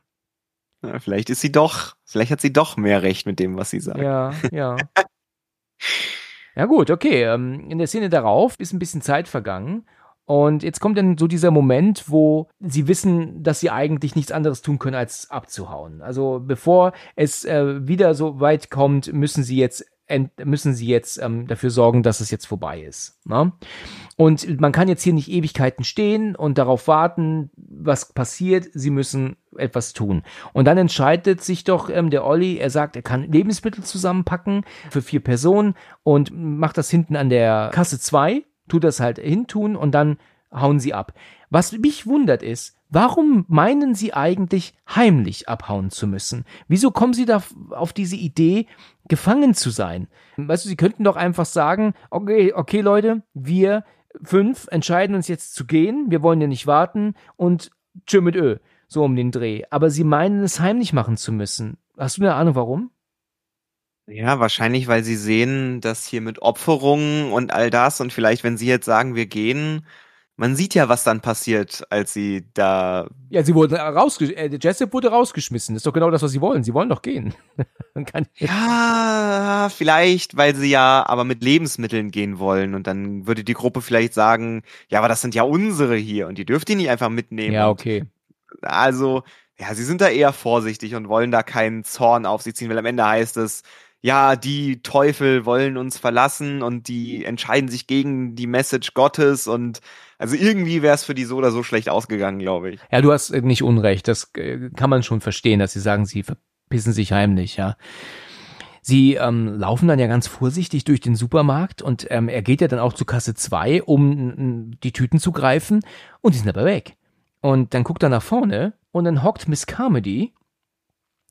ja. Vielleicht ist sie doch, vielleicht hat sie doch mehr Recht mit dem, was sie sagt. Ja, ja. *laughs* ja gut, okay. Ähm, in der Szene darauf ist ein bisschen Zeit vergangen und jetzt kommt dann so dieser Moment, wo sie wissen, dass sie eigentlich nichts anderes tun können, als abzuhauen. Also bevor es äh, wieder so weit kommt, müssen sie jetzt müssen sie jetzt ähm, dafür sorgen, dass es jetzt vorbei ist. Ne? Und man kann jetzt hier nicht Ewigkeiten stehen und darauf warten, was passiert. Sie müssen etwas tun. Und dann entscheidet sich doch ähm, der Olli, er sagt, er kann Lebensmittel zusammenpacken für vier Personen und macht das hinten an der Kasse zwei tut das halt hintun und dann hauen sie ab. Was mich wundert ist, warum meinen sie eigentlich heimlich abhauen zu müssen? Wieso kommen sie da auf diese Idee, gefangen zu sein? Weißt du, sie könnten doch einfach sagen, okay, okay Leute, wir fünf entscheiden uns jetzt zu gehen, wir wollen ja nicht warten und tschö mit Ö, so um den Dreh. Aber sie meinen es heimlich machen zu müssen. Hast du eine Ahnung warum? Ja, wahrscheinlich, weil sie sehen, dass hier mit Opferungen und all das und vielleicht, wenn sie jetzt sagen, wir gehen, man sieht ja, was dann passiert, als sie da. Ja, sie wurden rausgeschmissen. Äh, Jessup wurde rausgeschmissen. Das ist doch genau das, was sie wollen. Sie wollen doch gehen. *laughs* ja, vielleicht, weil sie ja aber mit Lebensmitteln gehen wollen. Und dann würde die Gruppe vielleicht sagen, ja, aber das sind ja unsere hier und die dürft ihr nicht einfach mitnehmen. Ja, okay. also, ja, sie sind da eher vorsichtig und wollen da keinen Zorn auf sie ziehen, weil am Ende heißt es, ja, die Teufel wollen uns verlassen und die entscheiden sich gegen die Message Gottes und also irgendwie wäre es für die so oder so schlecht ausgegangen, glaube ich. Ja, du hast nicht Unrecht. Das äh, kann man schon verstehen, dass sie sagen, sie verpissen sich heimlich, ja. Sie ähm, laufen dann ja ganz vorsichtig durch den Supermarkt und ähm, er geht ja dann auch zu Kasse 2, um die Tüten zu greifen und die sind aber weg. Und dann guckt er nach vorne und dann hockt Miss Carmody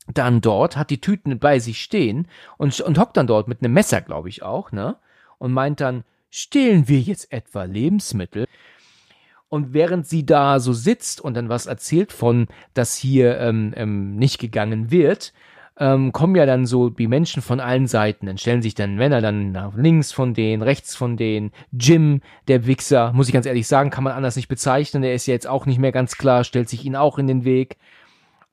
dann dort, hat die Tüten bei sich stehen und, und hockt dann dort mit einem Messer, glaube ich auch, ne? Und meint dann, stehlen wir jetzt etwa Lebensmittel? Und während sie da so sitzt und dann was erzählt von, dass hier ähm, ähm, nicht gegangen wird, ähm, kommen ja dann so die Menschen von allen Seiten. Dann stellen sich dann Männer dann nach links von denen, rechts von denen. Jim, der Wichser, muss ich ganz ehrlich sagen, kann man anders nicht bezeichnen. Der ist ja jetzt auch nicht mehr ganz klar, stellt sich ihnen auch in den Weg.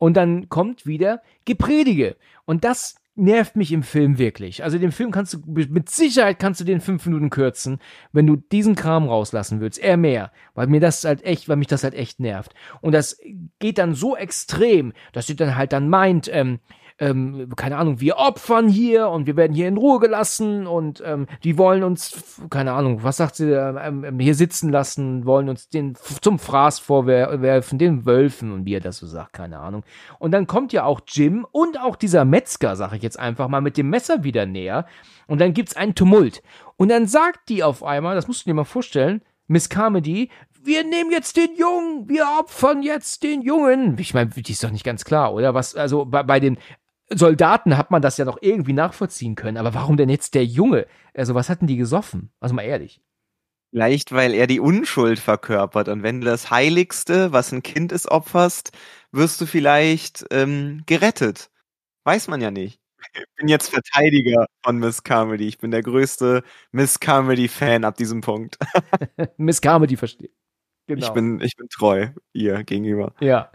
Und dann kommt wieder Gepredige. Und das nervt mich im Film wirklich. Also den Film kannst du, mit Sicherheit kannst du den fünf Minuten kürzen, wenn du diesen Kram rauslassen würdest. Eher mehr. Weil mir das halt echt, weil mich das halt echt nervt. Und das geht dann so extrem, dass sie dann halt dann meint, ähm, ähm, keine Ahnung, wir opfern hier und wir werden hier in Ruhe gelassen und ähm, die wollen uns, keine Ahnung, was sagt sie, ähm, ähm, hier sitzen lassen, wollen uns den zum Fraß vorwerfen, den Wölfen und wie er das so sagt, keine Ahnung. Und dann kommt ja auch Jim und auch dieser Metzger, sag ich jetzt einfach mal, mit dem Messer wieder näher und dann gibt's einen Tumult. Und dann sagt die auf einmal, das musst du dir mal vorstellen, Miss Carmody, wir nehmen jetzt den Jungen, wir opfern jetzt den Jungen. Ich meine, die ist doch nicht ganz klar, oder? Was, also bei, bei den Soldaten hat man das ja noch irgendwie nachvollziehen können, aber warum denn jetzt der Junge? Also, was hatten die gesoffen? Also mal ehrlich. Vielleicht, weil er die Unschuld verkörpert. Und wenn du das Heiligste, was ein Kind ist, opferst, wirst du vielleicht ähm, gerettet. Weiß man ja nicht. Ich bin jetzt Verteidiger von Miss Carmody. Ich bin der größte Miss Carmody-Fan ab diesem Punkt. *laughs* Miss Carmody verstehe. Genau. Ich bin, ich bin treu ihr gegenüber. Ja.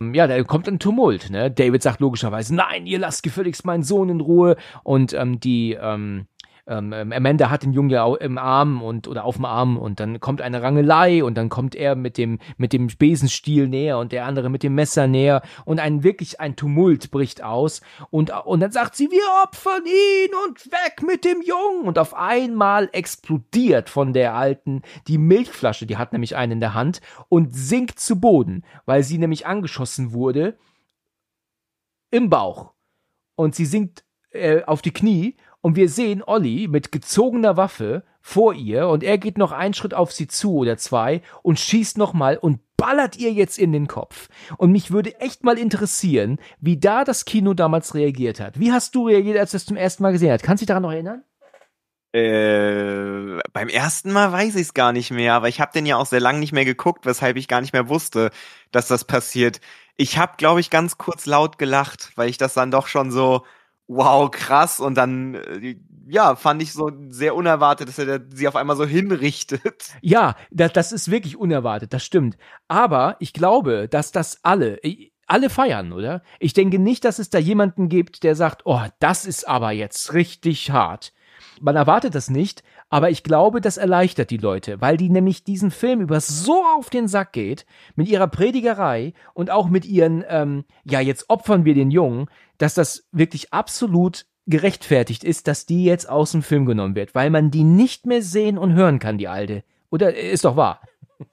Ja, da kommt ein Tumult. Ne? David sagt logischerweise, nein, ihr lasst gefälligst meinen Sohn in Ruhe. Und ähm, die ähm, ähm, ähm, Amanda hat den Jungen ja im Arm und oder auf dem Arm und dann kommt eine Rangelei und dann kommt er mit dem mit dem Besenstiel näher und der andere mit dem Messer näher und ein wirklich ein Tumult bricht aus und und dann sagt sie wir opfern ihn und weg mit dem Jungen und auf einmal explodiert von der alten die Milchflasche die hat nämlich einen in der Hand und sinkt zu Boden weil sie nämlich angeschossen wurde im Bauch und sie sinkt äh, auf die Knie und wir sehen Olli mit gezogener Waffe vor ihr und er geht noch einen Schritt auf sie zu oder zwei und schießt nochmal und ballert ihr jetzt in den Kopf. Und mich würde echt mal interessieren, wie da das Kino damals reagiert hat. Wie hast du reagiert, als du es zum ersten Mal gesehen hast? Kannst du dich daran noch erinnern? Äh, beim ersten Mal weiß ich es gar nicht mehr, aber ich habe den ja auch sehr lange nicht mehr geguckt, weshalb ich gar nicht mehr wusste, dass das passiert. Ich habe, glaube ich, ganz kurz laut gelacht, weil ich das dann doch schon so wow, krass. Und dann, äh, ja, fand ich so sehr unerwartet, dass er sie auf einmal so hinrichtet. *laughs* Ja, das, das ist wirklich unerwartet, das stimmt. Aber ich glaube, dass das alle, äh, alle feiern, oder? Ich denke nicht, dass es da jemanden gibt, der sagt, oh, das ist aber jetzt richtig hart. Man erwartet das nicht, aber ich glaube, das erleichtert die Leute, weil die nämlich diesen Film über so auf den Sack geht, mit ihrer Predigerei und auch mit ihren, ähm, ja, jetzt opfern wir den Jungen, dass das wirklich absolut gerechtfertigt ist, dass die jetzt aus dem Film genommen wird, weil man die nicht mehr sehen und hören kann, die alte. Oder ist doch wahr? *laughs*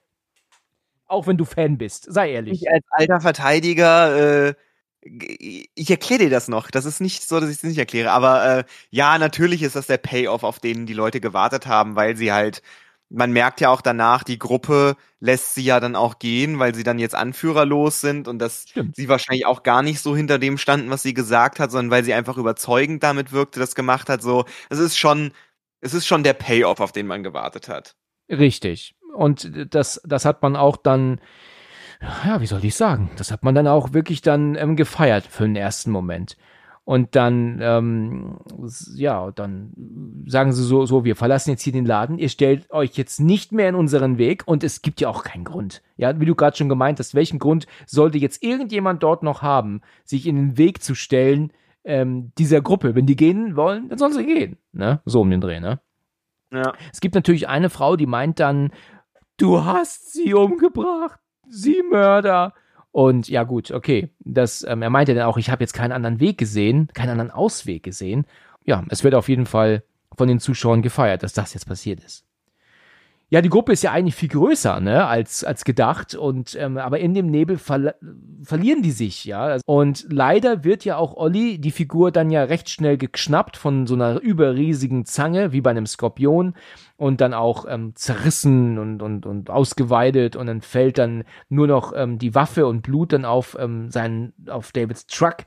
Auch wenn du Fan bist, sei ehrlich. Ich als alter Verteidiger äh, ich erkläre dir das noch. Das ist nicht so, dass ich es nicht erkläre. Aber äh, ja, natürlich ist das der Payoff, auf den die Leute gewartet haben, weil sie halt, man merkt ja auch danach, die Gruppe lässt sie ja dann auch gehen, weil sie dann jetzt anführerlos sind und dass Stimmt. sie wahrscheinlich auch gar nicht so hinter dem standen, was sie gesagt hat, sondern weil sie einfach überzeugend damit wirkte, das gemacht hat. So, es ist schon, es ist schon der Payoff, auf den man gewartet hat. Richtig. Und das, das hat man auch dann ja, wie soll ich sagen, das hat man dann auch wirklich dann ähm, gefeiert für den ersten Moment. Und dann, ähm, ja, dann sagen sie so, so, wir verlassen jetzt hier den Laden, ihr stellt euch jetzt nicht mehr in unseren Weg und es gibt ja auch keinen Grund. Ja, wie du gerade schon gemeint hast, welchen Grund sollte jetzt irgendjemand dort noch haben, sich in den Weg zu stellen, ähm, dieser Gruppe? Wenn die gehen wollen, dann sollen sie gehen. Ne? So um den Dreh, ne? Ja. Es gibt natürlich eine Frau, die meint dann, du hast sie umgebracht sie Mörder. Und ja gut, okay, das, ähm, er meinte dann auch, ich habe jetzt keinen anderen Weg gesehen, keinen anderen Ausweg gesehen. Ja, es wird auf jeden Fall von den Zuschauern gefeiert, dass das jetzt passiert ist. Ja, die Gruppe ist ja eigentlich viel größer, ne, als, als gedacht. Und ähm, aber in dem Nebel ver verlieren die sich, ja. Und leider wird ja auch Olli, die Figur, dann ja recht schnell geschnappt von so einer überriesigen Zange, wie bei einem Skorpion. Und dann auch ähm, zerrissen und, und, und ausgeweidet und dann fällt dann nur noch ähm, die Waffe und Blut dann auf ähm, seinen, auf Davids Truck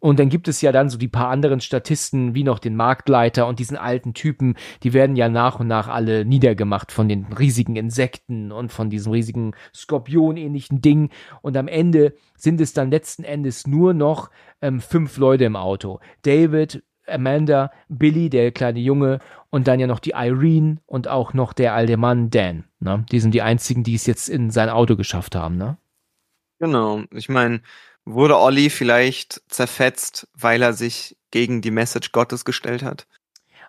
und dann gibt es ja dann so die paar anderen Statisten, wie noch den Marktleiter und diesen alten Typen, die werden ja nach und nach alle niedergemacht von den riesigen Insekten und von diesem riesigen Skorpion-ähnlichen Ding. Und am Ende sind es dann letzten Endes nur noch ähm, fünf Leute im Auto. David, Amanda, Billy, der kleine Junge, und dann ja noch die Irene und auch noch der alte Mann Dan. Ne? Die sind die einzigen, die es jetzt in sein Auto geschafft haben, ne? Genau. Ich meine, Wurde Olli vielleicht zerfetzt, weil er sich gegen die Message Gottes gestellt hat?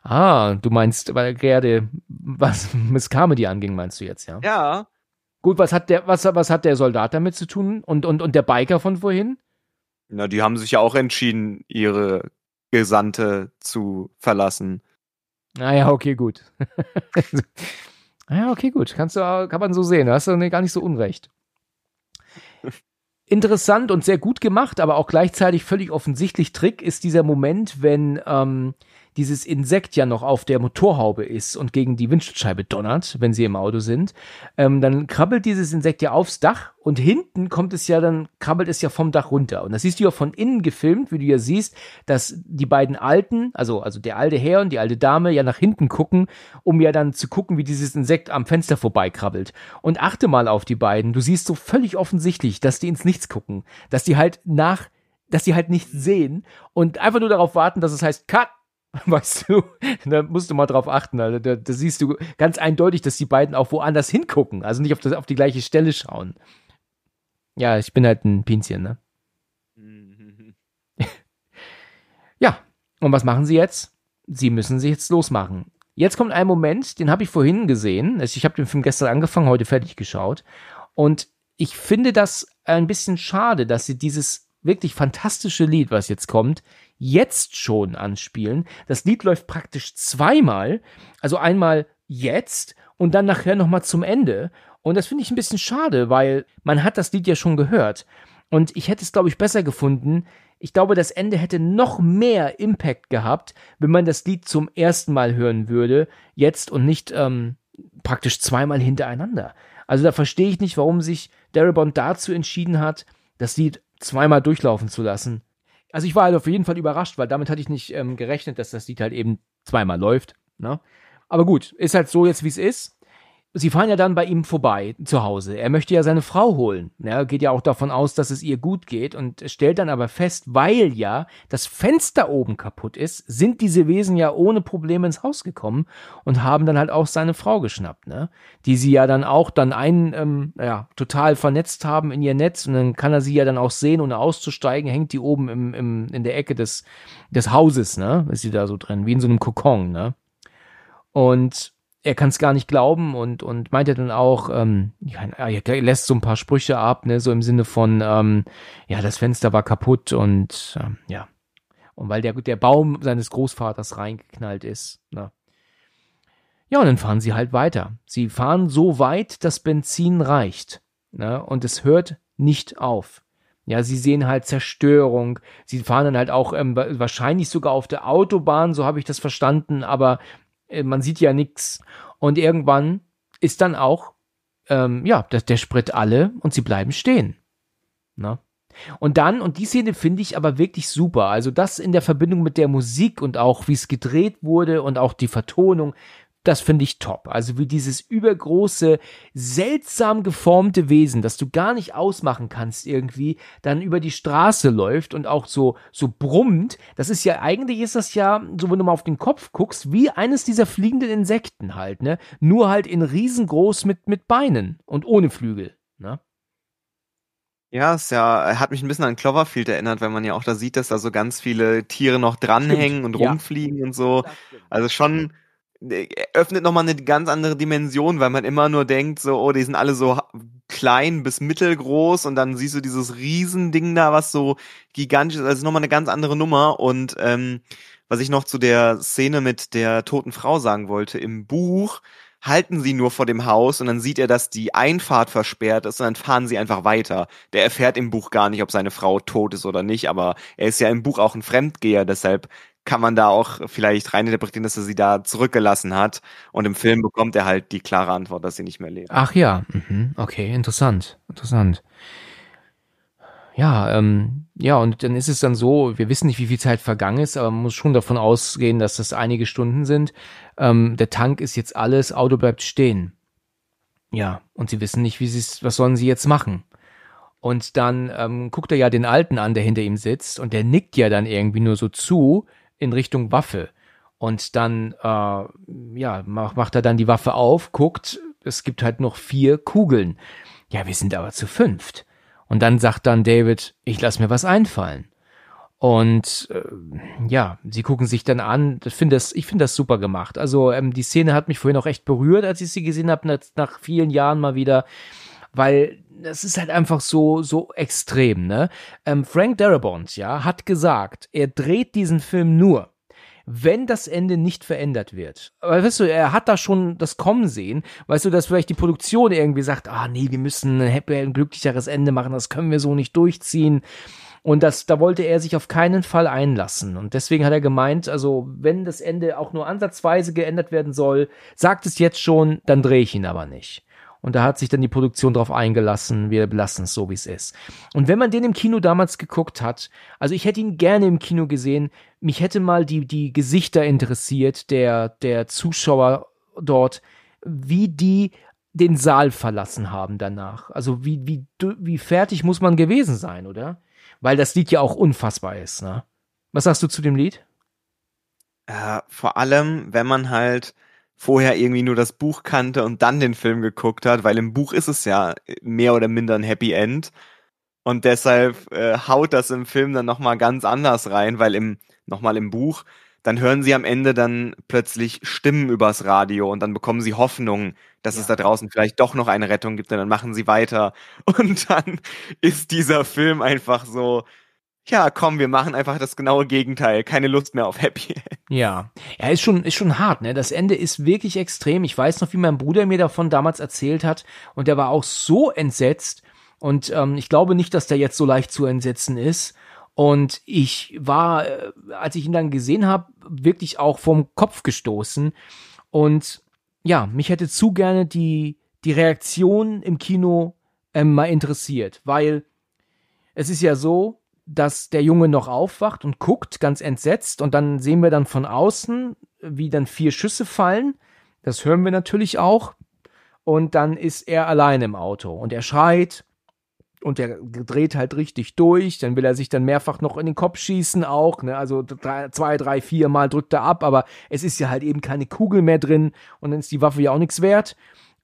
Ah, du meinst, weil er gerade was *laughs* Miss Carmody anging, meinst du jetzt, ja? Ja. Gut, was hat der, was, was hat der Soldat damit zu tun? Und, und, und der Biker von vorhin? Na, die haben sich ja auch entschieden, ihre Gesandte zu verlassen. Naja, ah okay, gut. *laughs* ja, okay, gut. Kannst du, kann man so sehen. Da hast du gar nicht so unrecht interessant und sehr gut gemacht, aber auch gleichzeitig völlig offensichtlich Trick ist dieser Moment, wenn ähm, dieses Insekt ja noch auf der Motorhaube ist und gegen die Windschutzscheibe donnert, wenn sie im Auto sind, ähm, dann krabbelt dieses Insekt ja aufs Dach und hinten kommt es ja dann, krabbelt es ja vom Dach runter. Und das siehst du ja von innen gefilmt, wie du ja siehst, dass die beiden Alten, also, also der alte Herr und die alte Dame ja nach hinten gucken, um ja dann zu gucken, wie dieses Insekt am Fenster vorbeikrabbelt. Und achte mal auf die beiden. Du siehst so völlig offensichtlich, dass die ins Nichts gucken, dass die halt nach dass die halt nichts sehen und einfach nur darauf warten, dass es heißt, cut, *laughs* Weißt du, da musst du mal drauf achten. Also da, da, siehst du ganz eindeutig, dass die beiden auch woanders hingucken, also nicht auf, das, auf die gleiche Stelle schauen. Ja, ich bin halt ein Pinzchen, ne? *laughs* ja, und was machen sie jetzt? Sie müssen sich jetzt losmachen. Jetzt kommt ein Moment, den habe ich vorhin gesehen. Also ich habe den Film gestern angefangen, heute fertig geschaut. Und ich finde das ein bisschen schade, dass sie dieses wirklich fantastische Lied, was jetzt kommt, jetzt schon anspielen. Das Lied läuft praktisch zweimal, also einmal jetzt und dann nachher nochmal zum Ende. Und das finde ich ein bisschen schade, weil man hat das Lied ja schon gehört. Und ich hätte es, glaube ich, besser gefunden. Ich glaube, das Ende hätte noch mehr Impact gehabt, wenn man das Lied zum ersten Mal hören würde, jetzt und nicht ähm, praktisch zweimal hintereinander. Also da verstehe ich nicht, warum sich Darabont dazu entschieden hat, das Lied zweimal durchlaufen zu lassen. Also ich war halt auf jeden Fall überrascht, weil damit hatte ich nicht ähm, gerechnet, dass das Lied halt eben zweimal läuft. Ne? Aber gut, ist halt so jetzt, wie es ist sie fahren ja dann bei ihm vorbei zu Hause. Er möchte ja seine Frau holen. Er geht ja auch davon aus, dass es ihr gut geht und stellt dann aber fest, weil ja das Fenster oben kaputt ist, sind diese Wesen ja ohne Probleme ins Haus gekommen und haben dann halt auch seine Frau geschnappt, ne? Die sie ja dann auch dann ein, ähm, ja, total vernetzt haben in ihr Netz und dann kann er sie ja dann auch sehen, ohne auszusteigen, hängt die oben im, im, in der Ecke des, des Hauses, ne? Ist sie da so drin, wie in so einem Kokon, ne? Und er kann es gar nicht glauben und, und meint er dann auch, ähm, ja, er lässt so ein paar Sprüche ab, ne, so im Sinne von, ähm, ja, das Fenster war kaputt und ähm, ja. Und weil der, der Baum seines Großvaters reingeknallt ist. Ne. Ja, und dann fahren sie halt weiter. Sie fahren so weit, dass Benzin reicht. Ne, und es hört nicht auf. Ja, sie sehen halt Zerstörung. Sie fahren dann halt auch ähm, wahrscheinlich sogar auf der Autobahn, so habe ich das verstanden, aber man sieht ja nichts. Und irgendwann ist dann auch, ähm, ja, der, der Sprit alle und sie bleiben stehen. Na? Und dann, und die Szene finde ich aber wirklich super. Also das in der Verbindung mit der Musik und auch wie es gedreht wurde und auch die Vertonung, das finde ich top. Also wie dieses übergroße, seltsam geformte Wesen, das du gar nicht ausmachen kannst irgendwie, dann über die Straße läuft und auch so, so brummt. Das ist ja, eigentlich ist das ja, so wenn du mal auf den Kopf guckst, wie eines dieser fliegenden Insekten halt, ne? Nur halt in riesengroß mit, mit Beinen und ohne Flügel, ne? Ja, es ja, hat mich ein bisschen an Cloverfield erinnert, weil man ja auch da sieht, dass da so ganz viele Tiere noch dranhängen Stimmt. und rumfliegen ja. und so. Also schon, öffnet nochmal eine ganz andere Dimension, weil man immer nur denkt, so, oh, die sind alle so klein bis mittelgroß und dann siehst du dieses Riesending da, was so gigantisch ist, also nochmal eine ganz andere Nummer und ähm, was ich noch zu der Szene mit der toten Frau sagen wollte, im Buch halten sie nur vor dem Haus und dann sieht er, dass die Einfahrt versperrt ist und dann fahren sie einfach weiter. Der erfährt im Buch gar nicht, ob seine Frau tot ist oder nicht, aber er ist ja im Buch auch ein Fremdgeher, deshalb kann man da auch vielleicht reininterpretieren, dass er sie da zurückgelassen hat. Und im Film bekommt er halt die klare Antwort, dass sie nicht mehr lebt. Ach ja, mhm. okay, interessant, interessant. Ja, ähm, ja, und dann ist es dann so, wir wissen nicht, wie viel Zeit vergangen ist, aber man muss schon davon ausgehen, dass das einige Stunden sind. Ähm, der Tank ist jetzt alles, Auto bleibt stehen. Ja, und sie wissen nicht, wie sie was sollen sie jetzt machen? Und dann ähm, guckt er ja den Alten an, der hinter ihm sitzt, und der nickt ja dann irgendwie nur so zu in Richtung Waffe. Und dann, äh, ja, macht, macht er dann die Waffe auf, guckt, es gibt halt noch vier Kugeln. Ja, wir sind aber zu fünft. Und dann sagt dann David, ich lass mir was einfallen. Und äh, ja, sie gucken sich dann an. Ich finde das, ich finde das super gemacht. Also ähm, die Szene hat mich vorhin auch echt berührt, als ich sie gesehen habe, nach, nach vielen Jahren mal wieder, weil das ist halt einfach so so extrem. Ne? Ähm, Frank Darabont, ja, hat gesagt, er dreht diesen Film nur, wenn das Ende nicht verändert wird. Aber weißt du, er hat da schon das Kommen sehen. Weißt du, dass vielleicht die Produktion irgendwie sagt, ah nee, wir müssen ein, happy, ein glücklicheres Ende machen, das können wir so nicht durchziehen. Und das, da wollte er sich auf keinen Fall einlassen. Und deswegen hat er gemeint, also wenn das Ende auch nur ansatzweise geändert werden soll, sagt es jetzt schon, dann drehe ich ihn aber nicht. Und da hat sich dann die Produktion drauf eingelassen, wir belassen es so, wie es ist. Und wenn man den im Kino damals geguckt hat, also ich hätte ihn gerne im Kino gesehen, mich hätte mal die, die Gesichter interessiert der, der Zuschauer dort, wie die den Saal verlassen haben danach. Also wie, wie, wie fertig muss man gewesen sein, oder? Weil das Lied ja auch unfassbar ist, ne? Was sagst du zu dem Lied? Äh, vor allem, wenn man halt vorher irgendwie nur das Buch kannte und dann den Film geguckt hat, weil im Buch ist es ja mehr oder minder ein Happy End. Und deshalb äh, haut das im Film dann nochmal ganz anders rein, weil im, nochmal im Buch, dann hören sie am Ende dann plötzlich Stimmen übers Radio und dann bekommen sie Hoffnung, dass ja. es da draußen vielleicht doch noch eine Rettung gibt und dann machen sie weiter. *laughs* Und dann ist dieser Film einfach so, ja, komm, wir machen einfach das genaue Gegenteil. Keine Lust mehr auf Happy End. Ja. Ja, ist schon, ist schon hart, ne? Das Ende ist wirklich extrem. Ich weiß noch, wie mein Bruder mir davon damals erzählt hat. Und der war auch so entsetzt. Und ähm, ich glaube nicht, dass der jetzt so leicht zu entsetzen ist. Und ich war, äh, als ich ihn dann gesehen habe, wirklich auch vom Kopf gestoßen. Und ja, mich hätte zu gerne die, die Reaktion im Kino ähm, mal interessiert, weil es ist ja so, dass der Junge noch aufwacht und guckt, ganz entsetzt, und dann sehen wir dann von außen, wie dann vier Schüsse fallen. Das hören wir natürlich auch. Und dann ist er allein im Auto und er schreit und er dreht halt richtig durch. Dann will er sich dann mehrfach noch in den Kopf schießen auch. Ne? Also drei, zwei, drei, vier Mal drückt er ab, aber es ist ja halt eben keine Kugel mehr drin und dann ist die Waffe ja auch nichts wert.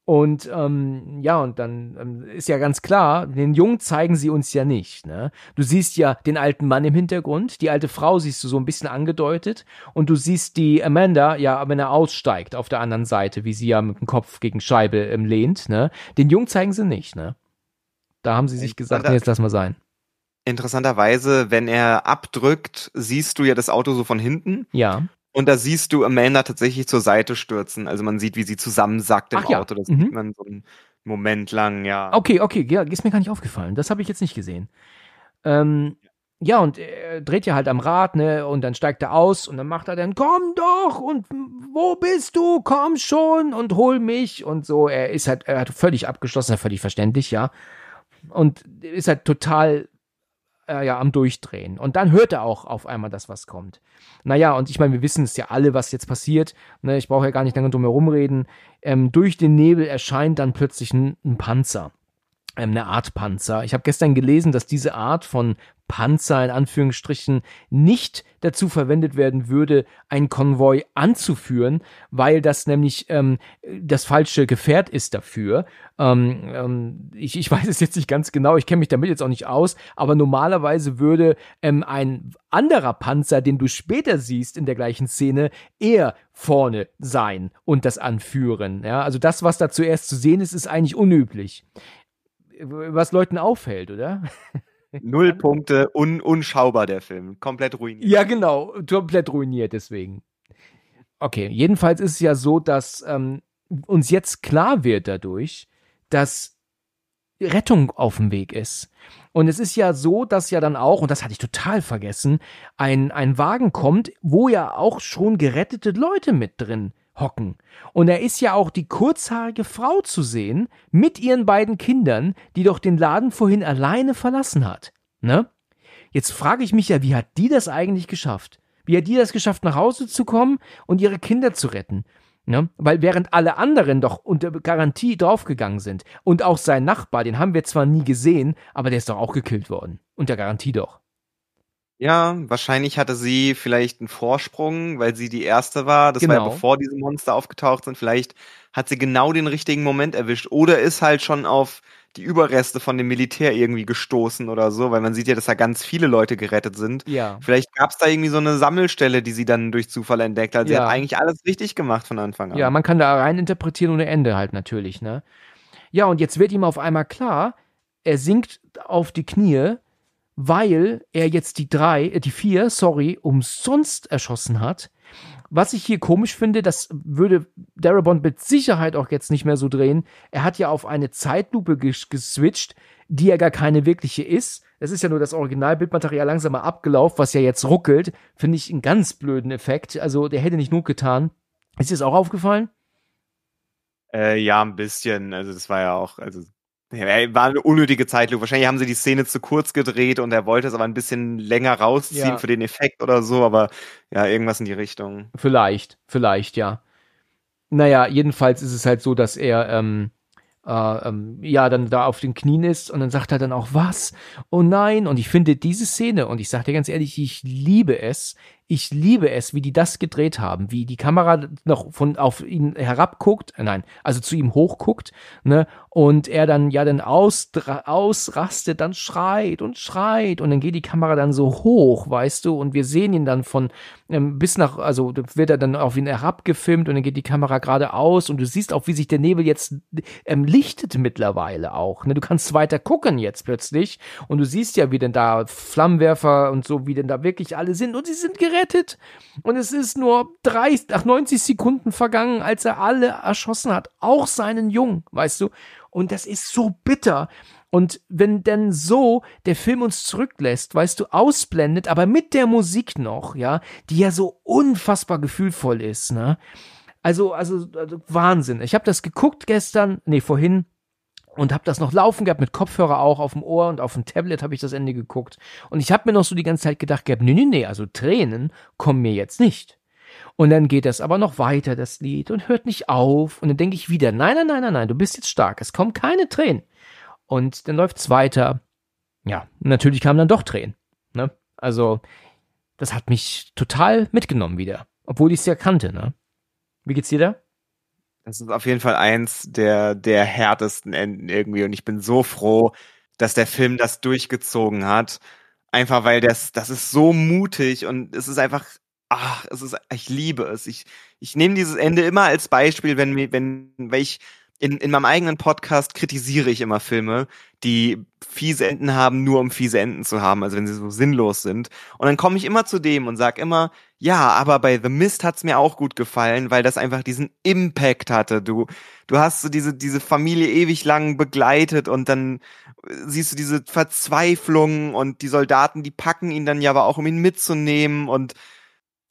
Und ähm, ja, und dann ähm, ist ja ganz klar, den Jungen zeigen sie uns ja nicht. Ne? Du siehst ja den alten Mann im Hintergrund, die alte Frau siehst du so ein bisschen angedeutet und du siehst die Amanda, ja, wenn er aussteigt auf der anderen Seite, wie sie ja mit dem Kopf gegen Scheibe ähm, lehnt. Ne? Den Jungen zeigen sie nicht. Ne? Da haben sie sich gesagt, nee, jetzt lass mal sein. Interessanterweise, wenn er abdrückt, siehst du ja das Auto so von hinten. Ja. Und da siehst du Amanda tatsächlich zur Seite stürzen. Also man sieht, wie sie zusammensackt im Ach, ja. Auto. Das mhm. sieht man so einen Moment lang, ja. Okay, okay, ja, ist mir gar nicht aufgefallen. Das habe ich jetzt nicht gesehen. Ähm, ja, und er dreht ja halt am Rad, ne, und dann steigt er aus und dann macht er dann, komm doch, und wo bist du? Komm schon und hol mich und so. Er ist halt, er hat völlig abgeschlossen, völlig verständlich, ja. Und ist halt total äh, ja am Durchdrehen. Und dann hört er auch auf einmal, dass was kommt. Naja, und ich meine, wir wissen es ja alle, was jetzt passiert. Ne, ich brauche ja gar nicht lange drum herum reden. Ähm, durch den Nebel erscheint dann plötzlich ein, ein Panzer eine Art Panzer. Ich habe gestern gelesen, dass diese Art von Panzer in Anführungsstrichen nicht dazu verwendet werden würde, einen Konvoi anzuführen, weil das nämlich ähm, das falsche Gefährt ist dafür. Ähm, ähm, ich, ich *laughs* weiß es jetzt nicht ganz genau, ich kenne mich damit jetzt auch nicht aus, aber normalerweise würde ähm, ein anderer Panzer, den du später siehst in der gleichen Szene, eher vorne sein und das anführen. Ja, also das, was da zuerst zu sehen ist, ist eigentlich unüblich. Was Leuten auffällt, oder? Null Punkte, un unschaubar der Film. Komplett ruiniert. Ja, genau. Komplett ruiniert deswegen. Okay, jedenfalls ist es ja so, dass ähm, uns jetzt klar wird dadurch, dass Rettung auf dem Weg ist. Und es ist ja so, dass ja dann auch, und das hatte ich total vergessen, ein, ein Wagen kommt, wo ja auch schon gerettete Leute mit drin hocken. Und er ist ja auch die kurzhaarige Frau zu sehen, mit ihren beiden Kindern, die doch den Laden vorhin alleine verlassen hat. Ne? Jetzt frage ich mich ja, wie hat die das eigentlich geschafft? Wie hat die das geschafft, nach Hause zu kommen und ihre Kinder zu retten? Ne? Weil während alle anderen doch unter Garantie draufgegangen sind und auch sein Nachbar, den haben wir zwar nie gesehen, aber der ist doch auch gekillt worden. Unter Garantie doch. Ja, wahrscheinlich hatte sie vielleicht einen Vorsprung, weil sie die erste war. Das war ja Genau. bevor diese Monster aufgetaucht sind. Vielleicht hat sie genau den richtigen Moment erwischt oder ist halt schon auf die Überreste von dem Militär irgendwie gestoßen oder so, weil man sieht ja, dass da ganz viele Leute gerettet sind. Ja. Vielleicht gab es da irgendwie so eine Sammelstelle, die sie dann durch Zufall entdeckt hat. Sie Ja. hat eigentlich alles richtig gemacht von Anfang an. Ja, man kann da rein interpretieren ohne Ende halt natürlich, ne? Ja, und jetzt wird ihm auf einmal klar, er sinkt auf die Knie, weil er jetzt die drei, äh, die vier, sorry, umsonst erschossen hat. Was ich hier komisch finde, das würde Darabont mit Sicherheit auch jetzt nicht mehr so drehen. Er hat ja auf eine Zeitlupe ges geswitcht, die ja gar keine wirkliche ist. Es ist ja nur das Originalbildmaterial langsam mal abgelaufen, was ja jetzt ruckelt. Finde ich einen ganz blöden Effekt. Also der hätte nicht Not getan. Ist dir das auch aufgefallen? Äh, ja, ein bisschen. Also das war ja auch, also war eine unnötige Zeitlupe. Wahrscheinlich haben sie die Szene zu kurz gedreht und er wollte es aber ein bisschen länger rausziehen Ja. für den Effekt oder so, aber ja, irgendwas in die Richtung. Vielleicht, vielleicht, ja. Naja, jedenfalls ist es halt so, dass er ähm, äh, ähm, ja dann da auf den Knien ist und dann sagt er dann auch was? Oh nein! Und ich finde diese Szene, und ich sage dir ganz ehrlich, ich liebe es, ich liebe es, wie die das gedreht haben, wie die Kamera noch von auf ihn herabguckt, äh, nein, also zu ihm hochguckt, ne, und er dann ja dann ausdra- ausrastet, dann schreit und schreit und dann geht die Kamera dann so hoch, weißt du, und wir sehen ihn dann von ähm, bis nach, also wird er dann auf ihn herabgefilmt und dann geht die Kamera geradeaus und du siehst auch, wie sich der Nebel jetzt ähm, lichtet mittlerweile auch, ne, du kannst weiter gucken jetzt plötzlich und du siehst ja, wie denn da Flammenwerfer und so, wie denn da wirklich alle sind und sie sind gerettet und es ist nur 30, ach 90 Sekunden vergangen, als er alle erschossen hat, auch seinen Jungen, weißt du, und das ist so bitter. Und wenn denn so der Film uns zurücklässt, weißt du, ausblendet, aber mit der Musik noch, ja, die ja so unfassbar gefühlvoll ist, ne? Also, also, also Wahnsinn. Ich habe das geguckt gestern, nee, vorhin und habe das noch laufen gehabt mit Kopfhörer auch auf dem Ohr und auf dem Tablet habe ich das Ende geguckt und ich habe mir noch so die ganze Zeit gedacht gehabt, nee, nee, nee, also Tränen kommen mir jetzt nicht. Und dann geht das aber noch weiter, das Lied, und hört nicht auf. Und dann denke ich wieder, nein, nein, nein, nein, nein, du bist jetzt stark. Es kommen keine Tränen. Und dann läuft's weiter. Ja, natürlich kamen dann doch Tränen. Ne? Also, das hat mich total mitgenommen wieder. Obwohl ich es ja kannte, ne? Wie geht's dir da? Das ist auf jeden Fall eins der, der härtesten Enden irgendwie und ich bin so froh, dass der Film das durchgezogen hat. Einfach weil das, das ist so mutig und es ist einfach, ach, es ist, ich liebe es. Ich, ich nehme dieses Ende immer als Beispiel, wenn, wenn, weil ich in, in meinem eigenen Podcast kritisiere ich immer Filme, die fiese Enden haben, nur um fiese Enden zu haben, also wenn sie so sinnlos sind. Und dann komme ich immer zu dem und sag immer, ja, aber bei The Mist hat's mir auch gut gefallen, weil das einfach diesen Impact hatte. Du, du hast so diese, diese Familie ewig lang begleitet und dann siehst du diese Verzweiflung und die Soldaten, die packen ihn dann ja aber auch, um ihn mitzunehmen und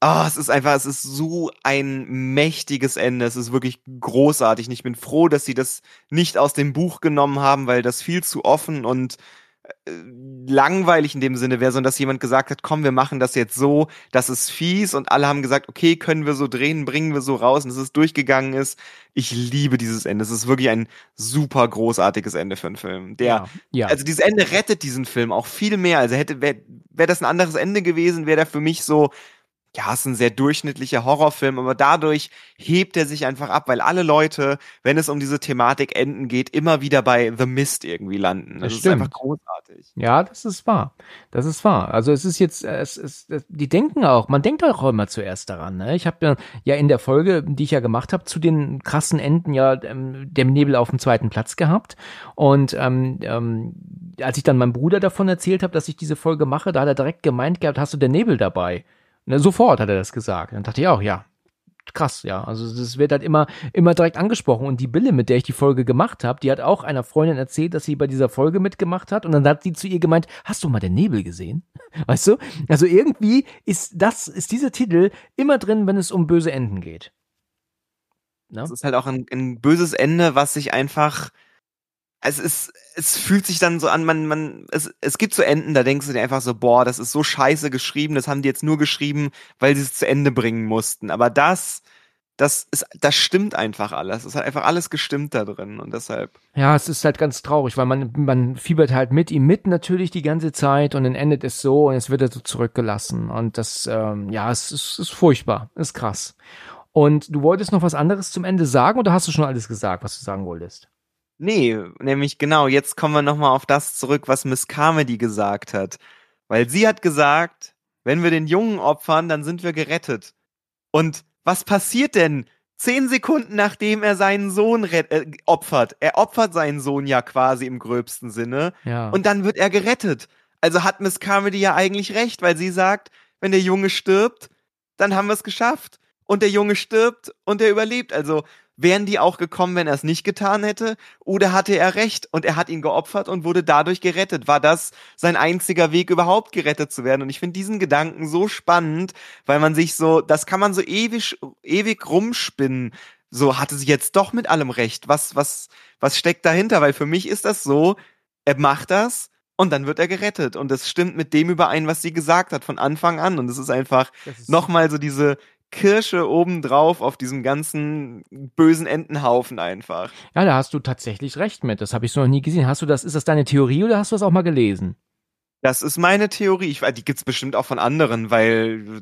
Ah, es ist einfach, es ist so ein mächtiges Ende. Es ist wirklich großartig. Und ich bin froh, dass sie das nicht aus dem Buch genommen haben, weil das viel zu offen und äh, langweilig in dem Sinne wäre, sondern dass jemand gesagt hat, komm, wir machen das jetzt so, das ist fies und alle haben gesagt, okay, können wir so drehen, bringen wir so raus und dass es durchgegangen ist. Ich liebe dieses Ende. Es ist wirklich ein super großartiges Ende für einen Film. Der, ja. also dieses Ende rettet diesen Film auch viel mehr. Also hätte, wäre wär das ein anderes Ende gewesen, wäre der für mich so, ja, es ist ein sehr durchschnittlicher Horrorfilm, aber dadurch hebt er sich einfach ab, weil alle Leute, wenn es um diese Thematik Enden geht, immer wieder bei The Mist irgendwie landen. Das Das, ist einfach großartig. Ja, das ist wahr. Das ist wahr. Also es ist jetzt, es ist, die denken auch, man denkt auch immer zuerst daran. Ne? Ich habe ja, ja in der Folge, die ich ja gemacht habe, zu den krassen Enden ja ähm, dem Nebel auf dem zweiten Platz gehabt. Und ähm, ähm, als ich dann meinem Bruder davon erzählt habe, dass ich diese Folge mache, da hat er direkt gemeint gehabt, hast du den Nebel dabei? Ne, sofort hat er das gesagt. Dann dachte ich auch, ja, krass, ja. Also das wird halt immer, immer direkt angesprochen. Und die Bille, mit der ich die Folge gemacht habe, die hat auch einer Freundin erzählt, dass sie bei dieser Folge mitgemacht hat. Und dann hat sie zu ihr gemeint, hast du mal den Nebel gesehen? *laughs* Weißt du? Also irgendwie ist das, ist dieser Titel immer drin, wenn es um böse Enden geht. Ne? Das ist halt auch ein, ein böses Ende, was sich einfach es ist, es fühlt sich dann so an, man, man, es, es gibt so Enden, da denkst du dir einfach so, boah, das ist so scheiße geschrieben, das haben die jetzt nur geschrieben, weil sie es zu Ende bringen mussten. Aber das, das ist, das stimmt einfach alles. Es hat einfach alles gestimmt da drin und deshalb. Ja, es ist halt ganz traurig, weil man, man fiebert halt mit ihm mit natürlich die ganze Zeit und dann endet es so und es wird er so zurückgelassen und das, ähm, ja, es ist, es ist furchtbar, ist krass. Und du wolltest noch was anderes zum Ende sagen oder hast du schon alles gesagt, was du sagen wolltest? Nee, nämlich genau, jetzt kommen wir nochmal auf das zurück, was Miss Carmody gesagt hat. Weil sie hat gesagt, wenn wir den Jungen opfern, dann sind wir gerettet. Und was passiert denn zehn Sekunden nachdem er seinen Sohn äh, opfert? Er opfert seinen Sohn ja quasi im gröbsten Sinne. Ja. Und dann wird er gerettet. Also hat Miss Carmody ja eigentlich recht, weil sie sagt, wenn der Junge stirbt, dann haben wir es geschafft. Und der Junge stirbt und er überlebt. Also Wären die auch gekommen, wenn er es nicht getan hätte? Oder hatte er recht und er hat ihn geopfert und wurde dadurch gerettet? War das sein einziger Weg, überhaupt gerettet zu werden? Und ich finde diesen Gedanken so spannend, weil man sich so, das kann man so ewig, ewig rumspinnen. So hatte sie jetzt doch mit allem recht. Was, was, was steckt dahinter? Weil für mich ist das so, er macht das, und dann wird er gerettet. Und das stimmt mit dem überein, was sie gesagt hat von Anfang an. Und es ist einfach nochmal so diese, Kirsche obendrauf auf diesem ganzen bösen Entenhaufen einfach. Ja, da hast du tatsächlich recht mit. Das habe ich so noch nie gesehen. Hast du das, ist das deine Theorie oder hast du das auch mal gelesen? Das ist meine Theorie. Ich, die gibt's bestimmt auch von anderen, weil,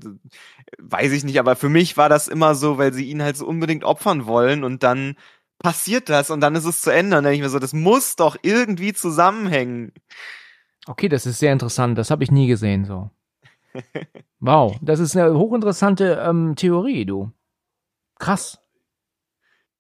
weiß ich nicht, aber für mich war das immer so, weil sie ihn halt so unbedingt opfern wollen und dann passiert das und dann ist es zu Ende. Und dann denke ich mir so, das muss doch irgendwie zusammenhängen. Okay, das ist sehr interessant. Das habe ich nie gesehen so. Wow, das ist eine hochinteressante ähm, Theorie, du. Krass.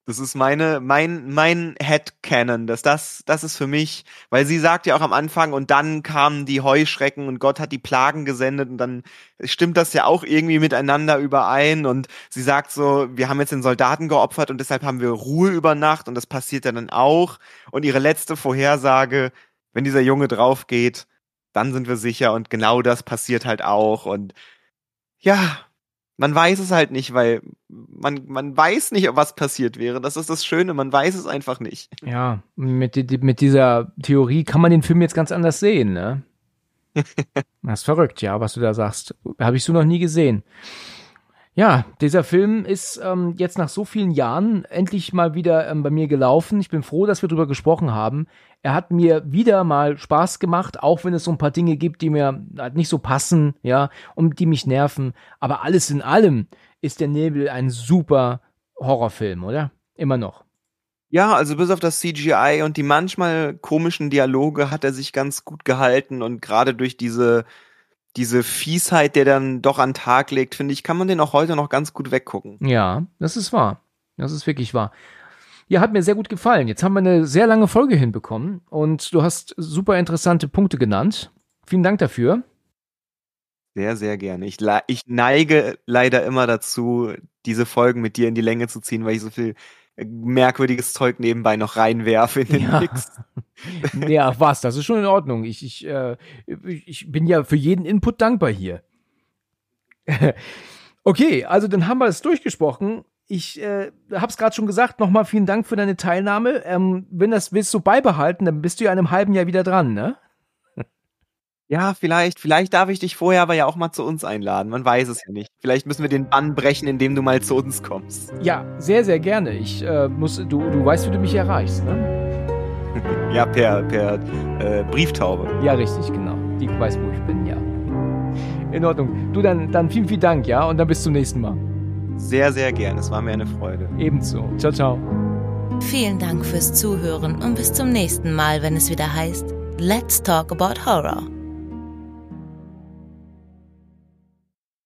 Das ist meine, mein, mein Headcanon. Das, das, das ist für mich, weil sie sagt ja auch am Anfang, und dann kamen die Heuschrecken und Gott hat die Plagen gesendet und dann stimmt das ja auch irgendwie miteinander überein und sie sagt so, wir haben jetzt den Soldaten geopfert und deshalb haben wir Ruhe über Nacht und das passiert ja dann auch. Und ihre letzte Vorhersage, wenn dieser Junge drauf geht, dann sind wir sicher und genau das passiert halt auch und ja, man weiß es halt nicht, weil man, man weiß nicht, was passiert wäre. Das ist das Schöne, man weiß es einfach nicht. Ja, mit, mit dieser Theorie kann man den Film jetzt ganz anders sehen, ne? *laughs* das ist verrückt, ja, was du da sagst. Habe ich so noch nie gesehen. Ja, dieser Film ist ähm, jetzt nach so vielen Jahren endlich mal wieder ähm, bei mir gelaufen. Ich bin froh, dass wir drüber gesprochen haben. Er hat mir wieder mal Spaß gemacht, auch wenn es so ein paar Dinge gibt, die mir halt nicht so passen, ja, und die mich nerven. Aber alles in allem ist der Nebel ein super Horrorfilm, oder? Immer noch. Ja, also bis auf das CGI und die manchmal komischen Dialoge hat er sich ganz gut gehalten und gerade durch diese diese Fiesheit, der dann doch an Tag legt, finde ich, kann man den auch heute noch ganz gut weggucken. Ja, das ist wahr. Das ist wirklich wahr. Ja, hat mir sehr gut gefallen. Jetzt haben wir eine sehr lange Folge hinbekommen und du hast super interessante Punkte genannt. Vielen Dank dafür. Sehr, sehr gerne. Ich, ich neige leider immer dazu, diese Folgen mit dir in die Länge zu ziehen, weil ich so viel merkwürdiges Zeug nebenbei noch reinwerfe in den ja. Mix. *laughs* ja, was, das ist schon in Ordnung. Ich, ich, äh, ich bin ja für jeden Input dankbar hier. *laughs* okay, also dann haben wir es durchgesprochen. Ich äh, habe es gerade schon gesagt, nochmal vielen Dank für deine Teilnahme. Ähm, wenn das willst du beibehalten, dann bist du ja in einem halben Jahr wieder dran, ne? Ja, vielleicht, vielleicht darf ich dich vorher aber ja auch mal zu uns einladen. Man weiß es ja nicht. Vielleicht müssen wir den Bann brechen, indem du mal zu uns kommst. Ja, sehr, sehr gerne. Ich äh, muss, du, du weißt, wie du mich erreichst, ne? *laughs* ja, per, per äh, Brieftaube. Ja, richtig, genau. Die weiß, wo ich bin, ja. In Ordnung. Du, dann, dann vielen, vielen Dank, ja? Und dann bis zum nächsten Mal. Sehr, sehr gern. Es war mir eine Freude. Ebenso. Ciao, ciao. Vielen Dank fürs Zuhören und bis zum nächsten Mal, wenn es wieder heißt Let's Talk About Horror.